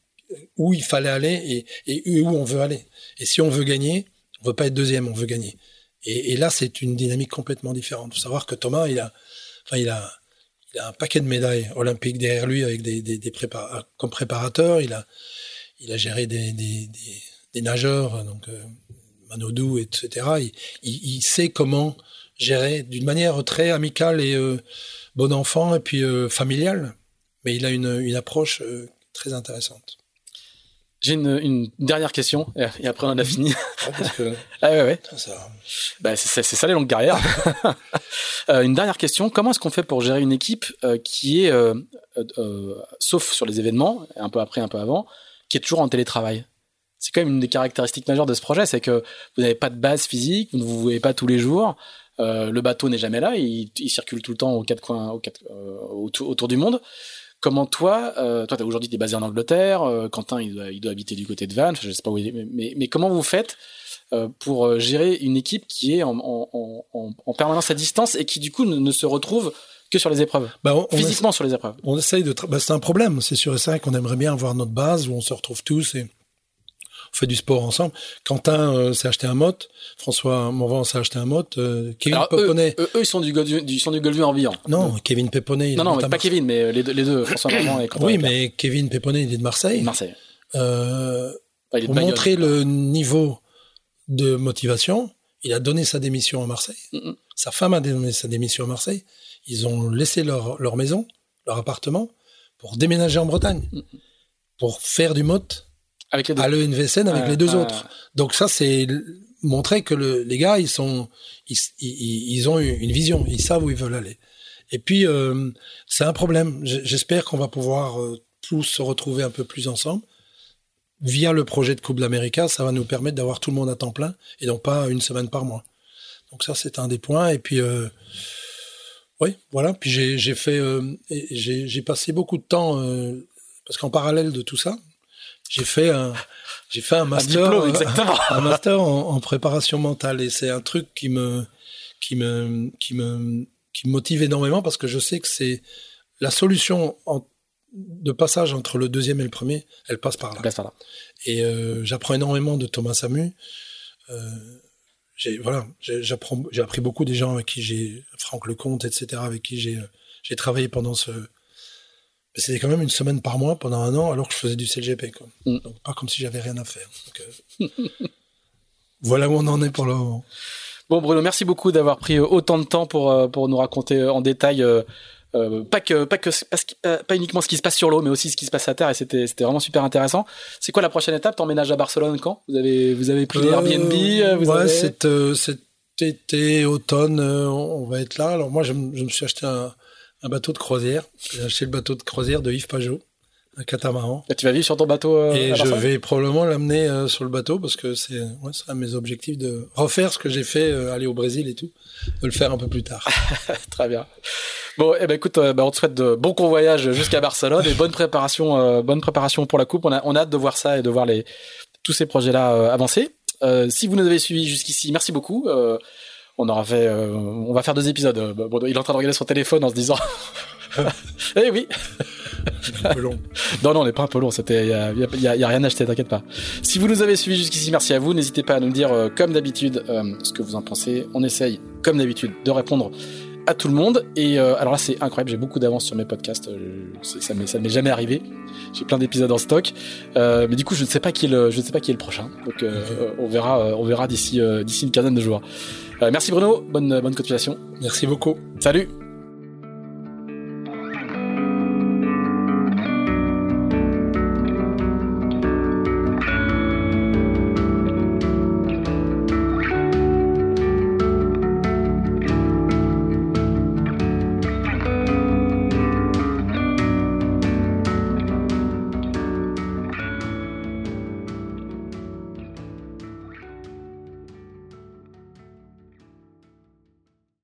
où il fallait aller et, où on veut aller. Et si on veut gagner, on veut pas être deuxième, on veut gagner. Et, là, c'est une dynamique complètement différente. Il faut savoir que Thomas, il a, un paquet de médailles olympiques derrière lui avec des, des, comme préparateur. Il a, géré des, nageurs, donc euh, Manodou, etc. Il, sait comment gérer d'une manière très amicale et euh, bon enfant et puis euh, familiale. Mais il a une, une approche euh, très intéressante.
J'ai une, une dernière question, et après on a fini.
Ouais, parce que
ah ouais, ouais.
ça,
Bah, c'est ça les longues carrières. Euh, une dernière question, comment est-ce qu'on fait pour gérer une équipe euh, qui est, euh, euh, sauf sur les événements, un peu après, un peu avant, qui est toujours en télétravail? C'est quand même une des caractéristiques majeures de ce projet, c'est que vous n'avez pas de base physique, vous ne vous voyez pas tous les jours, euh, le bateau n'est jamais là, il, il circule tout le temps aux quatre coins, aux quatre, euh, autour, autour du monde. Comment toi, euh, toi, t'as aujourd'hui t'es basé en Angleterre, euh, Quentin il doit, il doit habiter du côté de Vannes, je sais pas où il est, mais, mais, mais comment vous faites euh, pour euh, gérer une équipe qui est en, en, en, en permanence à distance et qui du coup ne, ne se retrouve que sur les épreuves,
bah, on, on,
physiquement sur les épreuves.
on essaye de. Bah, c'est un problème, c'est sûr et certain qu'on aimerait bien avoir notre base où on se retrouve tous et on fait du sport ensemble. Quentin euh, s'est acheté un motte, François Morvan s'est acheté un motte, euh, Kevin
Alors, eux,
Peponnet.
eux, eux, ils sont du, du, ils sont du Goldu en.
Non, Kevin Peponnet. il
non, non, mais pas
Marseille.
Kevin, mais les deux, les deux François Morvan et Quentin
Oui, mais Kevin Peponnet, il est de Marseille.
Marseille.
Euh,
de
pour montrer le niveau de motivation, il a donné sa démission à Marseille.
Mhm.
Sa femme a donné sa démission à Marseille. Ils ont laissé leur, leur maison, leur appartement, pour déménager en Bretagne,
Mhm.
pour faire du motte
Avec les deux.
à l'ENVSN avec les deux autres. Donc ça, c'est montrer que le, les gars, ils sont, ils, ils, ils ont une vision, ils savent où ils veulent aller. Et puis, euh, c'est un problème. J'espère qu'on va pouvoir euh, tous se retrouver un peu plus ensemble. Via le projet de Coupe d'Amérique, ça va nous permettre d'avoir tout le monde à temps plein et non pas une semaine par mois. Donc ça, c'est un des points. Et puis, euh, oui, voilà. Puis j'ai fait, j'ai j'ai passé beaucoup de temps parce qu'en parallèle de tout ça, j'ai fait un, j'ai fait un master,
diplôme, exactement.
un master en, en préparation mentale et c'est un truc qui me, qui me, qui me, qui me motive énormément parce que je sais que c'est la solution en, de passage entre le deuxième et le premier, elle passe par là.
Passe par là.
Et euh, j'apprends énormément de Thomas Samu. Euh, j'ai voilà, j'apprends, j'ai appris beaucoup des gens avec qui j'ai Franck Lecomte, etc., avec qui j'ai euh, j'ai travaillé pendant ce. Mais C'était quand même une semaine par mois pendant un an, alors que je faisais du CLGP. Quoi.
Mm.
Donc pas comme si j'avais rien à faire. Donc, euh, voilà où on en est pour le moment.
Bon Bruno, merci beaucoup d'avoir pris euh, autant de temps pour euh, pour nous raconter euh, en détail euh, euh, pas que pas que pas, uniquement ce qui se passe sur l'eau, mais aussi ce qui se passe à terre. Et c'était c'était vraiment super intéressant. C'est quoi la prochaine étape? T'emménages à Barcelone quand? Vous avez vous avez pris les Airbnb euh, vous
ouais,
avez...
cet, euh, cet été, automne, euh, on va être là. Alors moi, je me suis acheté un, un bateau de croisière. J'ai acheté le bateau de croisière de Yves Pajot, un catamaran.
Et tu vas vivre sur ton bateau euh,
Et
à
je vais probablement l'amener euh, sur le bateau parce que c'est ouais, un de mes objectifs de refaire ce que j'ai fait, euh, aller au Brésil et tout, de le faire un peu plus tard.
Très bien. Bon, eh ben écoute, bah, on te souhaite de bons convoyages jusqu'à Barcelone et bonne préparation, bonne préparation pour la coupe. On a, on a hâte de voir ça et de voir les tous ces projets-là avancer. Si vous nous avez suivis jusqu'ici, merci beaucoup. On aura fait, euh, on va faire deux épisodes. Euh, bon, il est en train de regarder son téléphone en se disant, eh oui.
un peu long.
Non, non, on n'est pas un peu long. C'était, il y a, y a- y a rien à acheter, t'inquiète pas. Si vous nous avez suivis jusqu'ici, merci à vous. N'hésitez pas à nous dire, euh, comme d'habitude, euh, ce que vous en pensez. On essaye, comme d'habitude, de répondre à tout le monde. Et euh, alors là, c'est incroyable. J'ai beaucoup d'avance sur mes podcasts. Euh, ça ne m'est jamais arrivé. J'ai plein d'épisodes en stock. Euh, mais du coup, je ne sais pas qui est le, je ne sais pas qui est le prochain. Donc, euh, on verra, on verra d'ici, euh, d'ici une quinzaine de jours. Euh, merci Bruno. Bonne, bonne continuation.
Merci beaucoup.
Salut.